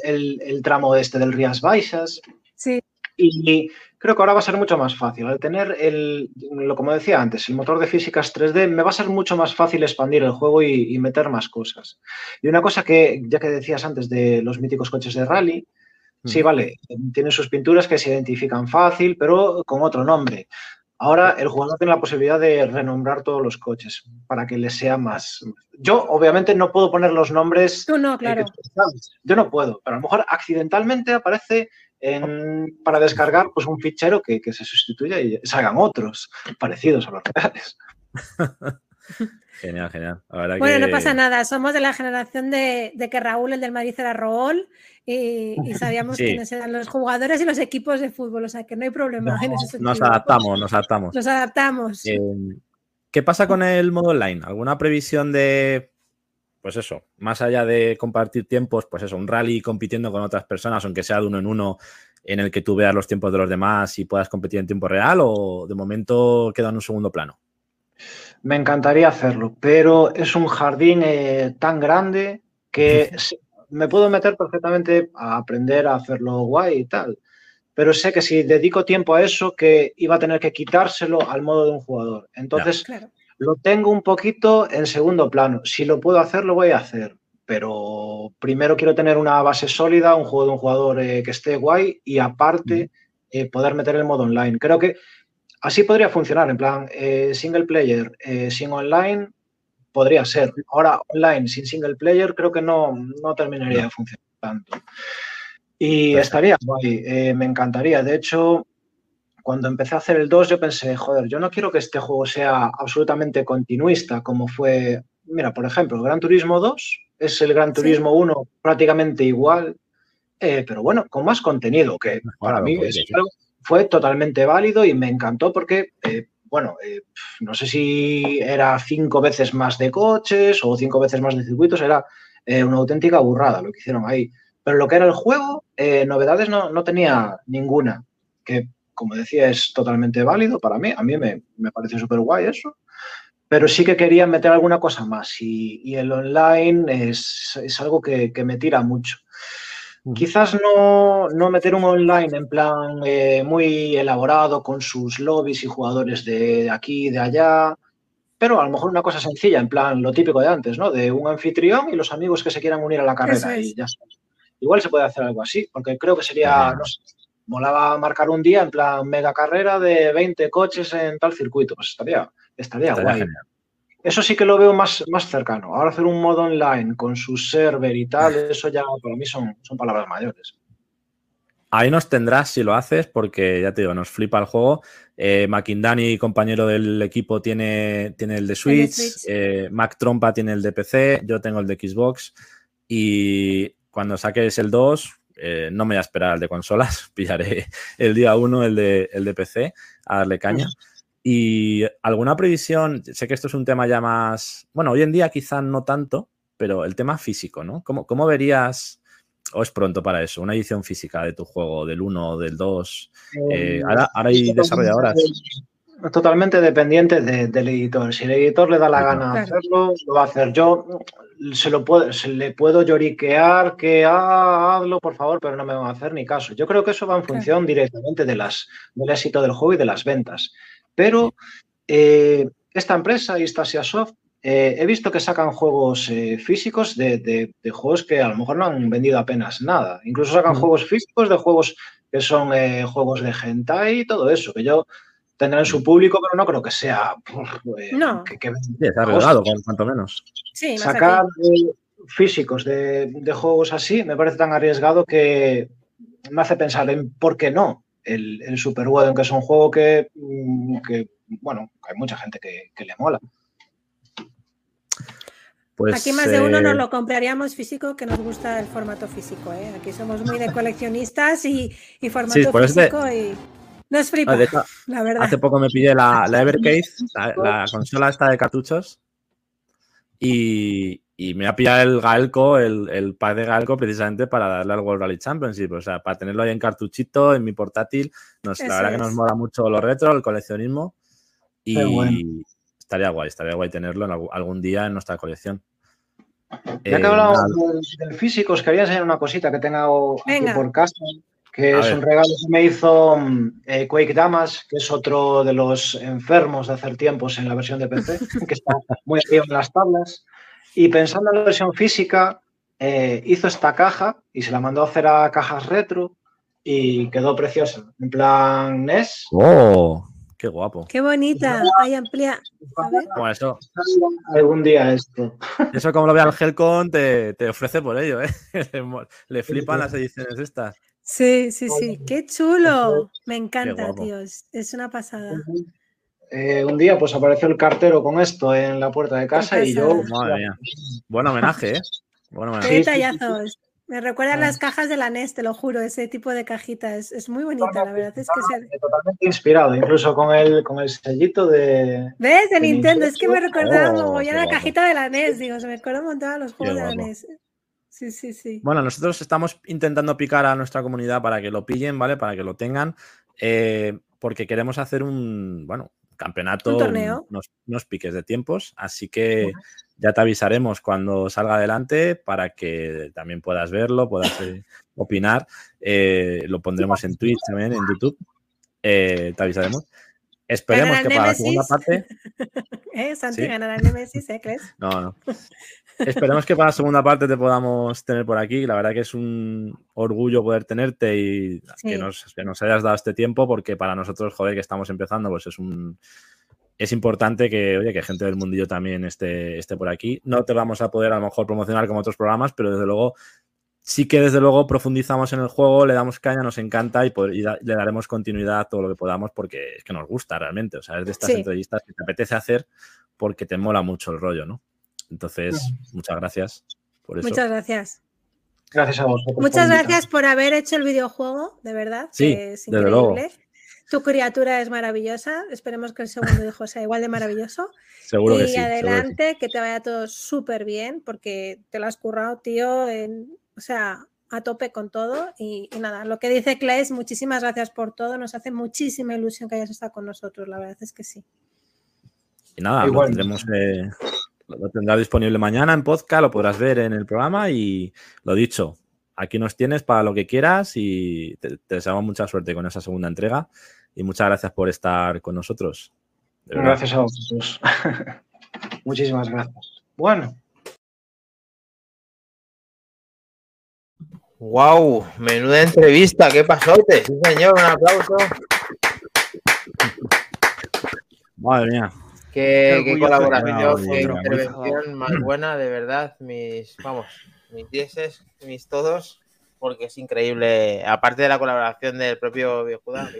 S8: el- el tramo este del Rías Baixas.
S4: Sí.
S8: Y creo que ahora va a ser mucho más fácil. Al tener el, lo como decía antes, el motor de físicas 3D, me va a ser mucho más fácil expandir el juego y, y meter más cosas. Y una cosa que, ya que decías antes de los míticos coches de rally, sí,
S2: Mm.
S8: vale, tienen sus pinturas que se identifican fácil, pero con otro nombre. Ahora el jugador tiene la posibilidad de renombrar todos los coches para que les sea más. Yo, obviamente, no puedo poner los nombres.
S4: Tú no,
S8: eh,
S4: claro.
S8: que tú sabes. Yo no puedo, pero a lo mejor accidentalmente aparece en- para descargar pues, un fichero que, que se sustituya y salgan otros parecidos a los reales.
S2: Genial, genial.
S4: Bueno, no pasa nada. Somos de la generación de, de que Raúl, el del Madrid, era Rool y, y sabíamos
S2: Sí.
S4: quiénes eran los jugadores y los equipos de fútbol. O sea, que no hay problema en ese sentido.
S2: Nos adaptamos, nos adaptamos.
S4: Nos adaptamos.
S2: Eh, ¿Qué pasa con el modo online? ¿Alguna previsión de, pues eso, más allá de compartir tiempos, pues eso, un rally compitiendo con otras personas, aunque sea de uno en uno, en el que tú veas los tiempos de los demás y puedas competir en tiempo real o de momento queda en un segundo plano?
S8: Me encantaría hacerlo, pero es un jardín eh, tan grande que me puedo meter perfectamente a aprender a hacerlo guay y tal. Pero sé que si dedico tiempo a eso, que iba a tener que quitárselo al modo de un jugador. Entonces,
S4: Claro.
S8: Lo tengo un poquito en segundo plano. Si lo puedo hacer, lo voy a hacer. Pero primero quiero tener una base sólida, un juego de un jugador eh, que esté guay y aparte eh, poder meter el modo online. Creo que así podría funcionar, en plan, eh, single player, sin online, podría ser. Ahora, online, sin single player, creo que no, no terminaría de funcionar tanto. Y estaría guay, me encantaría. De hecho, cuando empecé a hacer el 2, yo pensé, joder, yo no quiero que este juego sea absolutamente continuista, como fue, mira, por ejemplo, el Gran Turismo 2 es el Gran
S4: Sí.
S8: Turismo 1 prácticamente igual, eh, pero bueno, con más contenido, que para
S2: Claro,
S8: mí es
S2: sí.
S8: fue totalmente válido y me encantó porque, eh, bueno, eh, no sé si era cinco veces más de coches o cinco veces más de circuitos, era eh, una auténtica burrada lo que hicieron ahí. Pero lo que era el juego, eh, novedades no, no tenía ninguna, que como decía es totalmente válido para mí, a mí me, me pareció súper guay eso, pero sí que quería meter alguna cosa más y, y el online es, es algo que, que me tira mucho. Quizás no, no meter un online en plan eh, muy elaborado con sus lobbies y jugadores de aquí y de allá, pero a lo mejor una cosa sencilla, en plan lo típico de antes, ¿no? De un anfitrión y los amigos que se quieran unir a la carrera
S4: es.
S8: y ya está. Igual se puede hacer algo así, porque creo que sería,
S2: Genial.
S8: no sé, molaba marcar un día en plan mega carrera de 20 coches en tal circuito, pues estaría, estaría,
S2: Estaría
S8: guay.
S2: genial.
S8: Eso sí que lo veo más, más cercano. Ahora hacer un modo online con su server y tal, eso ya para mí son, son palabras mayores.
S2: Ahí nos tendrás si lo haces, porque ya te digo, nos flipa el juego. Eh, Makindani, compañero del equipo, tiene, tiene el de Switch.
S4: Switch.
S2: eh, Mac Trompa tiene el de PC. Yo tengo el de Xbox. Y cuando saques el 2, eh, no me voy a esperar al de consolas. Pillaré el día 1 el de, el de PC a darle caña. Y alguna previsión, sé que esto es un tema ya más, bueno, hoy en día quizá no tanto, pero el tema físico, ¿no? ¿Cómo, cómo verías, o es pronto para eso, una edición física de tu juego, del 1 o del 2? Eh, ahora, ahora hay desarrolladoras.
S8: Totalmente dependiente de- del editor. Si el editor le da la
S2: Claro.
S8: gana
S4: Claro.
S8: hacerlo, lo va a hacer. Yo se lo puedo, se le puedo lloriquear que ah, hazlo, por favor, pero no me va a hacer ni caso. Yo creo que eso va en función directamente de las, del éxito del juego y de las ventas. Pero eh, esta empresa, Istasia Soft, eh, he visto que sacan juegos eh, físicos de, de- de juegos que a lo mejor no han vendido apenas nada. Incluso sacan
S2: Ujú.
S8: juegos físicos de juegos que son eh, juegos de hentai y todo eso, que yo tendrán su público, pero no creo que sea eh,
S4: No.
S8: que, que
S2: Sí, está arriesgado, cuanto menos.
S4: Sí, más
S8: sacar
S4: aquí.
S8: eh, físicos de, de juegos así me parece tan arriesgado que me hace pensar en por qué no el, el Super Wedding, que es un juego que, mm, que, bueno, hay mucha gente que, que le mola.
S2: Pues,
S4: Aquí más de uno
S2: eh,
S4: nos lo compraríamos físico, que nos gusta el formato físico. ¿eh? Aquí somos muy de coleccionistas y, y formato
S2: por eso te-
S4: físico y nos flipa,
S2: de hecho,
S4: la verdad.
S2: Hace poco me pillé la, la Evercade, la, la consola esta de cartuchos, y, y me ha pillado el Gaelco, el, el pack de Gaelco, precisamente para darle al World Rally Championship. O sea, para tenerlo ahí en cartuchito, en mi portátil. Nos, la verdad que nos mola mucho lo retro, el coleccionismo. Y
S8: bueno.
S2: estaría guay, estaría guay tenerlo en algún, día en nuestra colección.
S8: Ya
S2: Eh,
S8: que hablamos
S2: nada,
S8: del, del físico, os quería enseñar una cosita que tengo aquí por casa, que
S2: A
S8: es
S2: ver.
S8: un regalo que me hizo mm, eh, Quake Damas, que es otro de los enfermos de hacer tiempos en la versión de PC, que está muy arriba en las tablas. Y pensando en la versión física, eh, hizo esta caja y se la mandó a hacer a cajas retro y quedó preciosa. En plan NES.
S2: ¡Oh! ¡Qué guapo!
S4: Qué bonita. Ahí amplía. A ver.
S2: Bueno, eso,
S8: Algún día esto.
S2: eso como lo vea el Helcon, te, te ofrece por ello, ¿eh? Le flipan las ediciones estas.
S4: Sí, sí, sí. Qué chulo. Me encanta, tíos. Es una pasada.
S8: Eh, un día pues apareció el cartero con esto en la puerta de casa y yo...
S2: Madre mía. Buen homenaje, ¿eh? Buen
S4: Qué
S2: homenaje.
S4: Detallazos. Me recuerdan las cajas de la NES, te lo juro, ese tipo de cajita. Es, es muy bonita, la verdad es que se...
S8: Totalmente inspirado, incluso con el, con el sellito de...
S4: ¿Ves? De
S8: De
S4: Nintendo, es que me recordaba
S2: Oh,
S4: mogollón
S2: qué
S4: la cajita de la NES, digo, se me acuerda un montón de los juegos de la. NES. Sí, sí, sí.
S2: Bueno, nosotros estamos intentando picar a nuestra comunidad para que lo pillen, ¿vale? Para que lo tengan, eh, porque queremos hacer un, bueno, campeonato,
S4: Un torneo.
S2: unos, unos piques de tiempos, así que ya te avisaremos cuando salga adelante para que también puedas verlo, puedas eh, opinar. Eh, lo pondremos en Twitch también, en YouTube. Te avisaremos. Esperemos que para la segunda parte
S4: ¿Eh? Santi
S2: Sí.
S4: ganará el Nemesis, ¿eh? ¿Crees?
S2: No, no. Esperemos que para la segunda parte te podamos tener por aquí. La verdad que es un orgullo poder tenerte y
S4: Sí.
S2: que, nos, que nos hayas dado este tiempo, porque para nosotros, joder, que estamos empezando, pues es un, es importante que, oye, que gente del mundillo también esté, esté por aquí. No te vamos a poder a lo mejor promocionar como otros programas, pero desde luego sí que desde luego profundizamos en el juego, le damos caña, nos encanta y, poder- y da- le daremos continuidad a todo lo que podamos porque es que nos gusta realmente. O sea, es de estas
S4: Sí.
S2: entrevistas que te apetece hacer porque te mola mucho el rollo, ¿no? Entonces, muchas gracias por eso.
S4: Muchas gracias.
S8: Gracias a vosotros. por
S4: Muchas gracias por haber hecho el videojuego, de verdad.
S2: Sí,
S4: que es
S2: desde luego.
S4: increíble. Tu criatura es maravillosa. Esperemos que el segundo hijo sea igual de maravilloso.
S2: Seguro que
S4: y
S2: sí. que sí.
S4: adelante, que, te vaya todo súper bien, porque te lo has currado, tío. en- o sea, a tope con todo. Y, y nada, lo que dice Claes, muchísimas gracias por todo. Nos hace muchísima ilusión que hayas estado con nosotros. La verdad es que sí.
S2: Y nada, lo tendremos, eh, lo tendrás disponible mañana en podcast, lo podrás ver en el programa y lo dicho, aquí nos tienes para lo que quieras y te, te deseamos mucha suerte con esa segunda entrega y muchas gracias por estar con nosotros.
S8: Gracias a vosotros. Muchísimas gracias. Bueno,
S1: ¡Wow! Menuda entrevista, ¿qué pasote? Sí, señor, un aplauso.
S2: Madre mía.
S1: Qué, colaboración, qué intervención más buena, de verdad. Mis, vamos, mis dieces, mis todos, porque es increíble. Aparte de la colaboración del propio Viejuda,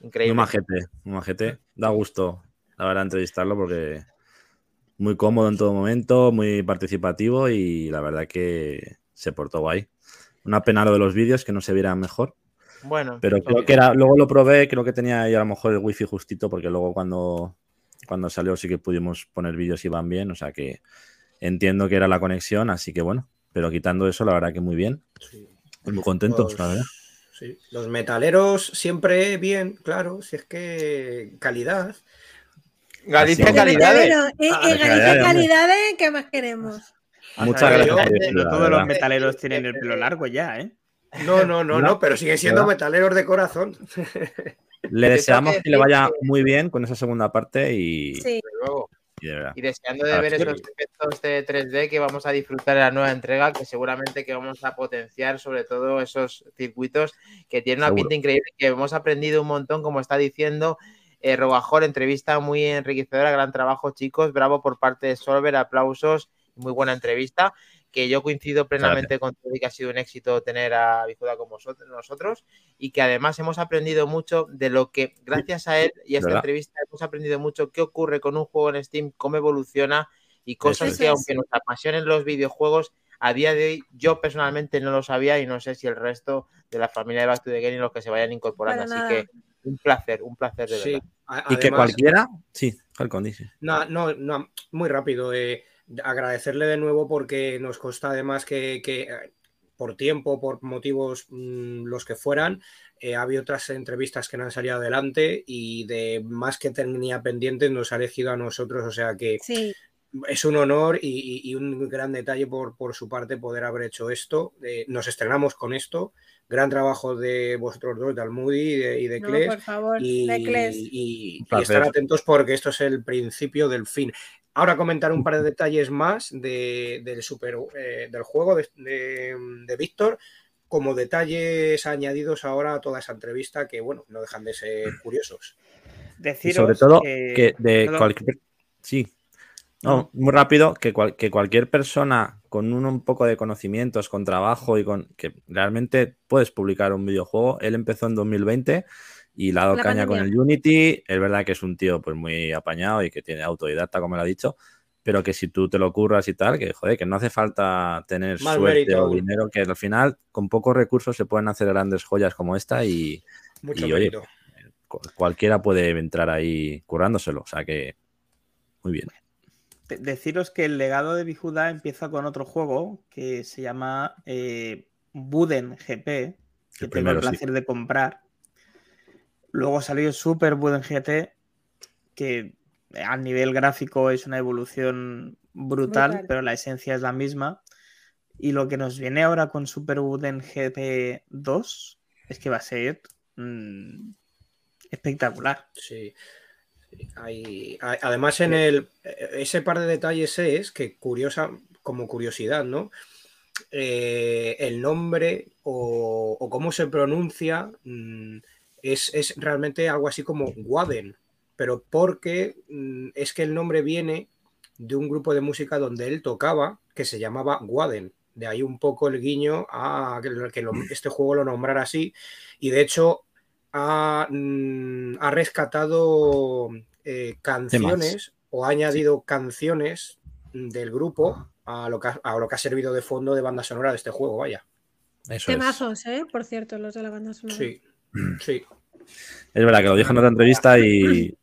S1: increíble.
S2: majete, muy majete. Da gusto, la verdad, entrevistarlo porque muy cómodo en todo momento, muy participativo y la verdad que se portó guay. Una pena lo de los vídeos que no se vieran mejor.
S1: Bueno,
S2: Pero creo
S1: obvio.
S2: que era, luego lo probé, creo que tenía ahí a lo mejor el wifi justito, porque luego cuando, cuando salió sí que pudimos poner vídeos y van bien, o sea que entiendo que era la conexión, así que bueno, pero quitando eso, la verdad que muy bien,
S3: Sí.
S2: muy contentos,
S3: Los-
S2: la verdad.
S3: sí. Los metaleros siempre bien, claro, si es que calidad.
S1: Galicia calidades.
S4: Y, y
S3: Ah,
S4: Galicia
S2: calidades,
S4: ¿qué más queremos?
S2: Muchas
S5: O sea,
S2: gracias.
S5: yo- No todos los metaleros tienen el pelo largo ya, ¿eh?
S3: No, no, no, no, pero siguen siendo
S2: ¿verdad?
S3: metaleros de corazón.
S2: Le deseamos
S1: que
S2: le vaya muy bien con esa segunda parte y,
S4: Sí,
S1: Desde luego.
S2: y de verdad.
S1: Y deseando de
S2: Ah,
S1: ver esos efectos de 3D que vamos a disfrutar en la nueva entrega, que seguramente que vamos a potenciar sobre todo esos circuitos que tienen una
S2: Seguro.
S1: pinta increíble, que hemos aprendido un montón, como está diciendo eh, Robajor, entrevista muy enriquecedora, gran trabajo chicos, bravo por parte de Solver, aplausos, muy buena entrevista, que yo coincido plenamente con todo y que ha sido un éxito tener a Bijuda con vosotros, nosotros y que además hemos aprendido mucho de lo que, gracias a él y a esta
S2: ¿Verdad?
S1: entrevista, hemos aprendido mucho qué ocurre con un juego en Steam, cómo evoluciona y cosas
S2: Eso
S1: que,
S4: es.
S1: aunque nos apasionen los videojuegos, a día de hoy yo personalmente no lo sabía y no sé si el resto de la familia de Back to the Game y los que se vayan incorporando. Así que un placer, un placer de
S3: Sí.
S1: verdad.
S2: Y que cualquiera, sí, Falcon dice.
S3: No, no, no, muy rápido. eh, agradecerle de nuevo porque nos consta además que, que, eh, por tiempo, por motivos mm, los que fueran, eh, ha habido otras entrevistas que no han salido adelante y de más que tenía pendientes nos ha elegido a nosotros. O sea que
S4: sí.
S3: es un honor y, y- y un gran detalle por, por su parte poder haber hecho esto. Eh, nos estrenamos con esto. Gran trabajo de vosotros dos, de Almudi y de, y de
S4: No,
S3: Kles
S4: por favor,
S3: y,
S4: Decles.
S3: y- estar atentos porque esto es el principio del fin. Ahora comentar un par de detalles más de- del, super, eh, del juego de, de- de Víctor, como detalles añadidos ahora a toda esa entrevista que, bueno, no dejan de ser curiosos.
S2: Y
S5: Deciros
S2: sobre todo
S5: que,
S2: que de cualquier... Sí. No, muy rápido, que, cual- que cualquier persona con un, un poco de conocimientos, con trabajo y con que realmente puedes publicar un videojuego. Él empezó en 2020 y le ha dado
S4: La
S2: caña con el Unity. Es verdad que es un tío pues muy apañado y que tiene autodidacta, como lo ha dicho, pero que si tú te lo curras y tal, que joder, que no hace falta tener suerte
S3: mérito.
S2: o dinero, que al final con pocos recursos se pueden hacer grandes joyas como esta y
S3: Mucho
S2: Y, oye, cualquiera puede entrar ahí currándoselo. O sea que muy bien.
S5: de- deciros que el legado de Bijuda empieza con otro juego que se llama eh, Buden GP, que tengo
S2: primero,
S5: el
S2: sí.
S5: placer de comprar. Luego salió Super Buden GT, que a nivel gráfico es una evolución brutal,
S4: Brutal.
S5: pero la esencia es la misma. Y lo que nos viene ahora con Super Buden GP 2 es que va a ser mm, espectacular.
S3: Sí. Hay- hay- además, en el ese par de detalles es que curiosa, como curiosidad, ¿no? Eh, el nombre o, o cómo se pronuncia mm, es, es realmente algo así como Waden, pero porque mm, es que el nombre viene de un grupo de música donde él tocaba que se llamaba Waden. De ahí un poco el guiño a que, lo- que lo- este juego lo nombrara así. Y de hecho ha, mm, ha rescatado eh, canciones o ha añadido canciones del grupo a lo, que ha, a lo que ha servido de fondo de banda sonora de este juego, vaya.
S2: Eso es.
S4: Temazos, ¿eh? Por cierto, los de la banda sonora.
S3: Sí, sí.
S2: Es verdad que lo dijo en otra entrevista y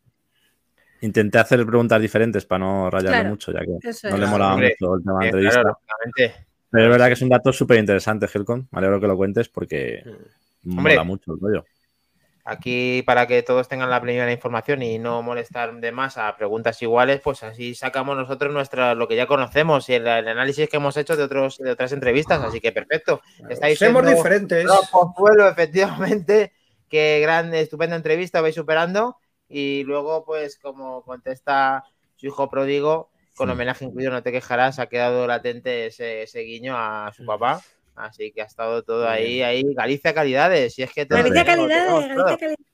S2: intenté hacer preguntas diferentes para no rayarle
S4: Claro,
S2: mucho, ya que no
S4: es.
S2: le molaba
S1: Hombre,
S2: mucho el tema de la
S1: Eh,
S2: entrevista.
S1: claro.
S2: Pero es verdad que es un dato súper interesante, Helcon. Me alegro que lo cuentes porque
S1: Hombre.
S2: mola mucho el rollo.
S1: Aquí, para que todos tengan la plena información y no molestar de más a preguntas iguales, pues así sacamos nosotros nuestra, lo que ya conocemos y el, el análisis que hemos hecho de, otros, de otras entrevistas. Así que perfecto. Estáis
S3: Somos diferentes.
S1: Consuelo, efectivamente. Qué gran, estupenda entrevista, vais superando. Y luego, pues, como contesta su hijo pródigo, con
S2: Sí.
S1: homenaje incluido, no te quejarás, ha quedado latente ese, ese guiño a su papá. Así que ha estado todo ahí, ahí. Galicia Calidades. Y es que todo
S4: Galicia
S1: tenemos,
S4: calidad,
S1: tenemos todo.
S4: Galicia calidad.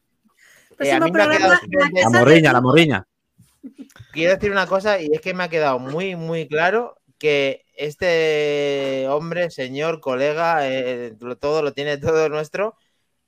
S1: Eh, a
S4: Próximo
S1: mí me ha
S4: programa,
S1: quedado
S4: la
S2: La morriña, la morriña.
S1: Quiero decir una cosa, y es que me ha quedado muy, muy claro que este hombre, señor, colega, eh, todo lo tiene todo nuestro,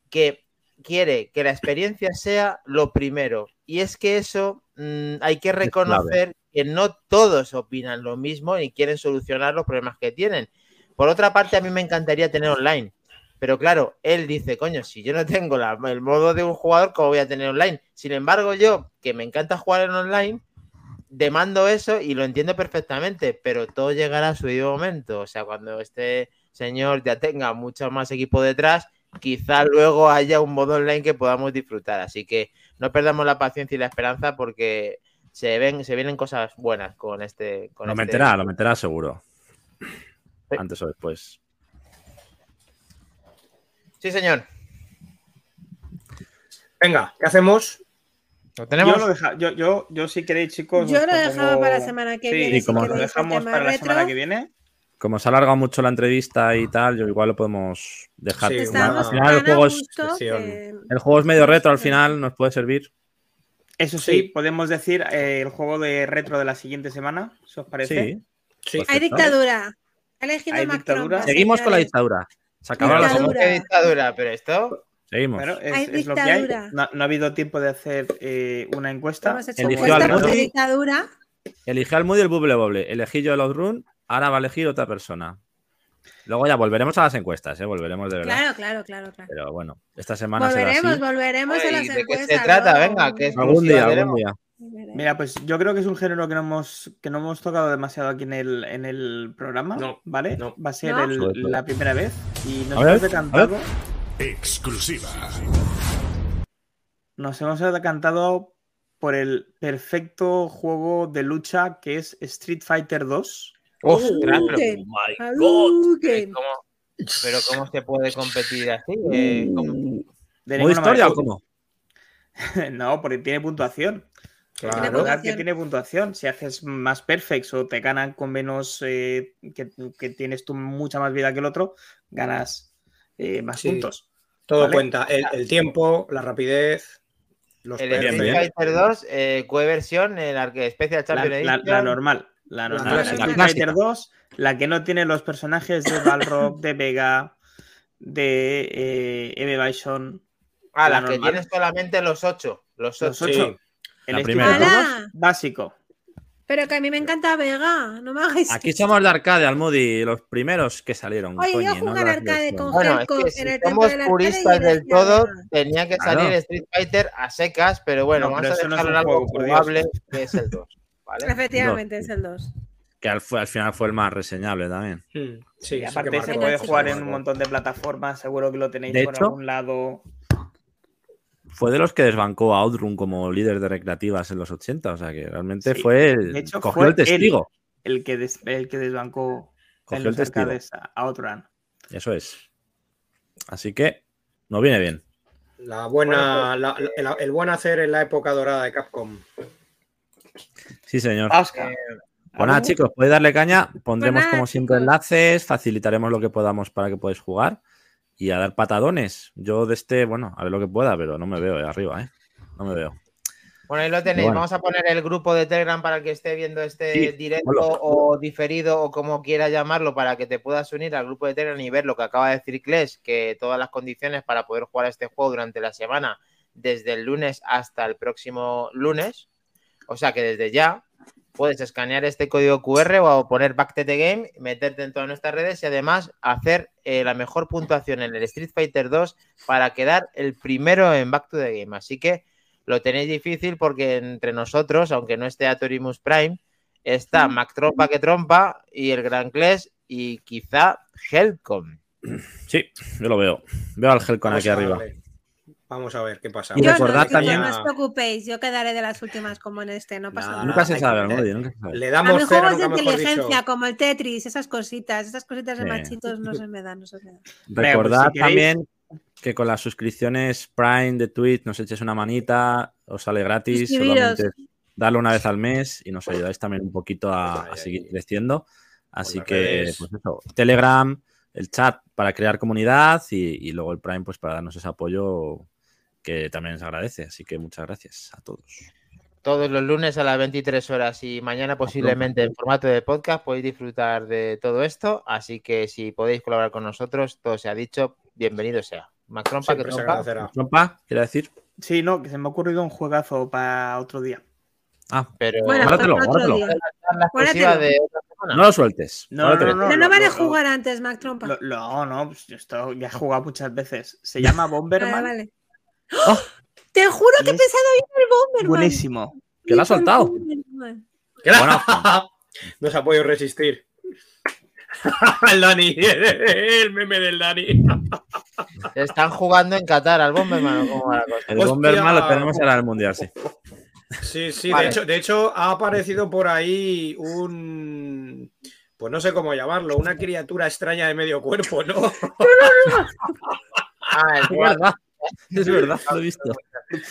S1: que quiere que la experiencia sea lo primero. Y es que eso mm, hay que reconocer que no todos opinan lo mismo y quieren solucionar los problemas que tienen. Por otra parte, a mí me encantaría tener online. Pero claro, él dice, coño, si yo no tengo la- el modo de un jugador, ¿cómo voy a tener online? Sin embargo, yo, que me encanta jugar en online, demando eso y lo entiendo perfectamente, pero todo llegará a su debido momento. O sea, cuando este señor ya tenga mucho más equipo detrás, quizá luego haya un modo online que podamos disfrutar. Así que no perdamos la paciencia y la esperanza porque se ven, se vienen cosas buenas con este. Con
S2: Lo
S1: este-
S2: meterá, lo meterá seguro.
S1: Sí.
S2: Antes o después.
S1: Sí, señor.
S3: Venga, ¿qué hacemos?
S1: ¿Lo tenemos?
S5: Yo, lo deja- yo, yo, yo, si queréis, chicos.
S4: Yo lo dejaba para la semana que
S5: Sí,
S4: viene.
S2: y como
S4: si
S5: lo
S4: el
S5: dejamos para la semana que viene.
S2: Como se ha alargado mucho la entrevista y tal, yo igual lo podemos dejar.
S3: Sí,
S2: al final el juego, es,
S4: que-
S2: el juego es medio retro, al final nos puede servir.
S5: Eso sí,
S3: Sí.
S5: podemos decir eh, el juego de retro de la siguiente semana, si os parece.
S2: Sí.
S3: Sí.
S2: Pues
S4: Hay dictadura. Ha elegido
S5: Hay dictadura.
S2: Seguimos con la dictadura. Se acaba la
S4: Dictadura.
S1: ¿Cómo que dictadura? Pero esto.
S2: Seguimos.
S5: Bueno, es,
S4: Hay
S5: es lo que hay. No, no ha habido tiempo de hacer eh, una encuesta.
S2: Eligió
S4: encuesta
S2: al Moody. al Moody el Bubble Bobble. Elegí yo el Outrun. Ahora va a elegir otra persona. Luego ya volveremos a las encuestas, ¿eh? Volveremos de verdad.
S4: Claro, claro, claro, claro.
S2: Pero bueno, esta semana será
S4: Volveremos,
S2: así.
S4: volveremos a las
S1: ¿de qué
S4: encuestas.
S1: se trata? Venga, que es-
S2: Algún día, algún día.
S5: Mira, pues yo creo que es un género que no hemos, que no hemos tocado demasiado aquí en el, en el programa.
S3: No,
S5: ¿Vale?
S3: no.
S5: Va a ser
S4: No.
S5: el- la primera vez. Y nos hemos decantado.
S7: Exclusiva.
S5: Nos hemos decantado por el perfecto juego de lucha que es Street Fighter 2.
S1: ¡Ostras! pero- my
S4: Hadouken.
S1: ¿Cómo- pero ¿cómo se puede competir así? Eh, ¿cómo?
S5: De
S2: ¿Modo
S5: ninguna
S2: historia
S5: manera.
S2: o cómo?
S5: no, porque tiene puntuación.
S3: Claro.
S5: Que
S4: puntuación.
S5: tiene puntuación. Si haces más perfects o te ganan con menos, eh, que, que tienes tú mucha más vida que el otro, ganas eh, más
S3: Sí.
S5: puntos.
S3: Todo
S5: Vale.
S3: cuenta. El, el tiempo, la rapidez, los
S1: El. Street. Fighter 2, eh, ¿qué versión? El Special
S5: La,
S1: Champion
S5: la-
S1: Edition.
S5: la normal. La normal.
S2: La clásica.
S5: Fighter 2, la que no tiene los personajes de Balrog, de Vega, de eh, Eve Bison.
S1: Ah, la
S5: la
S1: que tiene solamente los 8. Los 8.
S5: Los ocho. El
S2: La
S5: Street
S2: primera.
S5: Fighter 2
S4: ¡Hala!
S5: básico.
S4: Pero que a mí me encanta Vega, no me hagáis.
S2: Aquí somos de arcade, Almudi, los primeros que salieron.
S4: Oye, yo
S2: coño, no
S4: jugar
S2: las
S4: arcade con-
S1: Bueno, es
S4: Helco
S1: que
S4: en
S1: si
S4: el tiempo
S1: somos
S4: del
S1: puristas del todo, tenía que
S2: Claro.
S1: salir Street Fighter a secas, pero bueno,
S5: No,
S1: vamos
S5: pero
S1: a
S5: eso no es
S1: dejarlo en algo jugable, que es el 2. ¿Vale?
S4: Efectivamente, es el 2.
S2: Que al, final fue el más reseñable también.
S3: Mm, Sí,
S5: Y aparte se puede jugar en un montón de plataformas, seguro que lo tenéis
S2: De
S5: por
S2: hecho-
S5: algún lado.
S2: Fue de los que desbancó a Outrun como líder de recreativas en los 80. O sea que realmente
S5: Sí,
S2: fue el.
S5: de hecho,
S2: cogió
S5: fue
S2: el testigo.
S5: El que, des- el que desbancó
S2: Cogió
S5: en
S2: el
S5: los
S2: testigo.
S5: arcades a Outrun.
S2: Eso es. Así que nos viene bien.
S3: La buena,
S1: Bueno,
S3: la- el, el buen hacer en la época dorada de Capcom.
S2: Sí, señor.
S5: Oscar.
S2: Pues nada, chicos, podéis darle caña. Pondremos
S4: nada,
S2: como siempre
S4: chicos.
S2: enlaces, facilitaremos lo que podamos para que podáis jugar y a dar patadones. Yo de este, bueno, a ver lo que pueda, pero no me veo eh, arriba, ¿eh? No me veo.
S1: Bueno, ahí lo tenéis.
S2: Bueno.
S1: Vamos a poner el grupo de Telegram para el que esté viendo este
S2: Sí,
S1: directo o diferido o como quiera llamarlo para que te puedas unir al grupo de Telegram y ver lo que acaba de decir Kles, que todas las condiciones para poder jugar a este juego durante la semana, desde el lunes hasta el próximo lunes. O sea que desde ya puedes escanear este código QR o poner Back to the Game, meterte en todas nuestras redes y además hacer eh, la mejor puntuación en el Street Fighter 2 para quedar el primero en Back to the Game. Así que lo tenéis difícil porque entre nosotros, aunque no esté Atorimus Prime, está Mac Trompa que trompa y el Gran Clash y quizá Helcom.
S2: Sí, yo lo veo. Veo al Helcon
S3: Vamos
S2: aquí arriba.
S3: Vamos a ver qué pasa.
S2: Y
S4: Yo
S2: recordad
S4: no,
S2: también-
S4: No os preocupéis, yo quedaré de las últimas como en este, no pasa
S3: Nada,
S4: nada.
S2: Nunca se sabe,
S3: que-
S2: nunca se sabe.
S3: Le
S4: A
S3: damos
S4: mí
S3: cero,
S4: juegos de inteligencia
S3: dicho.
S4: como el Tetris, esas cositas, esas cositas de
S2: Sí.
S4: machitos no se me dan, no se me dan.
S2: Recordad
S5: pues si queréis-
S2: también que con las suscripciones Prime de Twitch nos eches una manita, os sale gratis, solamente darle una vez al mes y nos ayudáis también un poquito a, a seguir creciendo. Así
S3: las
S2: que, pues eso, Telegram, el chat para crear comunidad y, y luego el Prime pues para darnos ese apoyo que también se agradece. Así que muchas gracias a todos.
S1: Todos los lunes a las 23 horas y mañana posiblemente en formato de podcast podéis disfrutar de todo esto. Así que si podéis colaborar con nosotros, todo se ha dicho, bienvenido sea. Mac Trompa que trompa.
S2: ¿Quiere decir?
S5: Sí, no, que se me ha ocurrido un juegazo para otro día.
S2: Ah,
S1: Pero
S4: Bueno,
S2: guárdatelo, guárdatelo.
S4: día.
S1: la exclusiva
S4: guárdatelo.
S1: de otra semana.
S2: no lo sueltes.
S5: No, no, no,
S4: no vale
S5: lo-
S4: jugar antes, Mac Trompa.
S5: No, no, pues yo esto ya he jugado muchas veces. Se llama
S4: Vale,
S5: Bomberman.
S4: ¡Oh! Te juro que he pensado ir al Bomberman.
S5: Buenísimo.
S2: Que lo ha soltado.
S4: Bomberman.
S2: Bueno,
S3: No se ha podido resistir. el Dani, el meme del Dani.
S1: Están jugando en Qatar al Bomberman o cómo va la cosa.
S2: el
S3: Hostia.
S2: Bomberman lo tenemos ahora en el Mundial, sí.
S3: Sí, sí,
S1: Vale.
S3: de, hecho, de hecho ha aparecido por ahí un... Pues no sé cómo llamarlo, una criatura extraña de medio cuerpo, ¿no?
S1: Ah, el
S2: Es verdad. Es verdad, lo he visto.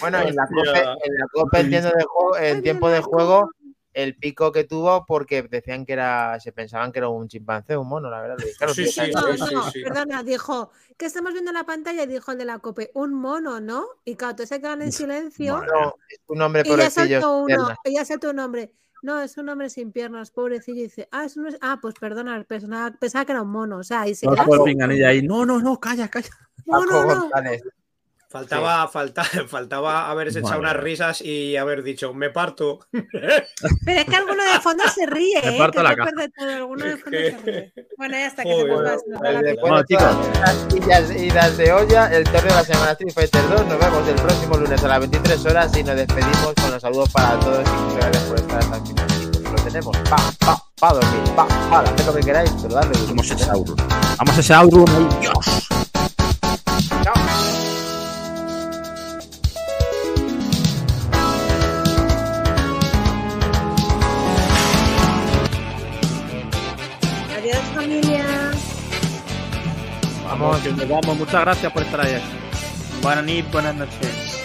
S1: Bueno, en la. COPE, en la COPE entiendo de juego, en tiempo de juego, el pico que tuvo porque decían que era, se pensaban que era un chimpancé, un mono, la verdad. Claro,
S3: Sí, sí,
S4: No,
S3: sí,
S4: no,
S3: sí.
S4: perdona, dijo, ¿qué estamos viendo en la pantalla? Y dijo el de la COPE, un mono, ¿no? Y claro, todos se quedan en silencio.
S1: no, es un hombre
S4: y ya
S1: pobrecillo.
S4: saltó uno, ya saltó un hombre. No, es un hombre sin piernas, pobrecillo. Y dice, ah, es un... ah pues perdona, pensaba, pensaba que era un mono. O sea, y se
S2: por pinganilla ahí. No, no, no, calla, calla.
S4: No, no, no.
S3: Faltaba, falta, faltaba haberse echado unas risas y haber dicho, me parto.
S4: Pero es que alguno de fondo se ríe,
S2: Me
S4: ¿eh?
S2: parto
S4: que
S2: la
S4: no
S2: caja.
S4: pierde todo, alguno de
S3: Es
S4: fondo
S3: que-
S4: se ríe. Bueno, ya está, que
S3: Joder,
S4: se la.
S2: Bueno,
S1: todas estas sillas idas de olla, el torneo de la semana Street Fighter 2. Nos vemos el próximo lunes a las 23 horas y nos despedimos con los saludos para todos y muchas gracias por estar hasta el final. Chicos, lo tenemos. Pa, pa, pa dormir. Pa, pa, haced lo que queráis, pero dadle.
S2: Vamos a ese Aurum. Vamos a ese Aurum. ¡Ay, Dios! Vamos, que nos vamos. Muchas gracias por estar ahí.
S5: Buenas noches, buenas noches.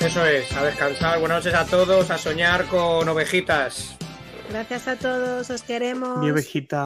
S3: Eso es, a descansar. Buenas noches a todos, a soñar con ovejitas.
S4: Gracias a todos, os queremos.
S5: Mi ovejita.